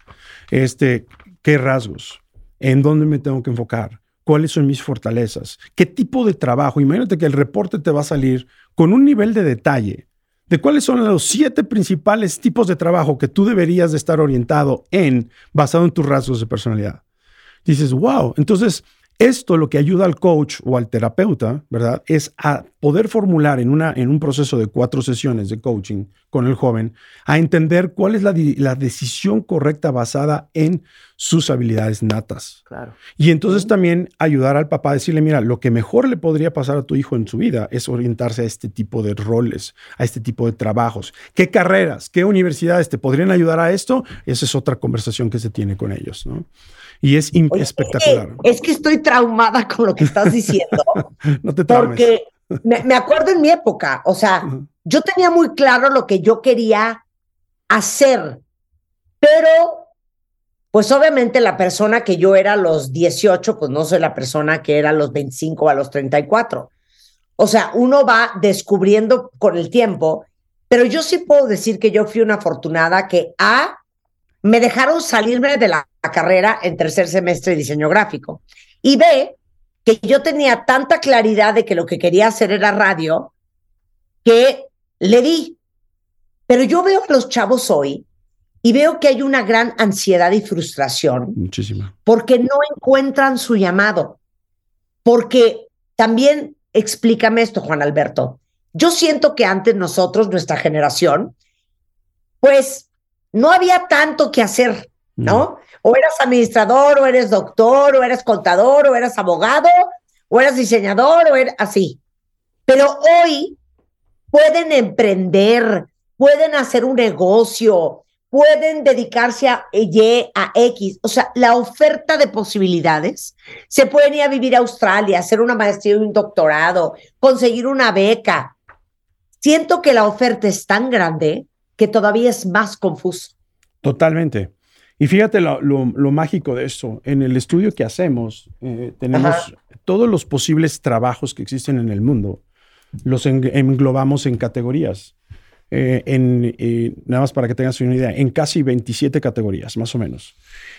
Este, ¿Qué rasgos? ¿En dónde me tengo que enfocar? ¿Cuáles son mis fortalezas? ¿Qué tipo de trabajo? Imagínate que el reporte te va a salir con un nivel de detalle de cuáles son los siete principales tipos de trabajo que tú deberías de estar orientado en, basado en tus rasgos de personalidad. Dices, wow, entonces esto lo que ayuda al coach o al terapeuta, ¿verdad? Es a poder formular en, una, en un proceso de cuatro sesiones de coaching con el joven, a entender cuál es la, la decisión correcta basada en sus habilidades natas. Claro. Y entonces también ayudar al papá a decirle, mira, lo que mejor le podría pasar a tu hijo en su vida es orientarse a este tipo de roles, a este tipo de trabajos. ¿Qué carreras, qué universidades te podrían ayudar a esto? Esa es otra conversación que se tiene con ellos, ¿no? Y es Oye, espectacular. Es que, es que estoy traumada con lo que estás diciendo, No te traumes. porque me, me acuerdo en mi época, o sea, yo tenía muy claro lo que yo quería hacer, pero pues obviamente la persona que yo era a los 18, pues no soy la persona que era a los 25 o a los 34. O sea, uno va descubriendo con el tiempo, pero yo sí puedo decir que yo fui una afortunada que A, me dejaron salirme de la carrera en tercer semestre de diseño gráfico. Y B, que yo tenía tanta claridad de que lo que quería hacer era radio, que le di. Pero yo veo a los chavos hoy y veo que hay una gran ansiedad y frustración Muchísima. porque no encuentran su llamado. Porque también, explícame esto, Juan Alberto. Yo siento que antes nosotros, nuestra generación, pues no había tanto que hacer, ¿no? O eras administrador, o eres doctor, o eres contador, o eras abogado, o eras diseñador, o eras así. Pero hoy pueden emprender, pueden hacer un negocio, pueden dedicarse a Y, a X. O sea, la oferta de posibilidades. Se pueden ir a vivir a Australia, hacer una maestría y un doctorado, conseguir una beca. Siento que la oferta es tan grande que todavía es más confuso. Totalmente. Y fíjate lo, lo- lo mágico de esto. En el estudio que hacemos, eh, tenemos Ajá. todos los posibles trabajos que existen en el mundo. Los en- englobamos en categorías. Eh, en, eh, nada más para que tengas una idea, en casi 27 categorías, más o menos.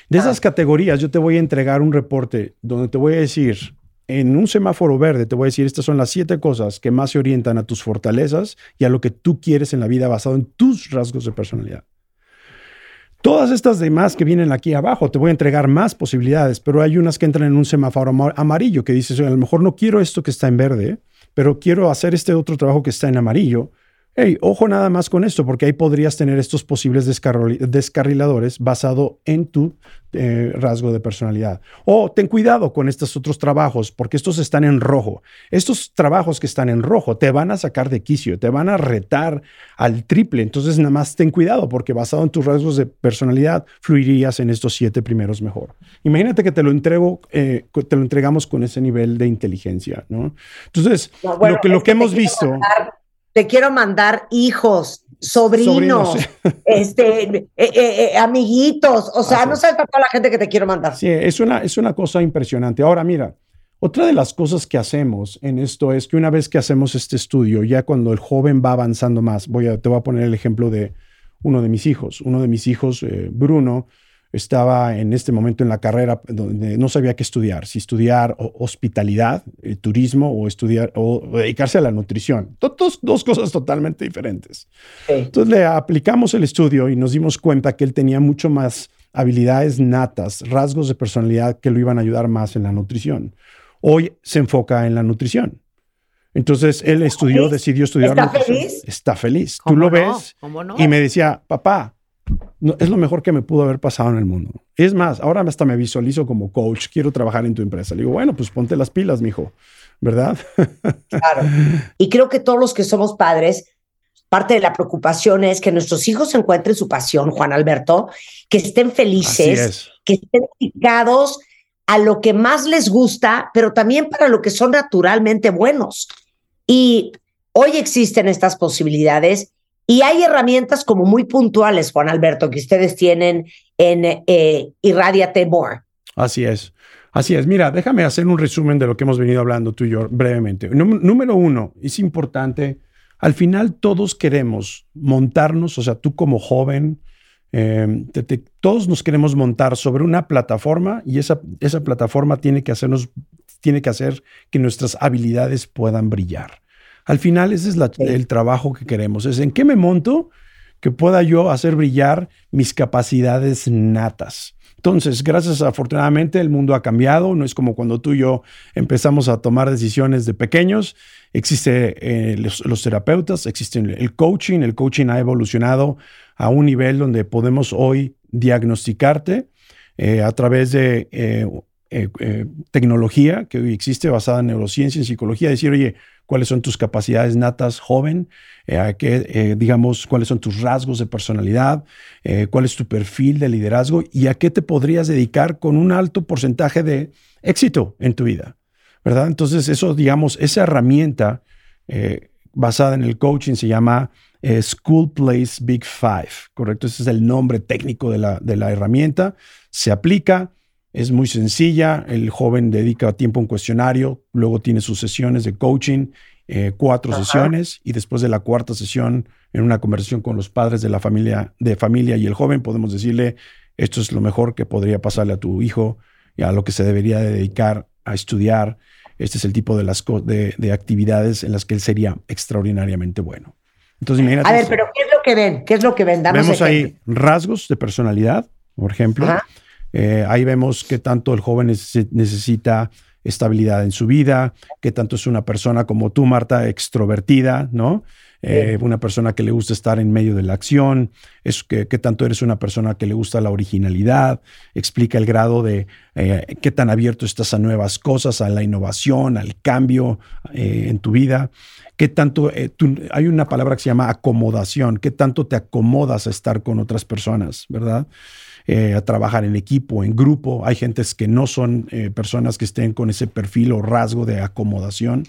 De esas categorías, yo te voy a entregar un reporte donde te voy a decir, en un semáforo verde, te voy a decir, estas son las siete cosas que más se orientan a tus fortalezas y a lo que tú quieres en la vida basado en tus rasgos de personalidad. Todas estas demás que vienen aquí abajo, te voy a entregar más posibilidades, pero hay unas que entran en un semáforo ama- amarillo que dices, "Oye, a lo mejor no quiero esto que está en verde, pero quiero hacer este otro trabajo que está en amarillo. Hey, ojo nada más con esto, porque ahí podrías tener estos posibles descarril- descarriladores basado en tu eh, rasgo de personalidad. O ten cuidado con estos otros trabajos, porque estos están en rojo. Estos trabajos que están en rojo te van a sacar de quicio, te van a retar al triple. Entonces, nada más ten cuidado, porque basado en tus rasgos de personalidad, fluirías en estos siete primeros mejor. Imagínate que te lo entrego, eh, te lo entregamos con ese nivel de inteligencia, ¿no? Entonces, No, bueno, lo que, lo que te hemos visto. Te quiero mandar hijos, sobrinos, Sobrinos, este, eh, eh, eh, amiguitos. O sea, Así no es. sabes para toda la gente que te quiero mandar. Sí, es una, es una cosa impresionante. Ahora, mira, otra de las cosas que hacemos en esto es que una vez que hacemos este estudio, ya cuando el joven va avanzando más, voy a, te voy a poner el ejemplo de uno de mis hijos. Uno de mis hijos, Bruno, estaba en este momento en la carrera donde no sabía qué estudiar, si estudiar ho- hospitalidad, eh, turismo o estudiar o dedicarse a la nutrición. Dos, dos cosas totalmente diferentes. Sí. Entonces le aplicamos el estudio y nos dimos cuenta que él tenía mucho más habilidades natas, rasgos de personalidad que lo iban a ayudar más en la nutrición. Hoy se enfoca en la nutrición. Entonces él estudió, decidió estudiar ¿Está nutrición. feliz? Está feliz. Tú ¿Cómo lo no? ves ¿Cómo no? y me decía, papá, no, es lo mejor que me pudo haber pasado en el mundo. Es más, ahora hasta me visualizo como coach, quiero trabajar en tu empresa. Le digo, bueno, pues ponte las pilas, mijo, ¿verdad? Claro. Y creo que todos los que somos padres, parte de la preocupación es que nuestros hijos encuentren su pasión, Juan Alberto, que estén felices, es. que estén dedicados a lo que más les gusta, pero también para lo que son naturalmente buenos. Y hoy existen estas posibilidades y hay herramientas como muy puntuales, Juan Alberto, que ustedes tienen en eh, Irradiate More. Así es. Así es. Mira, déjame hacer un resumen de lo que hemos venido hablando tú y yo brevemente. Nú- número uno, es importante, al final todos queremos montarnos, o sea, tú como joven, eh, todos nos queremos montar sobre una plataforma y esa, esa plataforma tiene que hacernos, tiene que hacer que nuestras habilidades puedan brillar. Al final ese es la- el trabajo que queremos, es en qué me monto que pueda yo hacer brillar mis capacidades natas. Entonces, gracias afortunadamente el mundo ha cambiado, no es como cuando tú y yo empezamos a tomar decisiones de pequeños, existe eh, los, los terapeutas, existe el coaching, el coaching ha evolucionado a un nivel donde podemos hoy diagnosticarte eh, a través de eh, tecnología que hoy existe basada en neurociencia, en psicología, decir, oye, cuáles son tus capacidades natas joven, eh, a qué, eh, digamos, cuáles son tus rasgos de personalidad, eh, cuál es tu perfil de liderazgo y a qué te podrías dedicar con un alto porcentaje de éxito en tu vida, ¿verdad? Entonces, eso, digamos, esa herramienta eh, basada en el coaching se llama eh, School Place Big Five, ¿correcto? Ese es el nombre técnico de la, de la herramienta. Se aplica, es muy sencilla, el joven dedica tiempo a un cuestionario, luego tiene sus sesiones de coaching, eh, cuatro Ajá. sesiones, y después de la cuarta sesión, en una conversación con los padres de la familia, de familia y el joven, podemos decirle, esto es lo mejor que podría pasarle a tu hijo y a lo que se debería de dedicar a estudiar. Este es el tipo de, las co- de, de actividades en las que él sería extraordinariamente bueno. Entonces, imagínate. A ver, pero ¿qué es lo que ven? ¿Qué es lo que ven? Danos Vemos ahí rasgos de personalidad, por ejemplo. Ajá. Eh, ahí vemos qué tanto el joven neces- necesita estabilidad en su vida, qué tanto es una persona como tú, Marta, extrovertida, ¿no? Eh, una persona que le gusta estar en medio de la acción, es que, qué tanto eres una persona que le gusta la originalidad, explica el grado de eh, qué tan abierto estás a nuevas cosas, a la innovación, al cambio eh, en tu vida, qué tanto, tú- hay una palabra que se llama acomodación, qué tanto te acomodas a estar con otras personas, ¿verdad? Eh, a trabajar en equipo, en grupo. Hay gentes que no son eh, personas que estén con ese perfil o rasgo de acomodación.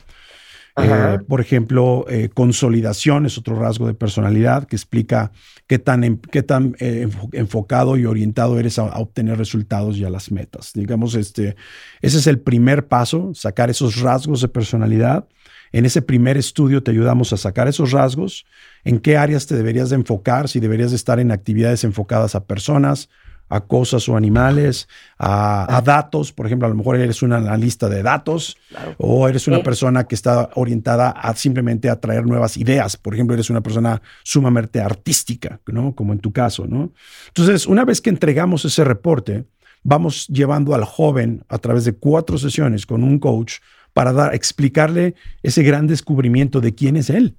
Eh, por ejemplo, eh, consolidación es otro rasgo de personalidad que explica qué tan, em- qué tan eh, enfo- enfocado y orientado eres a, a obtener resultados y a las metas. Digamos, este, ese es el primer paso, sacar esos rasgos de personalidad. En ese primer estudio te ayudamos a sacar esos rasgos, en qué áreas te deberías de enfocar, si deberías de estar en actividades enfocadas a personas, a cosas o animales, a, a datos. Por ejemplo, a lo mejor eres un analista de datos o eres una Sí. persona que está orientada a simplemente a traer nuevas ideas. Por ejemplo, eres una persona sumamente artística, ¿no? Como en tu caso, ¿no? Entonces, una vez que entregamos ese reporte, vamos llevando al joven a través de cuatro sesiones con un coach para dar, explicarle ese gran descubrimiento de quién es él.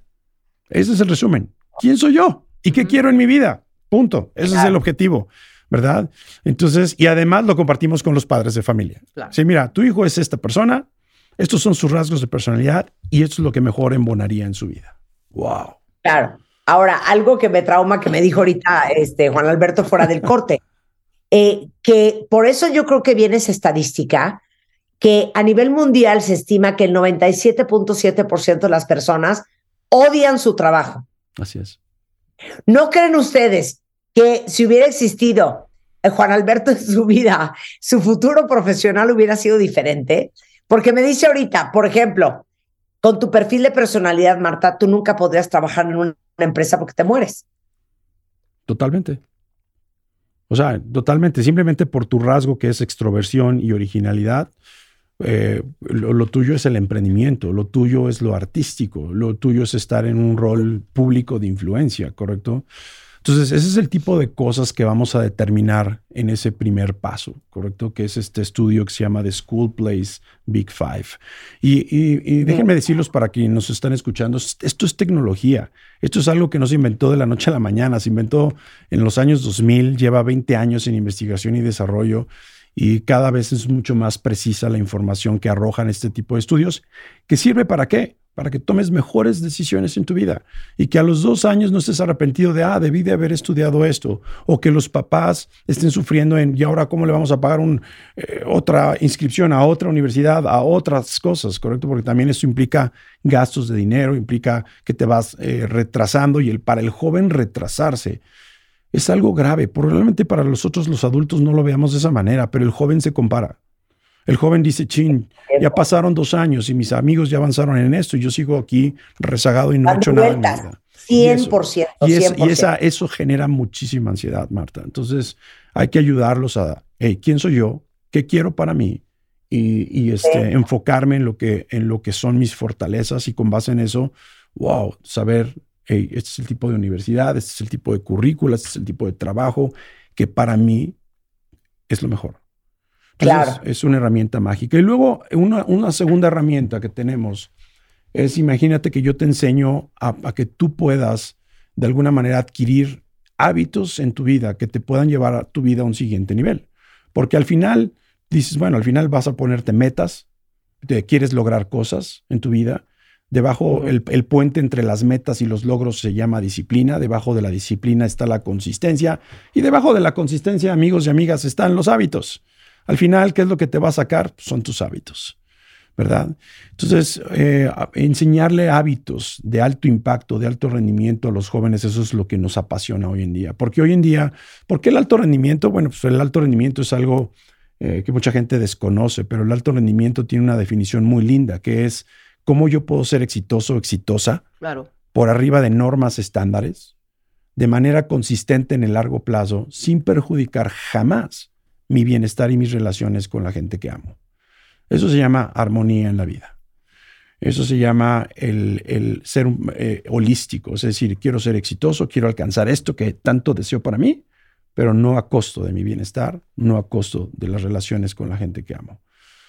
Ese es el resumen. ¿Quién soy yo? ¿Y qué quiero en mi vida? Punto. Ese es el objetivo, ¿verdad? Entonces, y además lo compartimos con los padres de familia. Claro. Sí, mira, tu hijo es esta persona, estos son sus rasgos de personalidad y esto es lo que mejor embonaría en su vida. Wow. Claro. Ahora, algo que me trauma que me dijo ahorita este, Juan Alberto fuera del corte, eh, que por eso yo creo que viene esa estadística, que a nivel mundial se estima que el 97.7% de las personas odian su trabajo. Así es. ¿No creen ustedes que si hubiera existido eh, Juan Alberto en su vida, su futuro profesional hubiera sido diferente? Porque me dice ahorita, por ejemplo, con tu perfil de personalidad, Marta, tú nunca podrías trabajar en una empresa porque te mueres. Totalmente. O sea, totalmente. Simplemente por tu rasgo que es extroversión y originalidad, eh, lo, lo tuyo es el emprendimiento, lo tuyo es lo artístico, lo tuyo es estar en un rol público de influencia, ¿correcto? Entonces, ese es el tipo de cosas que vamos a determinar en ese primer paso, ¿correcto? Que es este estudio que se llama The School Place Big Five. Y, y déjenme decirlos para quienes nos están escuchando, esto es tecnología. Esto es algo que no se inventó de la noche a la mañana, se inventó en los años 2000, lleva 20 años en investigación y desarrollo y cada vez es mucho más precisa la información que arrojan este tipo de estudios, que sirve para qué? Para que tomes mejores decisiones en tu vida y que a los dos años no estés arrepentido de, ah, debí de haber estudiado esto, o que los papás estén sufriendo en, ¿y ahora cómo le vamos a pagar eh, otra inscripción a otra universidad, a otras cosas, ¿correcto? Porque también eso implica gastos de dinero, implica que te vas eh, retrasando y el, para el joven retrasarse es algo grave. Probablemente para nosotros los adultos no lo veamos de esa manera, pero el joven se compara. El joven dice, chin, ya pasaron dos años y mis amigos ya avanzaron en esto y yo sigo aquí rezagado y no he hecho nada. En mi vida. 100%. Y, eso, y, esa, eso genera muchísima ansiedad, Marta. Entonces hay que ayudarlos a, hey, ¿quién soy yo? ¿Qué quiero para mí? Y, este, enfocarme en lo, que, en lo que son mis fortalezas y con base en eso, wow, saber este es el tipo de universidad, este es el tipo de currícula, este es el tipo de trabajo que para mí es lo mejor. Claro. Es una herramienta mágica. Y luego una, una, segunda herramienta que tenemos es, imagínate que yo te enseño a, a que tú puedas de alguna manera adquirir hábitos en tu vida que te puedan llevar a tu vida a un siguiente nivel. Porque al final dices, bueno, al final vas a ponerte metas, te quieres lograr cosas en tu vida Debajo, el, puente entre las metas y los logros se llama disciplina. Debajo de la disciplina está la consistencia. Y debajo de la consistencia, amigos y amigas, están los hábitos. Al final, ¿qué es lo que te va a sacar? Son tus hábitos. ¿Verdad? Entonces, eh, enseñarle hábitos de alto impacto, de alto rendimiento a los jóvenes, eso es lo que nos apasiona hoy en día. Porque hoy en día, ¿por qué el alto rendimiento? Bueno, pues el alto rendimiento es algo eh, que mucha gente desconoce, pero el alto rendimiento tiene una definición muy linda, que es cómo yo puedo ser exitoso o exitosa claro. por arriba de normas estándares, de manera consistente en el largo plazo, sin perjudicar jamás mi bienestar y mis relaciones con la gente que amo. Eso se llama armonía en la vida. Eso se llama el, ser eh, holístico, es decir, quiero ser exitoso, quiero alcanzar esto que tanto deseo para mí, pero no a costo de mi bienestar, no a costo de las relaciones con la gente que amo.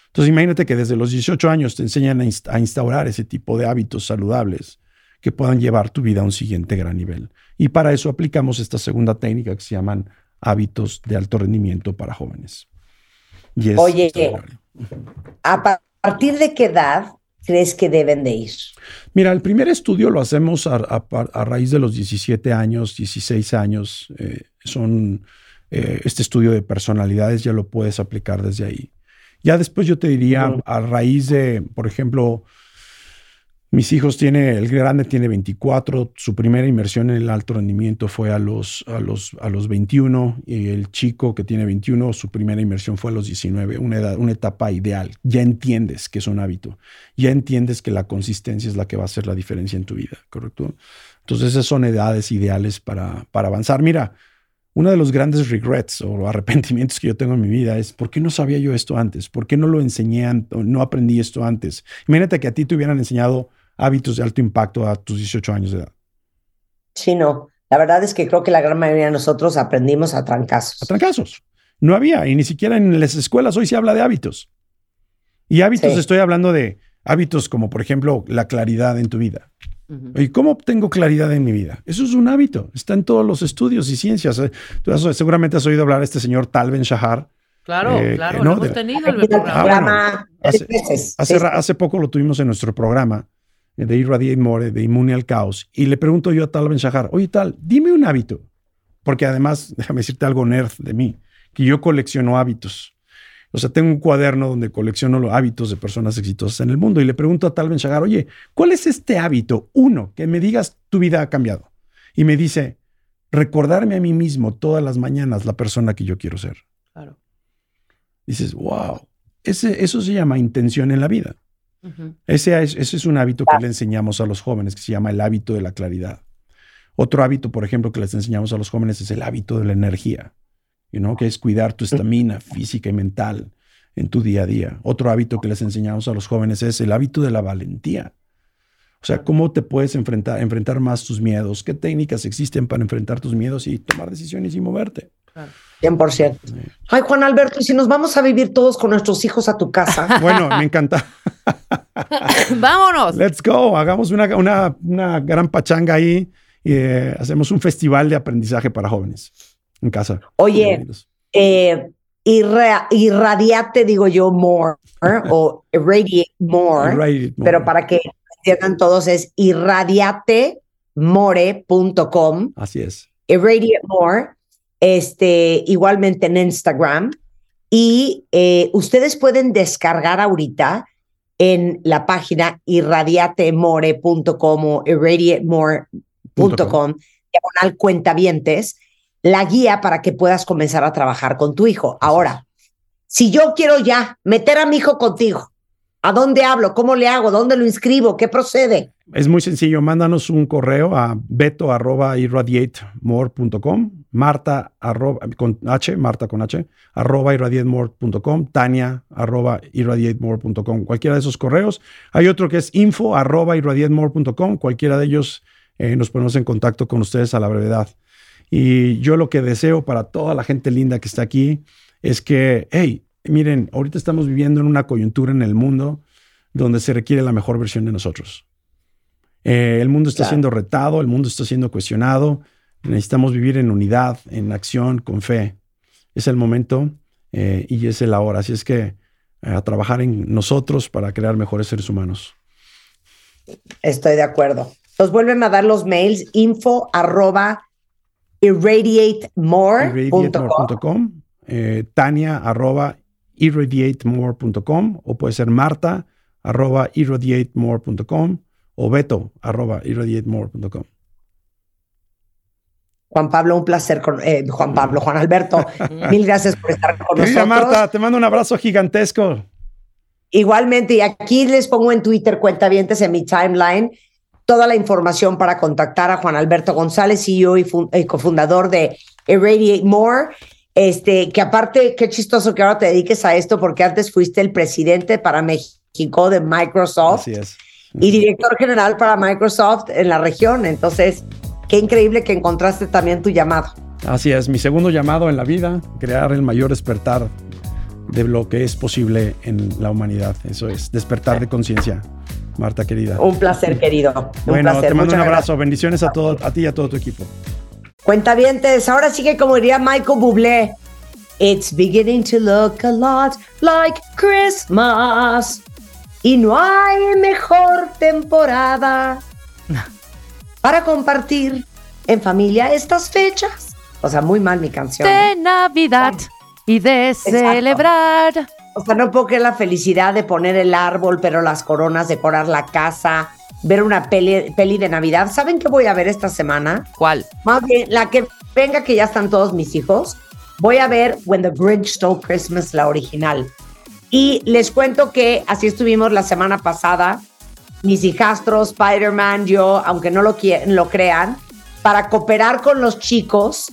Entonces imagínate que desde los 18 años te enseñan a, instaurar ese tipo de hábitos saludables que puedan llevar tu vida a un siguiente gran nivel. Y para eso aplicamos esta segunda técnica que se llaman hábitos de alto rendimiento para jóvenes. Oye, ¿a partir de qué edad crees que deben de ir? Mira, el primer estudio lo hacemos a, raíz de los 17 años, 16 años. Eh, son eh, este estudio de personalidades, ya lo puedes aplicar desde ahí. Ya después yo te diría, a raíz de, por ejemplo, mis hijos tiene, el grande tiene 24, su primera inversión en el alto rendimiento fue a los, a los, a los 21 y el chico que tiene 21, su primera inversión fue a los 19, una, edad, una etapa ideal. Ya entiendes que es un hábito, ya entiendes que la consistencia es la que va a hacer la diferencia en tu vida, ¿correcto? Entonces esas son edades ideales para, para avanzar. Mira, uno de los grandes regrets o arrepentimientos que yo tengo en mi vida es ¿por qué no sabía yo esto antes? ¿Por qué no lo enseñé, no aprendí esto antes? Imagínate que a ti te hubieran enseñado hábitos de alto impacto a tus 18 años de edad. Sí, no. La verdad es que creo que la gran mayoría de nosotros aprendimos a trancazos. A trancazos. No había, y ni siquiera en las escuelas hoy se habla de hábitos. Y hábitos estoy hablando de hábitos como, por ejemplo, la claridad en tu vida. ¿Y cómo obtengo claridad en mi vida? Eso es un hábito. Está en todos los estudios y ciencias. Eh, seguramente has oído hablar de este señor Tal Ben Shahar. Claro, eh, claro, lo hemos tenido el programa. Ah, hace, poco lo tuvimos en nuestro programa de Irradiate More, de Inmune al Caos. Y le pregunto yo a Tal Ben Shahar, oye Tal, dime un hábito. Porque además, déjame decirte algo nerd de mí, que yo colecciono hábitos. O sea, tengo un cuaderno donde colecciono los hábitos de personas exitosas en el mundo y le pregunto a Tal Ben Shagar, oye, ¿cuál es este hábito? Uno, que me digas tu vida ha cambiado. Y me dice, recordarme a mí mismo todas las mañanas la persona que yo quiero ser. Claro. Dices, wow, ese, eso se llama intención en la vida. Ese, es, ese es un hábito que le enseñamos a los jóvenes, que se llama el hábito de la claridad. Otro hábito, por ejemplo, que les enseñamos a los jóvenes es el hábito de la energía que es cuidar tu estamina física y mental en tu día a día. Otro hábito que les enseñamos a los jóvenes es el hábito de la valentía. O sea, ¿cómo te puedes enfrentar, enfrentar más tus miedos? ¿Qué técnicas existen para enfrentar tus miedos y tomar decisiones y moverte? 100%. Ay, Juan Alberto, ¿y si nos vamos a vivir todos con nuestros hijos a tu casa? Bueno, me encanta. Vámonos. Let's go. Hagamos una, una, una gran pachanga ahí y eh, hacemos un festival de aprendizaje para jóvenes en casa. Oye, eh, irra- irradiate, digo yo, more, o irradiate more, Irradiate more. pero para que entiendan todos es irradiatemore.com, Así es. irradiate more, este, igualmente en Instagram. Y eh, ustedes pueden descargar ahorita en la página irradiatemore.com o irradiatemore.com, diagonal cuentavientes, la guía para que puedas comenzar a trabajar con tu hijo. Ahora, si yo quiero ya meter a mi hijo contigo, ¿a dónde hablo? ¿Cómo le hago? ¿Dónde lo inscribo? ¿Qué procede? Es muy sencillo. Mándanos un correo a beto arroba irradiatemore.com, marta arroba, con H, marta con H, arroba irradiatemore.com, tania arroba irradiatemore.com. Cualquiera de esos correos. Hay otro que es info arroba irradiatemore.com. Cualquiera de ellos eh, nos ponemos en contacto con ustedes a la brevedad. Y yo lo que deseo para toda la gente linda que está aquí es que, hey, miren, ahorita estamos viviendo en una coyuntura en el mundo donde se requiere la mejor versión de nosotros. Eh, el mundo está Claro. siendo retado, el mundo está siendo cuestionado. Necesitamos vivir en unidad, en acción, con fe. Es el momento eh, y es el ahora. Así es que eh, a trabajar en nosotros para crear mejores seres humanos. Estoy de acuerdo. Nos vuelven a dar los mails info arroba irradiatemore.com. eh, tania arroba irradiatemore.com o puede ser marta arroba irradiatemore.com o beto arroba irradiatemore.com. Juan Pablo, un placer con eh, Juan Pablo, Juan Alberto. mil gracias por estar con Querida nosotros. Marta, te mando un abrazo gigantesco. Igualmente, y aquí les pongo en Twitter, cuentavientes en mi timeline, toda la información para contactar a Juan Alberto González, CEO y, y cofundador de Irradiate More. Este, que aparte, qué chistoso que ahora te dediques a esto, porque antes fuiste el presidente para México de Microsoft Así es. y director general para Microsoft en la región. Entonces, qué increíble que encontraste también tu llamado. Así es, mi segundo llamado en la vida, crear el mayor despertar de lo que es posible en la humanidad. Eso es, despertar de conciencia. Marta querida. Un placer, querido. Un bueno, placer. te mando Muchas un gracias. abrazo, bendiciones a, todo, a ti y a todo tu equipo. Cuentavientes, ahora sí que como diría Michael Bublé, it's beginning to look a lot like Christmas. Y no hay mejor temporada para compartir en familia estas fechas. O sea, muy mal mi canción. ¿eh? De Navidad y de Exacto. celebrar. O sea, no puedo creer la felicidad de poner el árbol, pero las coronas, decorar la casa, ver una peli, peli de Navidad. ¿Saben qué voy a ver esta semana? ¿Cuál? Más bien, la que venga, que ya están todos mis hijos, voy a ver When the Grinch Stole Christmas, la original. Y les cuento que así estuvimos la semana pasada, mis hijastros, Spider-Man, yo, aunque no lo, lo crean, para cooperar con los chicos,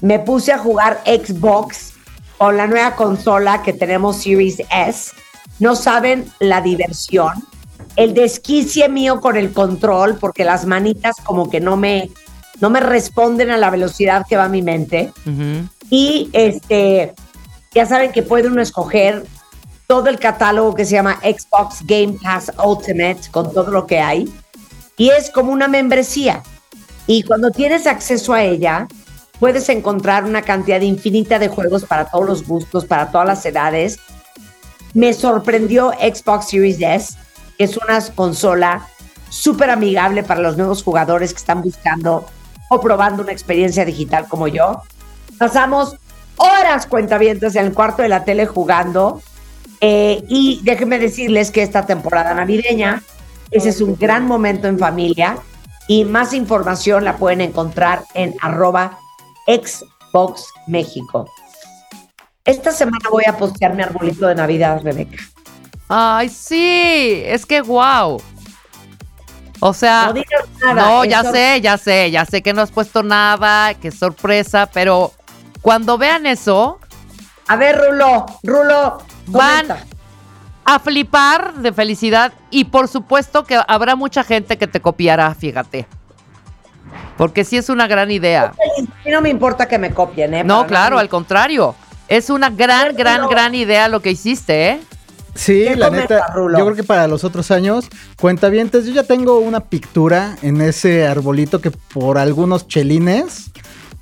me puse a jugar Xbox con la nueva consola que tenemos Series S. No saben la diversión, el desquicie mío con el control, porque las manitas como que no me, no me responden a la velocidad que va mi mente. Ujú. Y este, ya saben que puede uno escoger todo el catálogo que se llama Xbox Game Pass Ultimate con todo lo que hay. Y es como una membresía. Y cuando tienes acceso a ella, puedes encontrar una cantidad infinita de juegos para todos los gustos, para todas las edades. Me sorprendió Xbox Series S, que es una consola súper amigable para los nuevos jugadores que están buscando o probando una experiencia digital como yo. Pasamos horas cuentavientes en el cuarto de la tele jugando. Eh, y déjenme decirles que esta temporada navideña, ese es un gran momento en familia. Y más información la pueden encontrar en arroba Xbox México. Esta semana voy a postear mi arbolito de Navidad, Rebeca. Ay, sí, es que wow. O sea, No digas nada. no, ya sé, ya sé, ya sé que no has puesto nada, que sorpresa, pero cuando vean eso, A ver, Rulo, Rulo, Van- comenta. a flipar de felicidad y por supuesto que habrá mucha gente que te copiará, fíjate. Porque sí es una gran idea. No me importa que me copien, ¿eh? No, Para claro, al contrario. Es una gran, gran, gran idea lo que hiciste, ¿eh? Sí, ¿Qué la neta, Rulo? yo creo que para los otros años, cuentavientes, yo ya tengo una pictura en ese arbolito que por algunos chelines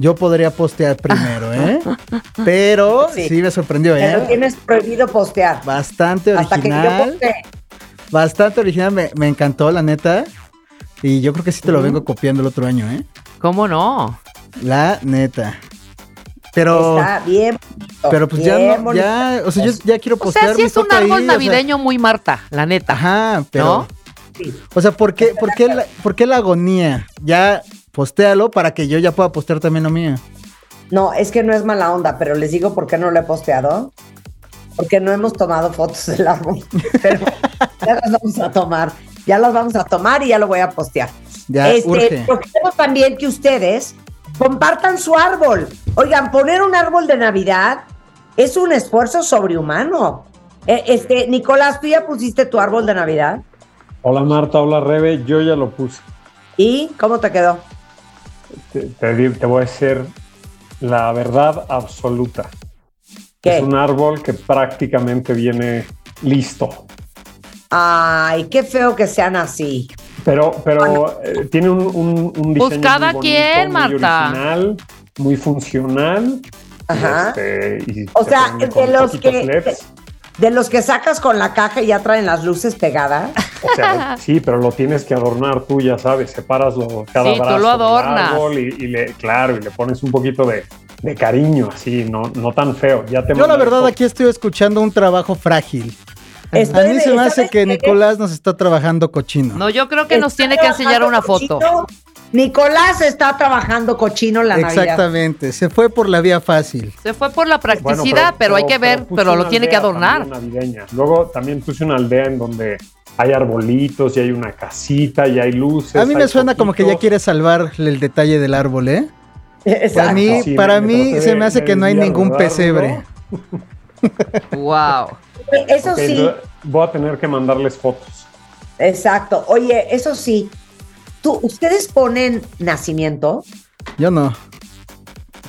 yo podría postear primero, ¿eh? Pero sí, Sí. me sorprendió, Pero ¿eh? tienes prohibido postear. Bastante Hasta que yo original, postee. bastante original, me, me encantó, la neta. Y yo creo que sí te lo vengo copiando el otro año, ¿eh? ¿Cómo no? La neta. Pero, Está bien bonito, pero pues ya bien no, bonito. ya, o sea, yo ya quiero O postear sea, sí es un ahí, árbol o sea, navideño muy Marta, la neta. Ajá, pero. ¿No? O sea, ¿por qué, por, qué la, por qué la agonía? Ya postéalo para que yo ya pueda postear también lo mío. No, es que no es mala onda, pero les digo por qué no lo he posteado. Porque no hemos tomado fotos del árbol. Pero ya las vamos a tomar. Ya las vamos a tomar y ya lo voy a postear. Ya este, urge. Porque quiero también que ustedes compartan su árbol. Oigan, poner un árbol de Navidad es un esfuerzo sobrehumano. Eh, Este, Nicolás, ¿tú ya pusiste tu árbol de Navidad? Hola Marta, hola Rebe, yo ya lo puse. ¿Y cómo te quedó? Te, te voy a decir la verdad absoluta. ¿Qué? Es un árbol que prácticamente viene listo. Ay, qué feo que sean así. Pero, pero eh, tiene un, un, un Pues diseño cada muy bonito, quien, muy Marta. original, muy funcional. Ajá. Este, y O se sea, de los que-. De los que sacas con la caja y ya traen las luces pegadas. O sea, sí, pero lo tienes que adornar tú, ya sabes, separas lo, cada Sí, tú brazo lo adornas. árbol y, y le, claro, y le pones un poquito de, de cariño, así, no, no tan feo. Ya te Yo la verdad aquí estoy escuchando un trabajo frágil. Estoy A mí de- se me hace ¿sabes que? Nicolás nos está trabajando cochino. No, yo creo que nos tiene que enseñar una foto. Nicolás está trabajando cochino la Navidad. Exactamente, se fue por la vía fácil. Se fue por la Bueno, practicidad, pero, hay que ver, pero lo tiene que adornar. también navideña. Luego también puse una aldea en donde hay arbolitos y hay una casita y hay luces. A mí me suena como que ya quiere salvarle el detalle del árbol, ¿eh? Para Exacto. mí, Sí, para mí se me hace que no hay ningún ¿verdad, pesebre. Wow. Eso sí, voy a tener que mandarles fotos. exacto. Oye, eso sí. ¿Tú, ¿Ustedes ponen nacimiento? Yo no.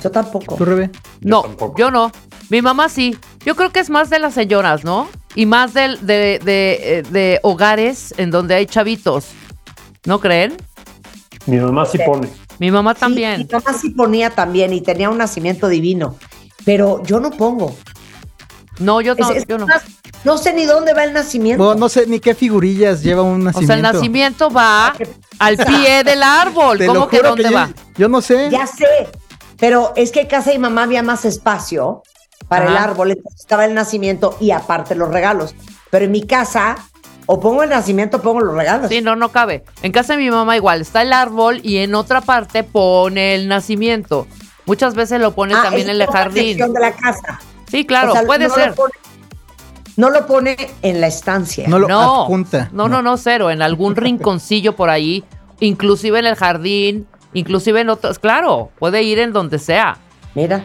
Yo tampoco. ¿Tú, Rebe? No, tampoco. yo no. Mi mamá sí. Yo creo que es más de las señoras, ¿no? Y más del- de, de, eh, de hogares en donde hay chavitos. ¿No creen? Mi mamá sí pone. Mi mamá Sí, también. mi mamá sí ponía también y tenía un nacimiento divino. Pero yo no pongo. No, yo no. Es- es yo no. más, no sé ni dónde va el nacimiento. No, no sé ni qué figurillas lleva un O nacimiento. sea, el nacimiento va al pie del árbol. Te ¿Cómo lo que dónde yo- va? Yo no sé. Ya sé, pero es que en casa de mi mamá había más espacio para el árbol, entonces estaba el nacimiento y aparte los regalos. Pero en mi casa, o pongo el nacimiento o pongo los regalos. Sí, no, no cabe. En casa de mi mamá igual, está el árbol y en otra parte pone el nacimiento. Muchas veces lo pone Ah, también es en el jardín. de la casa. Sí, claro, O sea, puede no ser. Lo pone, no lo pone en la estancia. No lo No, adjunta. no, no, no, cero. En algún rinconcillo por ahí, inclusive en el jardín, inclusive en otros. Claro, puede ir en donde sea. Mira.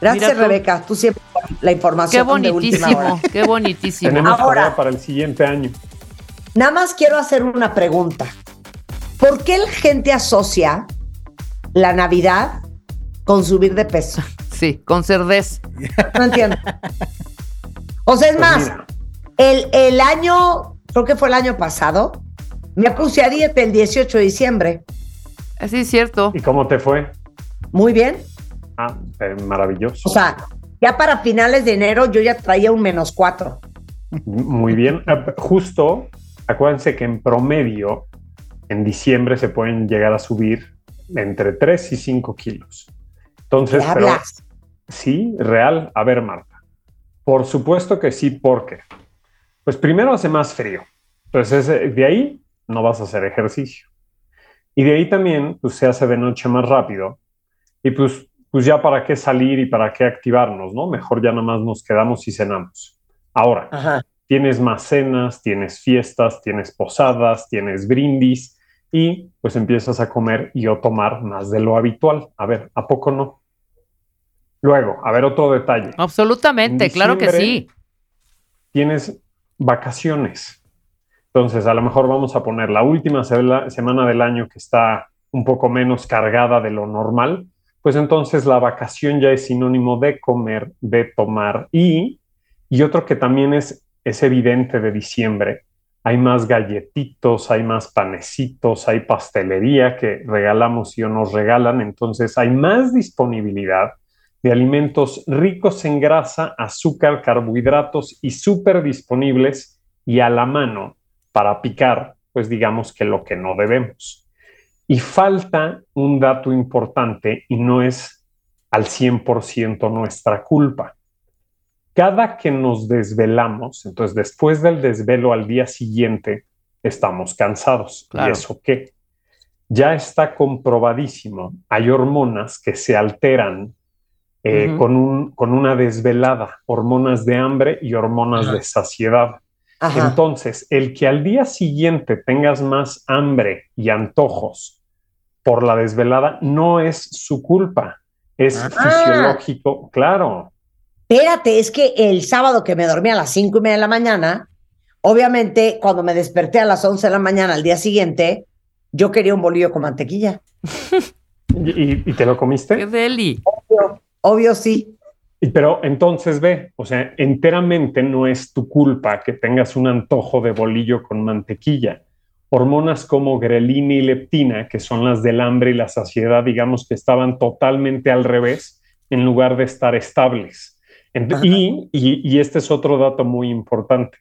Gracias, Mira tú. Rebeca. Tú siempre la Qué información de última hora. bonitísimo, qué bonitísimo. Tenemos Ahora- para el siguiente año. Nada más quiero hacer una pregunta. ¿Por qué la gente asocia la Navidad con subir de peso? Sí, con cerdez. No entiendo. O sea, es Pues más, el, el año, creo que fue el año pasado, me puse a dieta el 18 de diciembre. Sí, es cierto. ¿Y cómo te fue? Muy bien. Ah, eh, maravilloso. O sea, ya para finales de enero yo ya traía un menos cuatro. Muy bien. Eh, Justo, acuérdense que en promedio, en diciembre se pueden llegar a subir entre 3 y 5 kilos. Entonces, ¿Qué pero hablas? sí, real. A ver, Marta. Por supuesto que sí, porque pues primero hace más frío. Entonces, de ahí no vas a hacer ejercicio. Y de ahí también, pues se hace de noche más rápido. Y pues, pues ya para qué salir y para qué activarnos, ¿no? Mejor ya nada más nos quedamos y cenamos. Ahora, Ajá. tienes más cenas, tienes fiestas, tienes posadas, tienes brindis y pues empiezas a comer y o tomar más de lo habitual. A ver, ¿a poco no? Luego, a ver otro detalle. Absolutamente, En claro que sí. Tienes vacaciones. Entonces, a lo mejor vamos a poner la última semana del año que está un poco menos cargada de lo normal, pues entonces la vacación ya es sinónimo de comer, de tomar y, y otro que también es, es evidente de diciembre, hay más galletitos, hay más panecitos, hay pastelería que regalamos y o nos regalan, entonces hay más disponibilidad de alimentos ricos en grasa, azúcar, carbohidratos y súper disponibles y a la mano para picar, pues digamos que lo que no debemos. Y falta un dato importante y no es al 100% nuestra culpa. Cada que nos desvelamos, entonces después del desvelo al día siguiente, estamos cansados. ¿Y eso qué? Ya está comprobadísimo. Hay hormonas que se alteran eh, con, un, con una desvelada, hormonas de hambre y hormonas de saciedad. Entonces, el que al día siguiente tengas más hambre y antojos por la desvelada no es su culpa, es fisiológico, claro. Espérate, es que el sábado que me dormí a las cinco y media de la mañana, obviamente cuando me desperté a las 11 de la mañana al día siguiente, yo quería un bolillo con mantequilla. ¿Y, te lo comiste? ¡Qué deli! Obvio, obvio sí. Pero entonces ve, o sea, enteramente no es tu culpa que tengas un antojo de bolillo con mantequilla. Hormonas como grelina y leptina, que son las del hambre y la saciedad, digamos que estaban totalmente al revés en lugar de estar estables. Y, y, este es otro dato muy importante.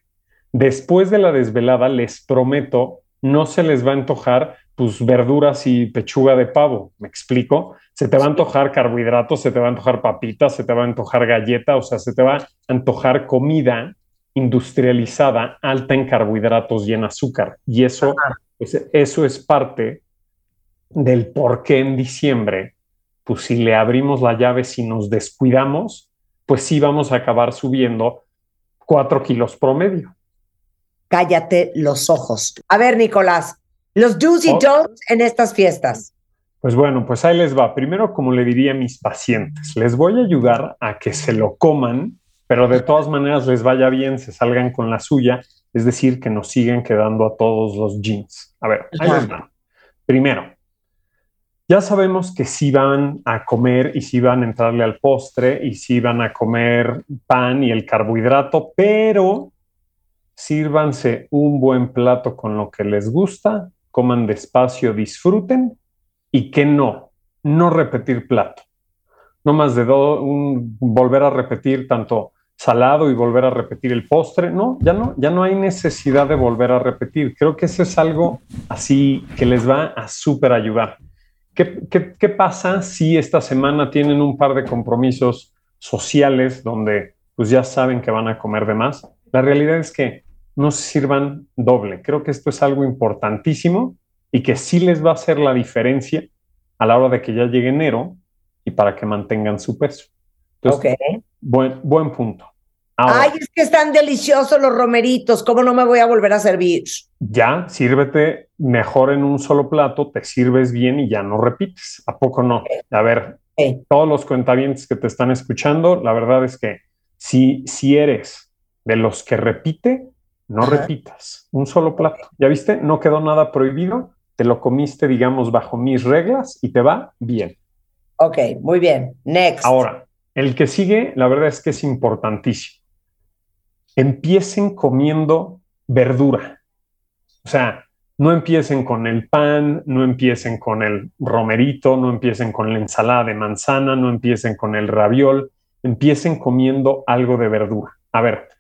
Después de la desvelada, les prometo, no se les va a antojar pues verduras y pechuga de pavo, ¿me explico? Se te va a antojar carbohidratos, se te va a antojar papitas, se te va a antojar galleta, o sea, se te va a antojar comida industrializada, alta en carbohidratos y en azúcar. Y eso, pues, eso es parte del por qué en diciembre, pues si le abrimos la llave, si nos descuidamos, pues sí vamos a acabar subiendo cuatro kilos promedio. Cállate los ojos. A ver, Nicolás, los do's y oh. don'ts en estas fiestas. Pues bueno, pues ahí les va. Primero, como le diría a mis pacientes, les voy a ayudar a que se lo coman, pero de todas maneras les vaya bien, se salgan con la suya, es decir, que nos siguen quedando a todos los jeans. A ver, ahí les va. Primero, ya sabemos que si van a comer y si van a entrarle al postre y si van a comer pan y el carbohidrato, pero sírvanse un buen plato con lo que les gusta, coman despacio, disfruten y que no, no repetir plato. No más de un, volver a repetir tanto salado y volver a repetir el postre, no, ya no, ya no hay necesidad de volver a repetir. Creo que eso es algo así que les va a súper ayudar. ¿Qué, qué pasa si esta semana tienen un par de compromisos sociales donde pues ya saben que van a comer de más? La realidad es que no se sirvan doble. Creo que esto es algo importantísimo y que sí les va a hacer la diferencia a la hora de que ya llegue enero y para que mantengan su peso. Entonces, buen, buen punto. Ay, es que están deliciosos los romeritos, ¿cómo no me voy a volver a servir? Ya, sírvete mejor en un solo plato, te sirves bien y ya no repites. ¿A poco no? A ver, todos los cuentavientes que te están escuchando, la verdad es que si, si eres de los que repite, no repitas un solo plato. ¿Ya viste? No quedó nada prohibido, te lo comiste, digamos, bajo mis reglas y te va bien. Ok, muy bien. Next. Ahora, el que sigue, la verdad es que es importantísimo. Empiecen comiendo verdura. O sea, no empiecen con el pan, no empiecen con el romerito, no empiecen con la ensalada de manzana, no empiecen con el raviol, empiecen comiendo algo de verdura. A ver.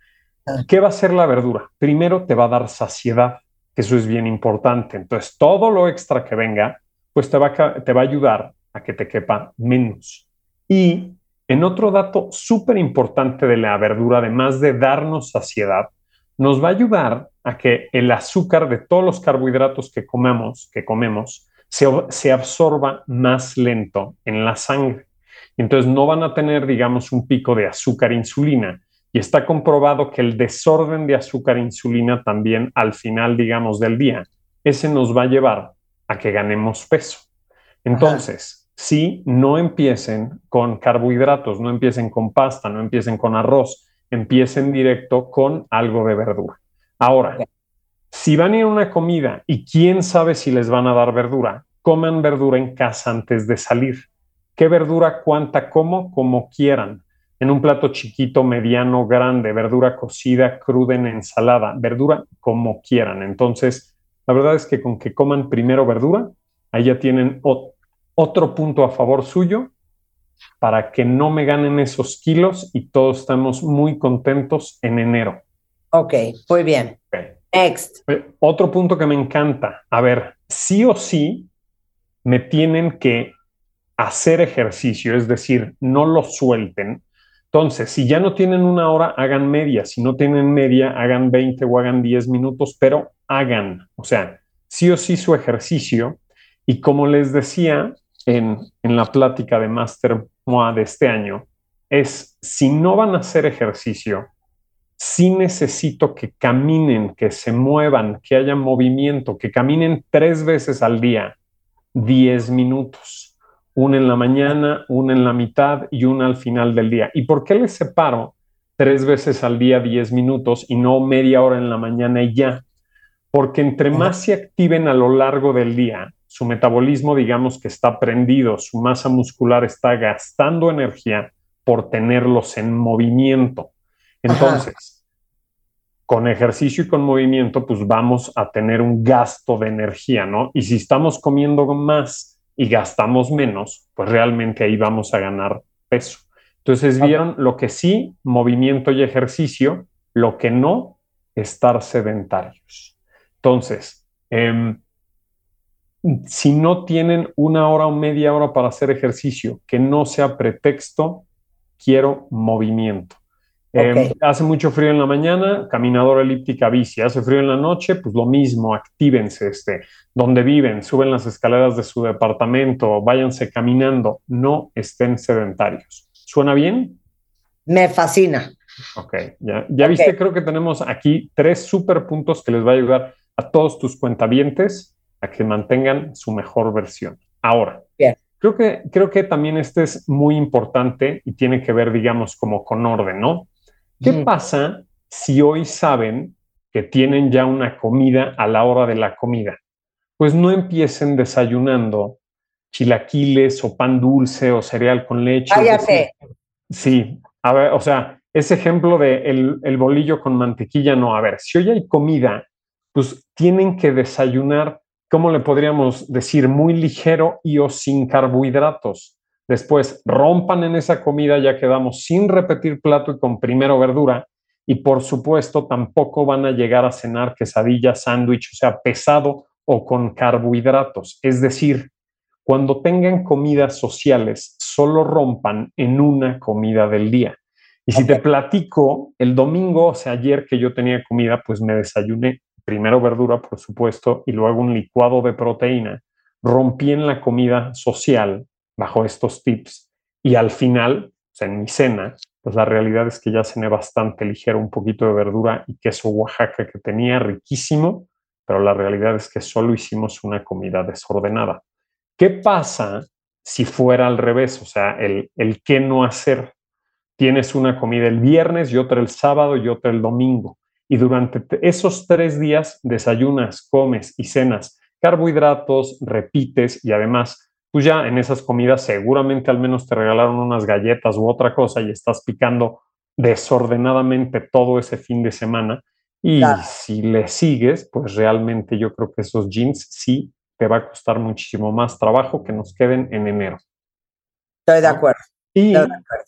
¿Qué va a hacer la verdura? Primero te va a dar saciedad, que eso es bien importante. Entonces, todo lo extra que venga, pues te va a, te va a ayudar a que te quepa menos. Y en otro dato súper importante de la verdura, además de darnos saciedad, nos va a ayudar a que el azúcar de todos los carbohidratos que comemos, que comemos se, se absorba más lento en la sangre. Entonces no van a tener, digamos, un pico de azúcar insulina, y está comprobado que el desorden de azúcar e insulina también al final, digamos, del día, ese nos va a llevar a que ganemos peso. Entonces, si no empiecen con carbohidratos, no empiecen con pasta, no empiecen con arroz, empiecen directo con algo de verdura. Ahora, si van a ir a una comida y quién sabe si les van a dar verdura, coman verdura en casa antes de salir. ¿Qué verdura? ¿Cuánta? ¿Cómo? Como quieran. En un plato chiquito, mediano, grande, verdura cocida, cruda en ensalada, verdura como quieran. Entonces, la verdad es que con que coman primero verdura, ahí ya tienen otro punto a favor suyo para que no me ganen esos kilos y todos estamos muy contentos en enero. Ok, muy bien. Next. Eh, otro punto que me encanta. A ver, sí o sí me tienen que hacer ejercicio, es decir, no lo suelten. Entonces, si ya no tienen una hora, hagan media. Si no tienen media, hagan 20 o hagan 10 minutos, pero hagan. O sea, sí o sí su ejercicio. Y como les decía en, en la plática de Master MOA de este año, es si no van a hacer ejercicio, sí necesito que caminen, que se muevan, que haya movimiento, que caminen tres veces al día 10 minutos, una en la mañana, una en la mitad y una al final del día. ¿Y por qué les separo tres veces al día 10 minutos y no media hora en la mañana y ya? Porque entre más se activen a lo largo del día, su metabolismo, digamos que está prendido, su masa muscular está gastando energía por tenerlos en movimiento. Entonces, con ejercicio y con movimiento, pues vamos a tener un gasto de energía, ¿no? Y si estamos comiendo más y gastamos menos, pues realmente ahí vamos a ganar peso. Entonces, vieron lo que sí, movimiento y ejercicio, lo que no, estar sedentarios. Entonces, em, si no tienen una hora o media hora para hacer ejercicio, que no sea pretexto, quiero movimiento. Em, hace mucho frío en la mañana, caminadora elíptica bici. Hace frío en la noche, pues lo mismo, actívense, este, donde viven, suben las escaleras de su departamento, váyanse caminando, no estén sedentarios. ¿Suena bien? Me fascina. Ok, ya, ya viste, creo que tenemos aquí tres super puntos que les va a ayudar a todos tus cuentavientes a que mantengan su mejor versión. Ahora, creo que, creo que también este es muy importante y tiene que ver, digamos, como con orden, ¿no? ¿Qué pasa si hoy saben que tienen ya una comida a la hora de la comida? Pues no empiecen desayunando chilaquiles o pan dulce o cereal con leche. Cállate. Sí, a ver, o sea, ese ejemplo de el, el, bolillo con mantequilla, no, a ver, si hoy hay comida, pues tienen que desayunar, ¿cómo le podríamos decir? Muy ligero y o sin carbohidratos. Después rompan en esa comida, ya quedamos sin repetir plato y con primero verdura. Y por supuesto, tampoco van a llegar a cenar quesadilla, sándwich, o sea, pesado o con carbohidratos. Es decir, cuando tengan comidas sociales, solo rompan en una comida del día. Y si te platico, el domingo, o sea, ayer que yo tenía comida, pues me desayuné primero verdura, por supuesto, y luego un licuado de proteína. Rompí en la comida social bajo estos tips. Y al final, o sea, en mi cena, pues la realidad es que ya cené bastante ligero, un poquito de verdura y queso Oaxaca que tenía riquísimo, pero la realidad es que solo hicimos una comida desordenada. ¿Qué pasa si fuera al revés? O sea, el, el qué no hacer. Tienes una comida el viernes y otra el sábado y otra el domingo. Y durante esos tres días desayunas, comes y cenas carbohidratos, repites y además pues ya en esas comidas seguramente al menos te regalaron unas galletas u otra cosa y estás picando desordenadamente todo ese fin de semana. Y si le sigues, pues realmente yo creo que esos jeans sí te va a costar muchísimo más trabajo que nos queden en enero. Estoy de acuerdo. Y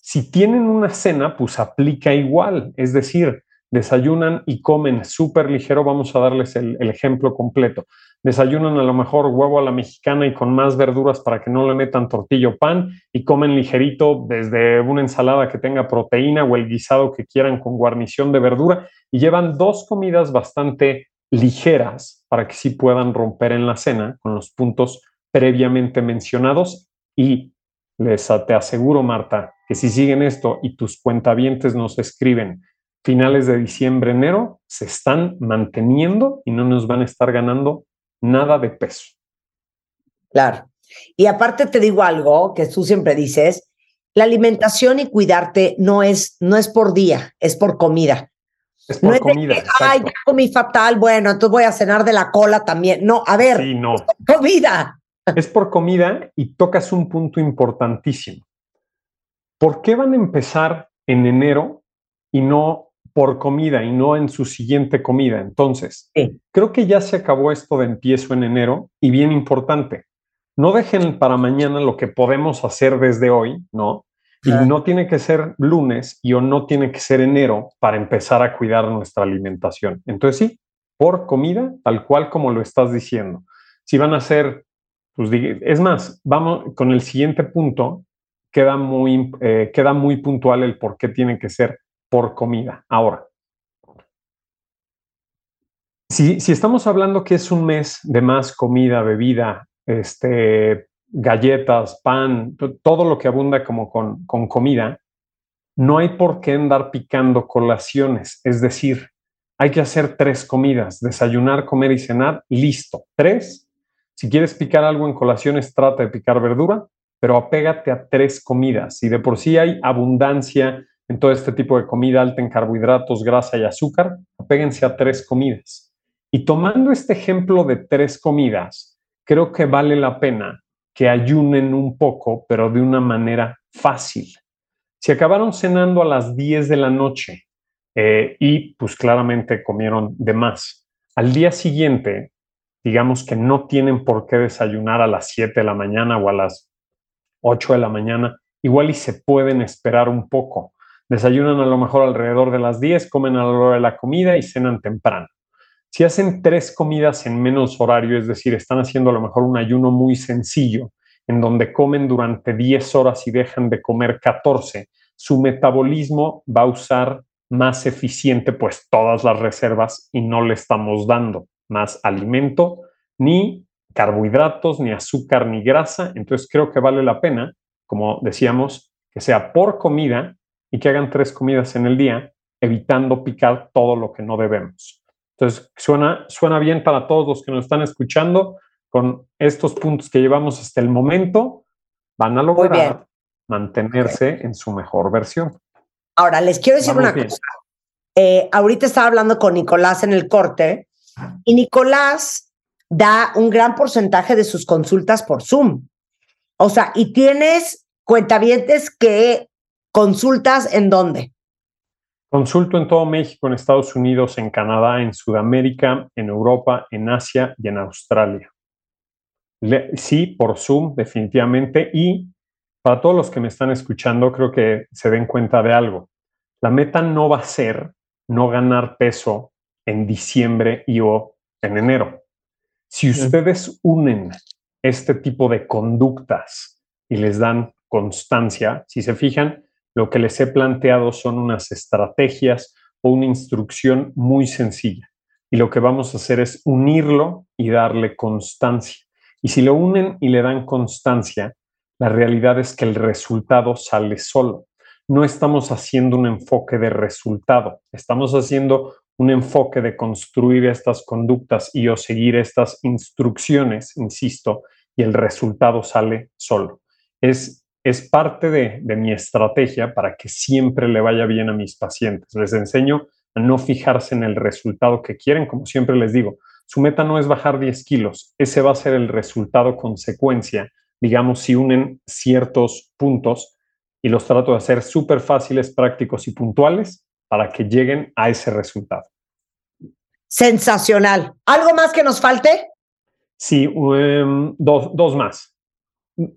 si tienen una cena, pues aplica igual. Es decir, desayunan y comen súper ligero. Vamos a darles el, el ejemplo completo desayunan a lo mejor huevo a la mexicana y con más verduras para que no le metan tortillo pan y comen ligerito desde una ensalada que tenga proteína o el guisado que quieran con guarnición de verdura y llevan dos comidas bastante ligeras para que sí puedan romper en la cena con los puntos previamente mencionados. Y les te aseguro Marta que si siguen esto y tus cuentavientes nos escriben finales de diciembre, enero, se están manteniendo y no nos van a estar ganando nada de peso. Claro. Y aparte te digo algo que tú siempre dices, la alimentación y cuidarte no es, no es por día, es por comida. Es No por es de comida. que, ay, ya comí fatal, bueno, entonces voy a cenar de la cola también. No, a ver, Sí, no. comida. Es por comida y tocas un punto importantísimo. ¿Por qué van a empezar en enero y no por comida y no en su siguiente comida? Entonces, Sí. creo que ya se acabó esto de empiezo en enero y bien importante, no dejen para mañana lo que podemos hacer desde hoy, ¿no? Y no tiene que ser lunes y o no tiene que ser enero para empezar a cuidar nuestra alimentación. Entonces sí, por comida, tal cual como lo estás diciendo. Si van a ser, pues es más, vamos con el siguiente punto, queda muy, eh, queda muy puntual el por qué tiene que ser por comida. Ahora, si, estamos hablando que es un mes de más comida, bebida, este, galletas, pan, to- todo lo que abunda como con, con comida, no hay por qué andar picando colaciones. Es decir, hay que hacer tres comidas, desayunar, comer y cenar, listo. Tres. Si quieres picar algo en colaciones, trata de picar verdura, pero apégate a tres comidas. Si de por sí hay abundancia en todo este tipo de comida alta en carbohidratos, grasa y azúcar, apéguense a tres comidas. Y tomando este ejemplo de tres comidas, creo que vale la pena que ayunen un poco, pero de una manera fácil. Si acabaron cenando a las 10 de la noche eh, y pues claramente comieron de más, al día siguiente, digamos que no tienen por qué desayunar a las 7 de la mañana o a las 8 de la mañana, igual y se pueden esperar un poco. Desayunan a lo mejor alrededor de las 10, comen a la hora de la comida y cenan temprano. Si hacen tres comidas en menos horario, es decir, están haciendo a lo mejor un ayuno muy sencillo, en donde comen durante 10 horas y dejan de comer 14, su metabolismo va a usar más eficiente pues todas las reservas y no le estamos dando más alimento, ni carbohidratos, ni azúcar, ni grasa. Entonces creo que vale la pena, como decíamos, que sea por comida y que hagan tres comidas en el día, evitando picar todo lo que no debemos. Entonces, suena, suena bien para todos los que nos están escuchando. Con estos puntos que llevamos hasta el momento, van a lograr mantenerse en su mejor versión. Ahora, les quiero decir Vamos una bien. cosa. Eh, ahorita estaba hablando con Nicolás en el corte y Nicolás da un gran porcentaje de sus consultas por Zoom. O sea, y tienes cuentavientes que consultas en dónde. Consulto en todo México, en Estados Unidos, en Canadá, en Sudamérica, en Europa, en Asia y en Australia. Le- sí, por Zoom, definitivamente. Y para todos los que me están escuchando, creo que se den cuenta de algo. La meta no va a ser no ganar peso en diciembre y o en enero. Si ustedes unen este tipo de conductas y les dan constancia, si se fijan, lo que les he planteado son unas estrategias o una instrucción muy sencilla. Y lo que vamos a hacer es unirlo y darle constancia. Y si lo unen y le dan constancia, la realidad es que el resultado sale solo. No estamos haciendo un enfoque de resultado, estamos haciendo un enfoque de construir estas conductas y o seguir estas instrucciones, insisto, y el resultado sale solo. Es, es parte de, de mi estrategia para que siempre le vaya bien a mis pacientes. Les enseño a no fijarse en el resultado que quieren, como siempre les digo. Su meta no es bajar 10 kilos, ese va a ser el resultado consecuencia, digamos, si unen ciertos puntos y los trato de hacer súper fáciles, prácticos y puntuales para que lleguen a ese resultado. Sensacional. ¿Algo más que nos falte? Sí, um, dos, dos más.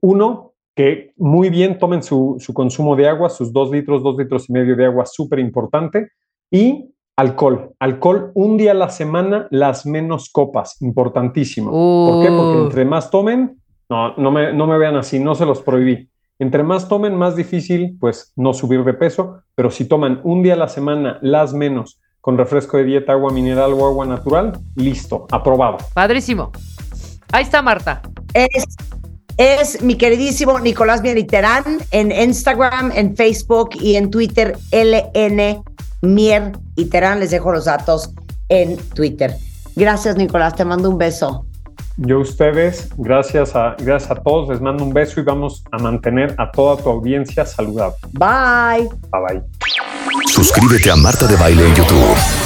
Uno, que muy bien tomen su, su consumo de agua, sus dos litros, dos litros y medio de agua, súper importante. Y alcohol. Alcohol un día a la semana, las menos copas, importantísimo. ¿Por qué? Porque Uh. entre más tomen, no, no me, no me vean así, no se los prohibí. Entre más tomen, más difícil, pues, no subir de peso, pero si toman un día a la semana, las menos, con refresco de dieta, agua mineral o agua natural, listo, aprobado. Padrísimo. Ahí está Marta. Es, es mi queridísimo Nicolás Mieriterán en Instagram, en Facebook y en Twitter, LN Mier y Terán. Les dejo los datos en Twitter. Gracias, Nicolás. Te mando un beso. Yo a ustedes, gracias a, gracias a todos, les mando un beso y vamos a mantener a toda tu audiencia saludable. Bye. Bye bye. Suscríbete a Marta de Baile en YouTube.